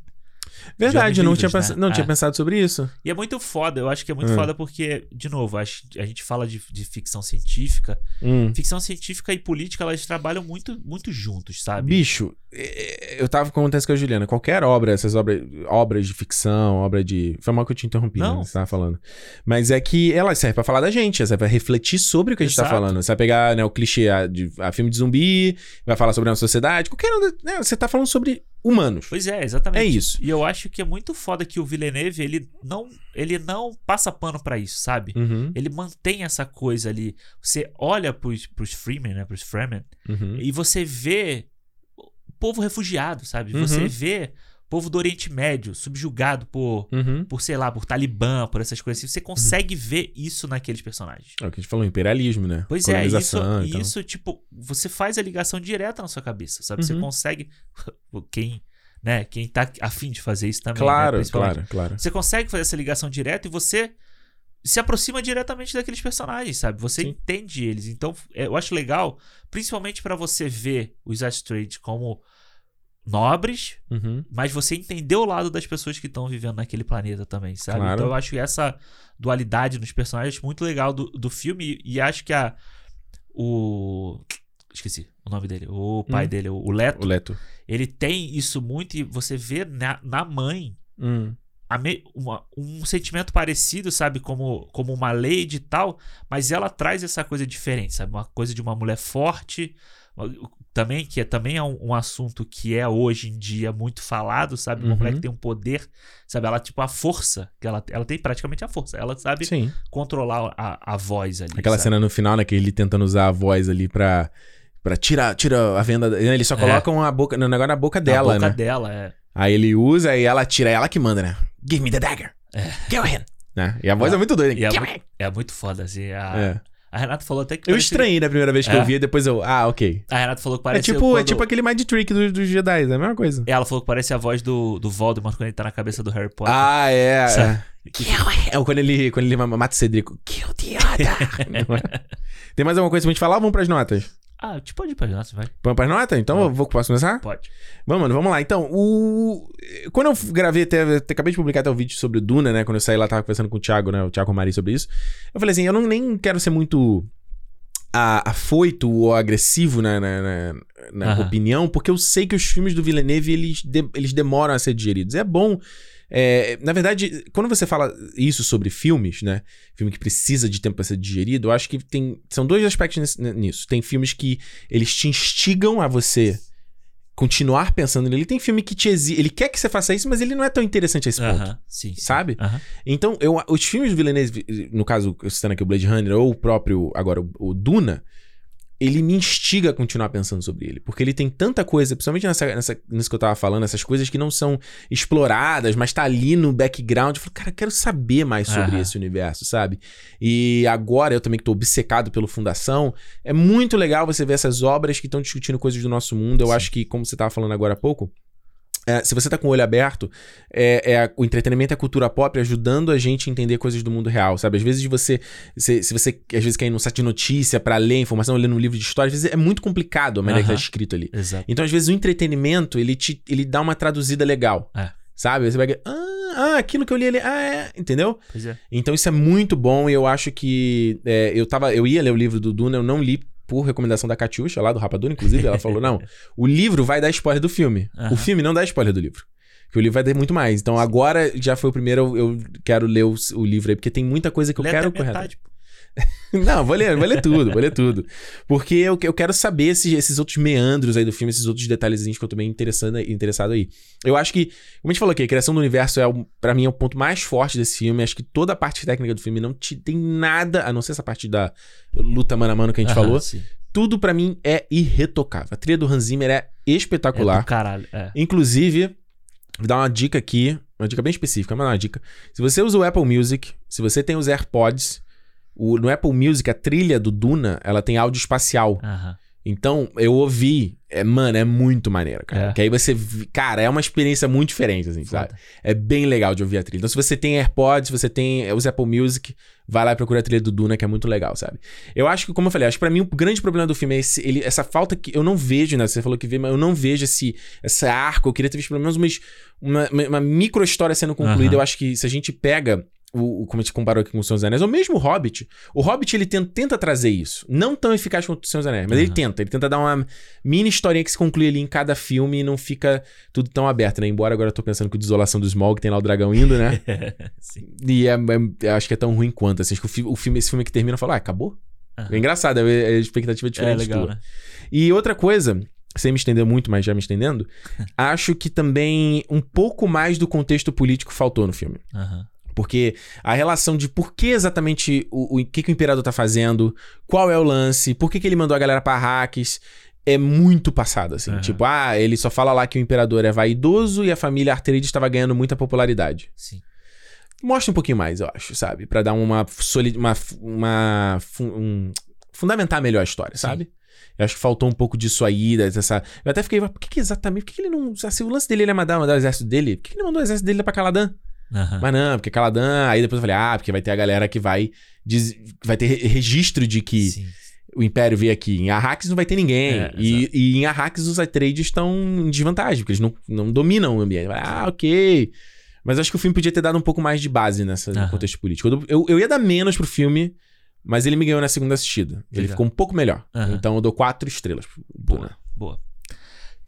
Verdade, de eu não, livros, tinha, pensa- né? não tinha É. pensado sobre isso. E é muito foda, eu acho que é muito Hum. foda porque, de novo, a gente fala de, de ficção científica. Hum. Ficção científica e política, elas trabalham muito, muito juntos, sabe? Bicho, é, eu tava contando isso com a Juliana. Qualquer obra, essas obras, obras de ficção, obra de. Foi mal que eu te interrompi, Não. né? Você tava falando. Mas é que ela serve pra falar da gente, ela serve pra refletir sobre o que a gente tá Exato. falando. Você vai pegar né, o clichê a, de a filme de zumbi, vai falar sobre uma sociedade, qualquer. um, Né, você tá falando sobre humanos. Pois é, exatamente. É isso. E eu acho que é muito foda que o Villeneuve, ele não, ele não passa pano pra isso, sabe? Uhum, Ele mantém essa coisa ali. Você olha pros, pros Freeman, né? Pros Fremen, uhum. e você vê o povo refugiado, sabe? Uhum. Você vê povo do Oriente Médio subjugado por, Uhum. por sei lá, por Talibã, por essas coisas assim. Você consegue ver isso naqueles personagens. É o que a gente falou, imperialismo, né? Pois é, isso, e isso, tipo, você faz a ligação direta na sua cabeça, sabe? Você Uhum. consegue. Quem, né? Quem tá afim de fazer isso também. né? Claro, Principalmente. claro, claro. Você consegue fazer essa ligação direta e você se aproxima diretamente daqueles personagens, sabe? Você Sim. entende eles. Então, eu acho legal, principalmente pra você ver os Astrades como nobres, Uhum. mas você entender o lado das pessoas que estão vivendo naquele planeta também, sabe? Claro. Então eu acho que essa dualidade nos personagens é muito legal do, do filme e, acho que a o esqueci o nome dele, o pai Hum. dele, o o Leto, O Leto. ele tem isso muito e você vê na, na mãe Hum. a me- uma- um sentimento parecido, sabe? Como, como uma lady e tal, mas ela traz essa coisa diferente, sabe? Uma coisa de uma mulher forte, também que é, também é um, um assunto que é hoje em dia muito falado, sabe? Uma Uhum. mulher que tem um poder, sabe? Ela, tipo, a força, que ela, ela tem praticamente a força, ela sabe Sim. controlar a, a voz ali. Aquela sabe? cena no final, né? Que ele tentando usar a voz ali pra. Pra tirar, tira a venda. da- Eles só É. colocam a boca, o negócio na boca Na dela, boca né? dela, é. Aí ele usa e ela tira, é ela que manda, né? Give me the dagger. Go ahead. Né? E a voz é, É. muito doida. É, é muito foda, assim. A, É. a Renata falou até que. Eu parecia- estranhei na primeira vez que É? eu vi, e depois eu. Ah, ok. A Renata falou que É parece. tipo, é tipo aquele mind trick dos, dos Jedi, é a mesma coisa. Ela falou que parece a voz do, do Voldemort quando ele tá na cabeça do Harry Potter. Ah, é. Sabe? é. É quando ele, quando ele mata o Cedrico. Kill the other. É? Tem mais alguma coisa pra gente falar? Vamos pras notas. Ah, tipo pode ir pra notas, vai. Vamos notas? Então, eu vou, posso começar? Pode. Vamos, mano, vamos lá. Então, o. Quando eu gravei até. até- Acabei de publicar até o vídeo sobre o Duna, né? Quando eu saí lá, tava conversando com o Thiago, né? O Thiago Mari sobre isso. Eu falei assim: eu não nem quero ser muito. a- afoito ou agressivo na, na, na- na opinião, porque eu sei que os filmes do Villeneuve eles, de- eles demoram a ser digeridos. É bom. É, na verdade, quando você fala isso sobre filmes, né? Filme que precisa de tempo para ser digerido, eu acho que tem. São dois aspectos nisso. Tem filmes que eles te instigam a você continuar pensando nele. Tem filme que te exige. Ele quer que você faça isso, mas ele não é tão interessante a esse ponto. Aham, sim, sim. Sabe? Aham. Então, eu, os filmes do Villeneuve, no caso, citando aqui o Blade Runner, ou o próprio, agora, o, o Duna, ele me instiga a continuar pensando sobre ele. Porque ele tem tanta coisa, principalmente nessa, nessa, nisso que eu tava falando, essas coisas que não são exploradas, mas tá ali no background. Eu falo, cara, eu quero saber mais sobre Aham. esse universo, sabe? E agora, eu também que tô obcecado pelo Fundação, é muito legal você ver essas obras que estão discutindo coisas do nosso mundo. Eu Sim. acho que, como você tava falando agora há pouco, é, se você tá com o olho aberto, é, é o entretenimento e a cultura pop ajudando a gente a entender coisas do mundo real, sabe? Às vezes você, se, se você às vezes quer ir num site de notícia pra ler informação, ler um livro de história, às vezes é muito complicado a maneira que tá escrito ali. Exato. Então, às vezes, o entretenimento, ele te ele dá uma traduzida legal. É. Sabe? Você pega, ah, ah, aquilo que eu li ali, ah, é, entendeu? Pois é. Então isso é muito bom e eu acho que é, eu tava, eu ia ler o livro do Duna, eu não li por recomendação da Catiuxa, lá do Rapadura, inclusive, ela falou, não, o livro vai dar spoiler do filme. Aham. O filme não dá spoiler do livro. Porque o livro vai ter muito mais. Então agora já foi o primeiro, eu, eu quero ler o, o livro aí, porque tem muita coisa que eu Lê quero correr. metade, pô. Não, vou ler, vou ler tudo, vou ler tudo. Porque eu, eu quero saber esses, esses outros meandros aí do filme, esses outros detalhezinhos que eu tô bem interessado, interessado aí. Eu acho que, como a gente falou aqui, a criação do universo é, o, pra mim, é o ponto mais forte desse filme. Acho que toda a parte técnica do filme não te, tem nada, a não ser essa parte da luta mano a mano que a gente Aham, falou. sim. Tudo pra mim é irretocável. A trilha do Hans Zimmer é É espetacular. do caralho. É. Inclusive, vou dar uma dica aqui, uma dica bem específica, mas não é uma dica. Se você usa o Apple Music, se você tem os AirPods, o- no Apple Music, a trilha do Duna, ela tem áudio espacial. Aham. Então, eu ouvi, é, mano, é muito maneiro, cara. É. Que aí você, cara, é uma experiência muito diferente, assim, sabe? Foda. É bem legal de ouvir a trilha. Então, se você tem AirPods, se você tem é, os Apple Music, vai lá e procura a trilha do Duna, que é muito legal, sabe? Eu acho que, como eu falei, acho que pra mim o grande problema do filme é esse, ele- essa falta que eu não vejo, né? Você falou que vê, mas eu não vejo esse, essa arco. Eu queria ter visto pelo menos umas- uma, uma, micro história sendo concluída. Aham. Eu acho que se a gente pega. O, como a gente comparou aqui com o Senhor dos Anéis, ou mesmo o Hobbit. O Hobbit, ele tenta, tenta trazer isso. Não tão eficaz quanto o Senhor dos Anéis, mas ele Aham. tenta. Ele tenta dar uma mini historinha que se conclui ali em cada filme e não fica tudo tão aberto, né? Embora agora eu tô pensando que o Desolação do Smog tem lá o dragão indo, né? Sim. E é, é- eu acho que é tão ruim quanto. Assim, acho que o, o filme, esse filme que termina fala, ah, acabou? Aham. É engraçado, é, é a expectativa É diferente legal, tua. né? E outra coisa, sem me estender muito, mas já me estendendo, acho que também um pouco mais do contexto político faltou no filme. Aham. Porque a relação de por que exatamente o, o que, que o imperador tá fazendo, qual é o lance, por que, que ele mandou a galera pra Arrakis, é muito passado, assim. Aham. Tipo, ah, ele só fala lá que o imperador é vaidoso e a família Arteridis estava ganhando muita popularidade. Sim. Mostra um pouquinho mais, eu acho, sabe? Pra dar uma solid, uma, uma um- fundamentar melhor a história, Sim. sabe? Eu acho que faltou um pouco disso aí, dessa... Eu até fiquei, por que, que exatamente, por que, que ele não... Se o lance dele ele é mandar, mandar o exército dele, por que, que ele mandou o exército dele lá pra Caladan? Aham. Mas não, porque Caladan... Aí depois eu falei, ah, porque vai ter a galera que vai... diz- vai ter re- registro de que Sim. o Império veio aqui. Em Arrakis não vai ter ninguém. É, e, e em Arrakis os Atreides estão em desvantagem, porque eles não, não dominam o ambiente. Ah, ok. Mas acho que o filme podia ter dado um pouco mais de base nessa, no Aham. contexto político. Eu, eu, eu ia dar menos pro filme, mas ele me ganhou na segunda assistida. Ele Legal. ficou um pouco melhor. Aham. Então eu dou quatro estrelas. Boa, boa.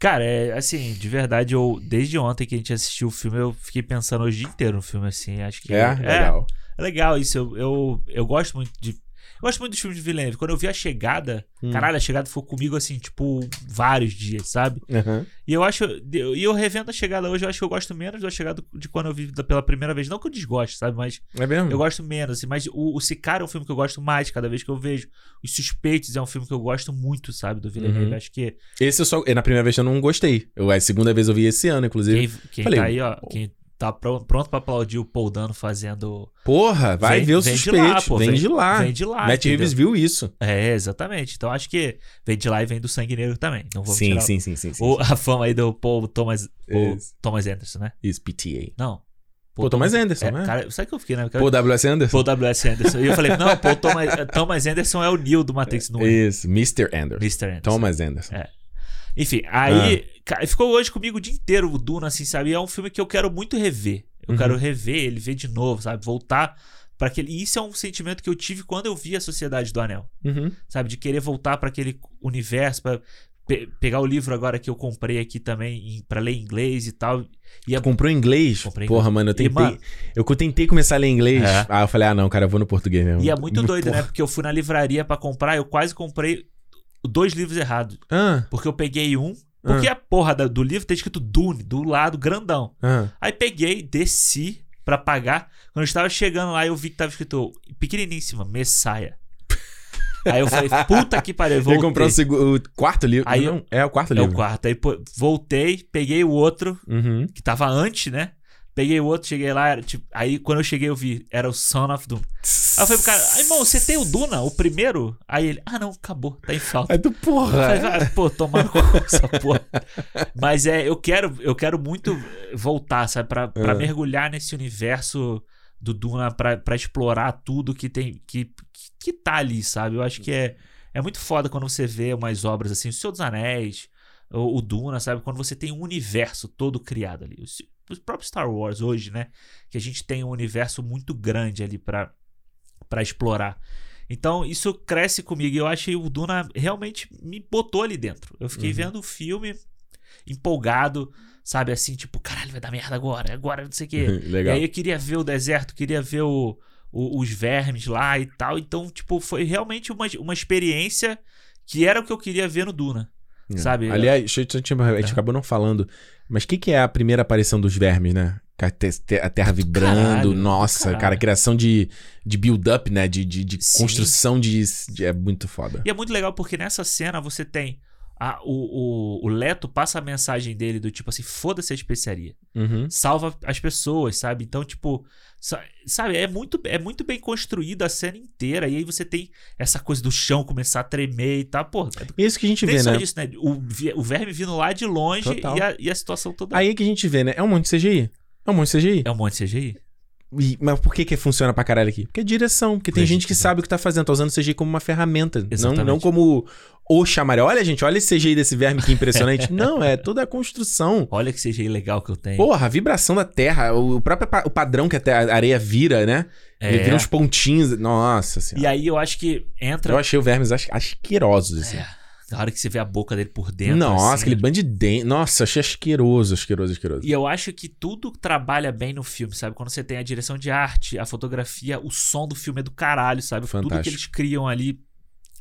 Cara, é assim, de verdade, eu desde ontem que a gente assistiu o filme, eu fiquei pensando o dia inteiro no filme, assim. Acho que. É, legal. É legal isso. Eu, eu, eu gosto muito de. Eu gosto muito dos filmes de Villeneuve. Quando eu vi a chegada, Hum. caralho, a chegada ficou comigo assim, tipo, vários dias, sabe? Aham. E eu acho. E eu revendo a chegada hoje, eu acho que eu gosto menos da chegada de quando eu vi pela primeira vez. Não que eu desgoste, sabe? Mas É mesmo? eu gosto menos. assim, Mas o, o Sicário é um filme que eu gosto mais cada vez que eu vejo. Os Suspeitos é um filme que eu gosto muito, sabe? Do Villeneuve. Uhum. Acho que Esse eu só. Na primeira vez eu não gostei. Eu, a segunda vez eu vi esse ano, inclusive. quem, quem Falei, tá aí, ó. Quem tá pro- pronto pra aplaudir o Paul Dano fazendo. Porra, vai Vem- ver os vem de suspeitos. lá, pô, vem, vem- de lá. Vem de lá. Matt? Reeves viu isso. É, exatamente. Então acho que vem de lá e vem do Sangue Negro também. Não vou Sim, tirar sim, sim, sim, sim. o- a fama aí do Paul Thomas, o. Thomas Anderson, né? Isso, PTA. Não. Pô, Thomas Anderson, é, né? Cara, sabe que eu fiquei, né? Pô, W.S. Anderson? Paul W.S. Anderson. E eu falei, não, Paul Thomas, Thomas Anderson é o Neil do Matrix, não é? Isso, Mr. Anderson. Mr. Anderson. Thomas Anderson. É. Enfim, aí Ah. cara, ficou hoje comigo o dia inteiro o Duna, assim, sabe? E é um filme que eu quero muito rever. Eu Uhum. quero rever ele, ver de novo, sabe? Voltar para aquele. E isso é um sentimento que eu tive quando eu vi a Sociedade do Anel, Uhum. sabe? De querer voltar para aquele universo, para pegar o livro agora que eu comprei aqui também para ler em inglês e tal. E é Comprou em inglês? Comprei Porra, inglês. mano, eu tentei. mano- eu tentei começar a ler inglês. É. Ah, eu falei, ah, não, cara, eu vou no português mesmo. E é muito doido, Porra. né? Porque eu fui na livraria pra comprar, eu quase comprei dois livros errados. Ah, Porque eu peguei um. Porque a porra do livro tá escrito Dune, do lado grandão. ah. Aí peguei, desci pra pagar. Quando eu estava chegando lá, eu vi que tava escrito pequeniníssima, Messiah. Aí eu falei, puta que pariu, eu Ele voltei. comprou o, o quarto livro. Aí não, é o quarto É livro. o quarto. Aí voltei, peguei o outro, Uhum. que tava antes, né? Peguei o outro, cheguei lá, era, tipo, aí quando eu cheguei eu vi, era o Son of Doom. Aí eu falei pro cara, "Ah, irmão, você tem o Duna, o primeiro? Aí ele, ah não, acabou, tá em falta. Aí tu, Eu porra. falei, "Ah, pô, tomar cu essa porra. Mas é, eu quero, eu quero muito voltar, sabe, pra, pra É. mergulhar nesse universo do Duna, pra, pra explorar tudo que tem, que, que, que tá ali, sabe? Eu acho que é, é muito foda quando você vê umas obras assim, O Senhor dos Anéis, o, o Duna, sabe? Quando você tem um universo todo criado ali. Os próprios Star Wars hoje, né? Que a gente tem um universo muito grande ali pra, pra explorar. Então, isso cresce comigo. E eu acho que o Duna realmente me botou ali dentro. Eu fiquei Uhum. vendo o filme empolgado, sabe? Assim, tipo, caralho, vai dar merda agora, agora não sei o quê. E Legal. aí eu queria ver o deserto, queria ver o, o- os vermes lá e tal. Então, tipo, foi realmente uma, uma experiência que era o que eu queria ver no Duna. É. Sabe? Aliás, deixa eu te- a gente acabou não falando, mas o que, que é a primeira aparição dos vermes, né? A, te- te- a terra vibrando, caralho, nossa, caralho. cara, criação de, de build-up, né? De, de, de construção de, de- É muito foda. E é muito legal porque nessa cena você tem. A- o, o, o Leto passa a mensagem dele do tipo assim: foda-se a especiaria. Uhum. Salva as pessoas, sabe? Então, tipo. sa- Sabe, é muito, é muito bem construída a cena inteira. E aí você tem essa coisa do chão começar a tremer e tal. Pô, Isso que a gente vê, só né? isso, né? O, o verme vindo lá de longe e a, e a situação toda. Aí que a gente vê, né? É um monte de CGI. É um monte de CGI. É um monte de CGI? E- mas por que que funciona pra caralho aqui? Porque é direção. Porque tem gente que sabe o que tá fazendo. Tá usando o CGI como uma ferramenta. Não, Exatamente. não como o chamaré. Olha, gente, olha esse CGI desse verme que impressionante. não, é toda a construção. Olha que CGI legal que eu tenho. Porra, a vibração da terra, o próprio pa- o padrão que a, areia vira, né? Ele É. vira uns pontinhos. Nossa senhora. E aí eu acho que entra. Eu achei o vermes as- asquerosos, assim. É, na hora que você vê a boca dele por dentro. Nossa, assim, aquele bando de dente. Nossa, achei asqueroso, asqueroso, asqueroso. E eu acho que tudo trabalha bem no filme, sabe? Quando você tem a direção de arte, a fotografia, o som do filme é do caralho, sabe? Tudo Fantástico. que eles criam ali.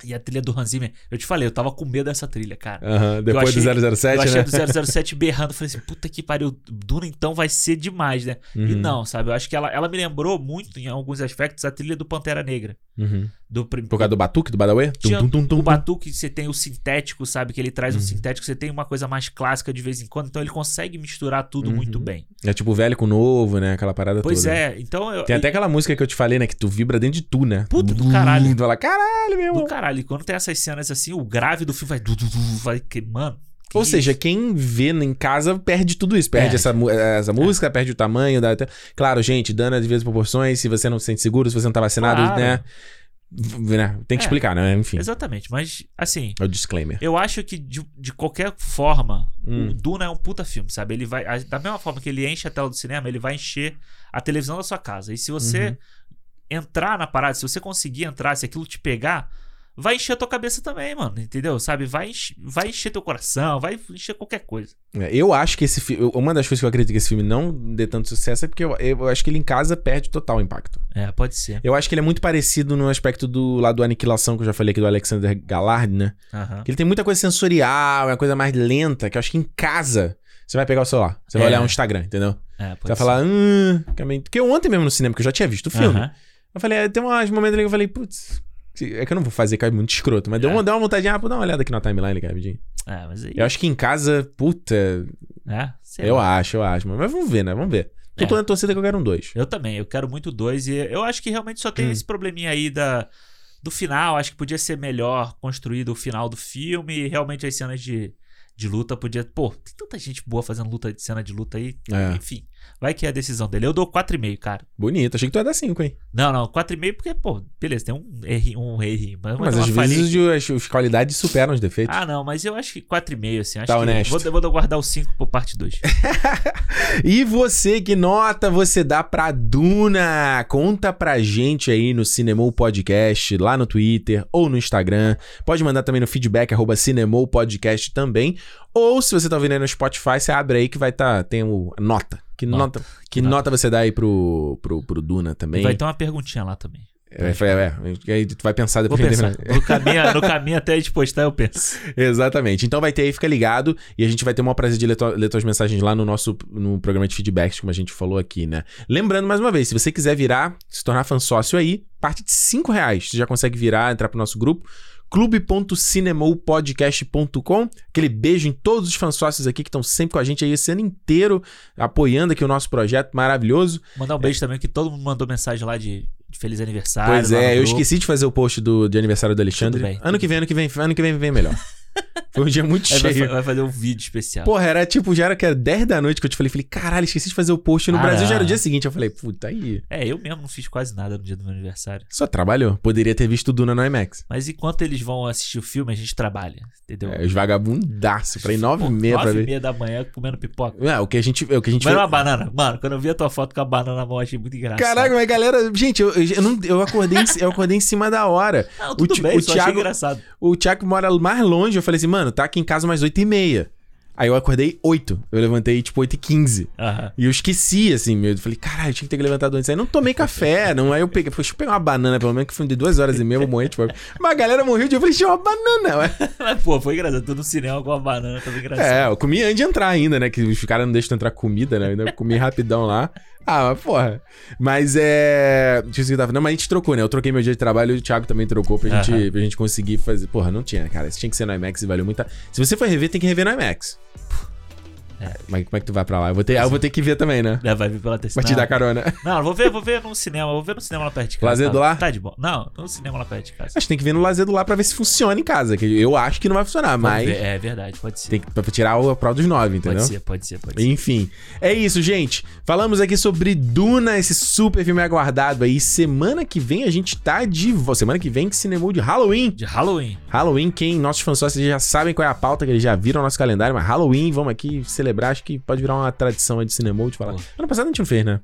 E a trilha do Hans Zimmer. Eu te falei, eu tava com medo dessa trilha, cara. Aham, depois achei- do 007, eu achei né? do 007 berrando. Falei assim, puta que pariu. Duna então vai ser demais, né? E Uhum, não, sabe? Eu acho que ela, ela me lembrou muito, em alguns aspectos, a trilha do Pantera Negra. uhum. Do Por causa do batuque, do Badawi? Tinha Tum, tum, tum, o batuque, você tem o sintético, sabe? Que ele traz um Uhum. sintético, você tem uma coisa mais clássica de vez em quando, então ele consegue misturar tudo Uhum. muito bem. É tipo velho com novo, né? Aquela parada Pois toda. é, então eu. Tem até aquela música que eu te falei, né? Que tu vibra dentro de tu, né? Puta do caralho. Tu fala, caralho, meu Do irmão. caralho, e quando tem essas cenas assim, o grave do filme vai. Du, du, du, vai que, mano. que Ou seja, isso? quem vê em casa perde tudo isso. Perde Perde. essa, mu- essa música, perde o tamanho. Da... Claro, gente, dando as devidas proporções. Se você não se sente seguro, se você não tá vacinado, Claro. né? Né? Tem que É. explicar, né? Enfim. Exatamente, mas assim. É o disclaimer. Eu acho que de, de qualquer forma, Hum. o Duna é um puta filme, sabe? Ele vai. a- Da mesma forma que ele enche a tela do cinema, ele vai encher a televisão da sua casa. E se você Uhum. entrar na parada, se você conseguir entrar, se aquilo te pegar, vai encher a tua cabeça também, mano. Entendeu? Sabe? Vai, enche- vai encher teu coração, vai encher qualquer coisa. É, Eu acho que esse filme. Uma das coisas que eu acredito que esse filme não dê tanto sucesso é porque eu, eu acho que ele em casa perde total o impacto. É, pode ser. Eu acho que ele é muito parecido no aspecto do lado do Aniquilação, que eu já falei aqui do Alexander Gallard, né? Aham. Que ele tem muita coisa sensorial, é uma coisa mais lenta, que eu acho que em casa você vai pegar o celular. Você vai É. olhar um Instagram, entendeu? É, Você vai falar, hum. também- Porque eu ontem mesmo no cinema, que eu já tinha visto o filme. Eu falei, é, tem uns momentos ali que eu falei, putz. É que eu não vou fazer, é muito escroto. Mas deu, É. uma, deu uma vontade, ah, vou dar uma olhada aqui na timeline, cara, rapidinho. É, mas aí. Eu acho que em casa, puta. É, sei eu lá. acho, eu acho. Mas vamos ver, né? Vamos ver. Tô É. toda a torcida que eu quero um dois. Eu também, eu quero muito dois. E eu acho que realmente só tem Hum. esse probleminha aí da, do final. Acho que podia ser melhor construído o final do filme. E realmente as cenas de, de luta podia. Pô, tem tanta gente boa fazendo luta, cena de luta aí. É. Enfim, vai que é a decisão dele. Eu dou 4,5, cara. Bonito. Achei que tu ia dar cinco, hein? Não, não, 4,5 porque, pô, beleza, tem um erro, um erro. Mas, Mas às vezes as, as qualidades superam os defeitos. Ah, não, mas eu acho que 4,5, assim. Acho Tá que honesto. Vou, vou guardar o 5 pro parte 2. E você, que nota você dá pra Duna? Conta pra gente aí no Cinemou Podcast, lá no Twitter ou no Instagram. Pode mandar também no feedback, arroba Cinemou Podcast também. Ou se você tá ouvindo aí no Spotify, você abre aí que vai tá, tem o nota. Que nota, Nota. que Nota. nota você dá aí pro, pro, pro Duna também? Vai ter uma perguntinha lá também. É, é, é, aí tu vai pensar Vou depois que pensar. No caminho, no caminho até a gente postar, eu penso. Exatamente. Então vai ter aí, fica ligado. E a gente vai ter o maior prazer de ler, tua- ler tuas mensagens lá no nosso no programa de feedbacks, como a gente falou aqui, né? Lembrando mais uma vez, se você quiser virar, se tornar fã sócio aí, a partir de 5 reais, você já consegue virar, entrar pro nosso grupo. clube.cinemoupodcast.com Aquele beijo em todos os fãs sócios aqui que estão sempre com a gente aí esse ano inteiro, apoiando aqui o nosso projeto maravilhoso. Mandar um beijo também, que todo mundo mandou mensagem lá de, feliz aniversário. Pois é, eu esqueci de fazer o post do, de aniversário do Alexandre. Bem, ano que vem, ano que vem, ano que vem vem melhor. Foi um dia muito Aí vai, cheio. fa- vai fazer um vídeo especial. Porra, era tipo, já era que era 10 da noite que eu te falei, falei, caralho, esqueci de fazer o post. No Ah, Brasil já era o dia seguinte. Eu falei, puta, aí. É, eu mesmo não fiz quase nada no dia do meu aniversário. Só trabalhou. Poderia ter visto Duna no IMAX. Mas enquanto eles vão assistir o filme, a gente trabalha, entendeu? É, os vagabundaço. Ir 9 e meia pra nove e ver. meia da manhã comendo pipoca. É, o que a gente, é, o que a gente Mas vê- uma banana. Mano, quando eu vi a tua foto com a banana na mão, eu achei muito engraçado. Caraca, mas galera, gente, eu, eu, eu não, eu, acordei, em- eu acordei em cima da hora. Não, tudo Ti- bem, o só achei Thiago- engraçado. O Thiago mora mais longe. Eu falei assim, mano, tá aqui em casa mais 8 e meia. Aí eu acordei 8. Eu levantei tipo 8 e 15. Aham. E eu esqueci, assim, meu. Eu falei, caralho, eu tinha que ter levantado antes. Aí não tomei café, não. Aí eu peguei, falei, deixa eu pegar uma banana, pelo menos, que foi de duas horas e meia, eu vou morrer, tipo. Mas a galera morreu de eu falei, tinha uma banana. Mas, pô, foi engraçado. Tu no cinema com a banana, tava engraçado. É, eu comi antes de entrar ainda, né? Que os caras não deixam tu entrar comida, né? Eu ainda comi rapidão lá. Ah, mas porra. Mas é. Deixa eu ver o que eu tava. Não, mas a gente trocou, né? Eu troquei meu dia de trabalho e o Thiago também trocou pra gente, Aham. pra gente conseguir fazer. Porra, não tinha, cara. Isso tinha que ser no IMAX e valeu muito. a- Se você for rever, tem que rever no IMAX. É. Mas como é que tu vai pra lá? Eu vou ter, eu vou ter que ver também, né? É, vai vir pela terceira. Pra te dar carona. Não, vou ver, vou ver no cinema. Vou ver no cinema lá perto de casa. Lazer tá, do lar? Tá de boa. Não, no cinema lá perto de casa. Acho que tem que ver no lazer do lá pra ver se funciona em casa. Que eu acho que não vai funcionar, Vamos mas ver. É verdade, pode ser. tem que pra tirar a prova dos nove, entendeu? Pode ser, pode ser, pode ser. Enfim, é isso, gente. Falamos aqui sobre Duna, esse super filme aguardado aí. Semana que vem a gente tá de. Semana que vem que cinemou de Halloween. De Halloween. Halloween, quem nossos fãs já sabem qual é a pauta, que eles já viram o nosso calendário, mas Halloween, vamos aqui celebrar, acho que pode virar uma tradição aí de cinema de falar. Pô. Ano passado a gente não fez, né?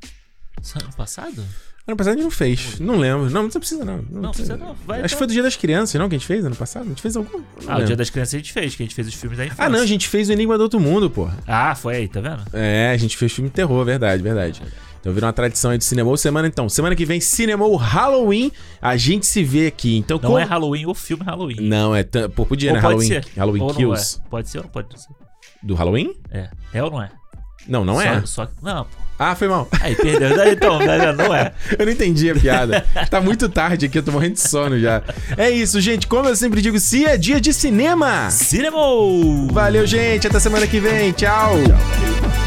Ano passado? Ano passado a gente não fez. Não lembro. Não, não precisa não. Não, precisa não. Vai, Acho que então. foi do Dia das Crianças, não, que a gente fez ano passado? A gente fez algum? não Ah, o lembro. Dia das Crianças a gente fez, que a gente fez os filmes da infância. Ah, não, a gente fez o Enigma do Outro Mundo, porra. Ah, foi aí, tá vendo? É, a gente fez filme de terror, verdade, verdade. Então virou uma tradição aí de cinema semana então. Semana que vem, cinema Halloween, a gente se vê aqui. Então, Não como- é Halloween, o filme Halloween. Não, é. t- Pô, podia, Ou né? pode Halloween. ser. Halloween ou não Kills. é. Pode ser ou não pode ser? Do Halloween? É. É ou não é? Não, não é. Só, só- não, pô. Ah, foi mal. Aí perdeu. Então, né, não é. Eu não entendi a piada. tá muito tarde aqui, eu tô morrendo de sono já. É isso, gente. Como eu sempre digo, se é dia de cinema. Cinema! Valeu, gente. Até semana que vem. Tchau. Valeu.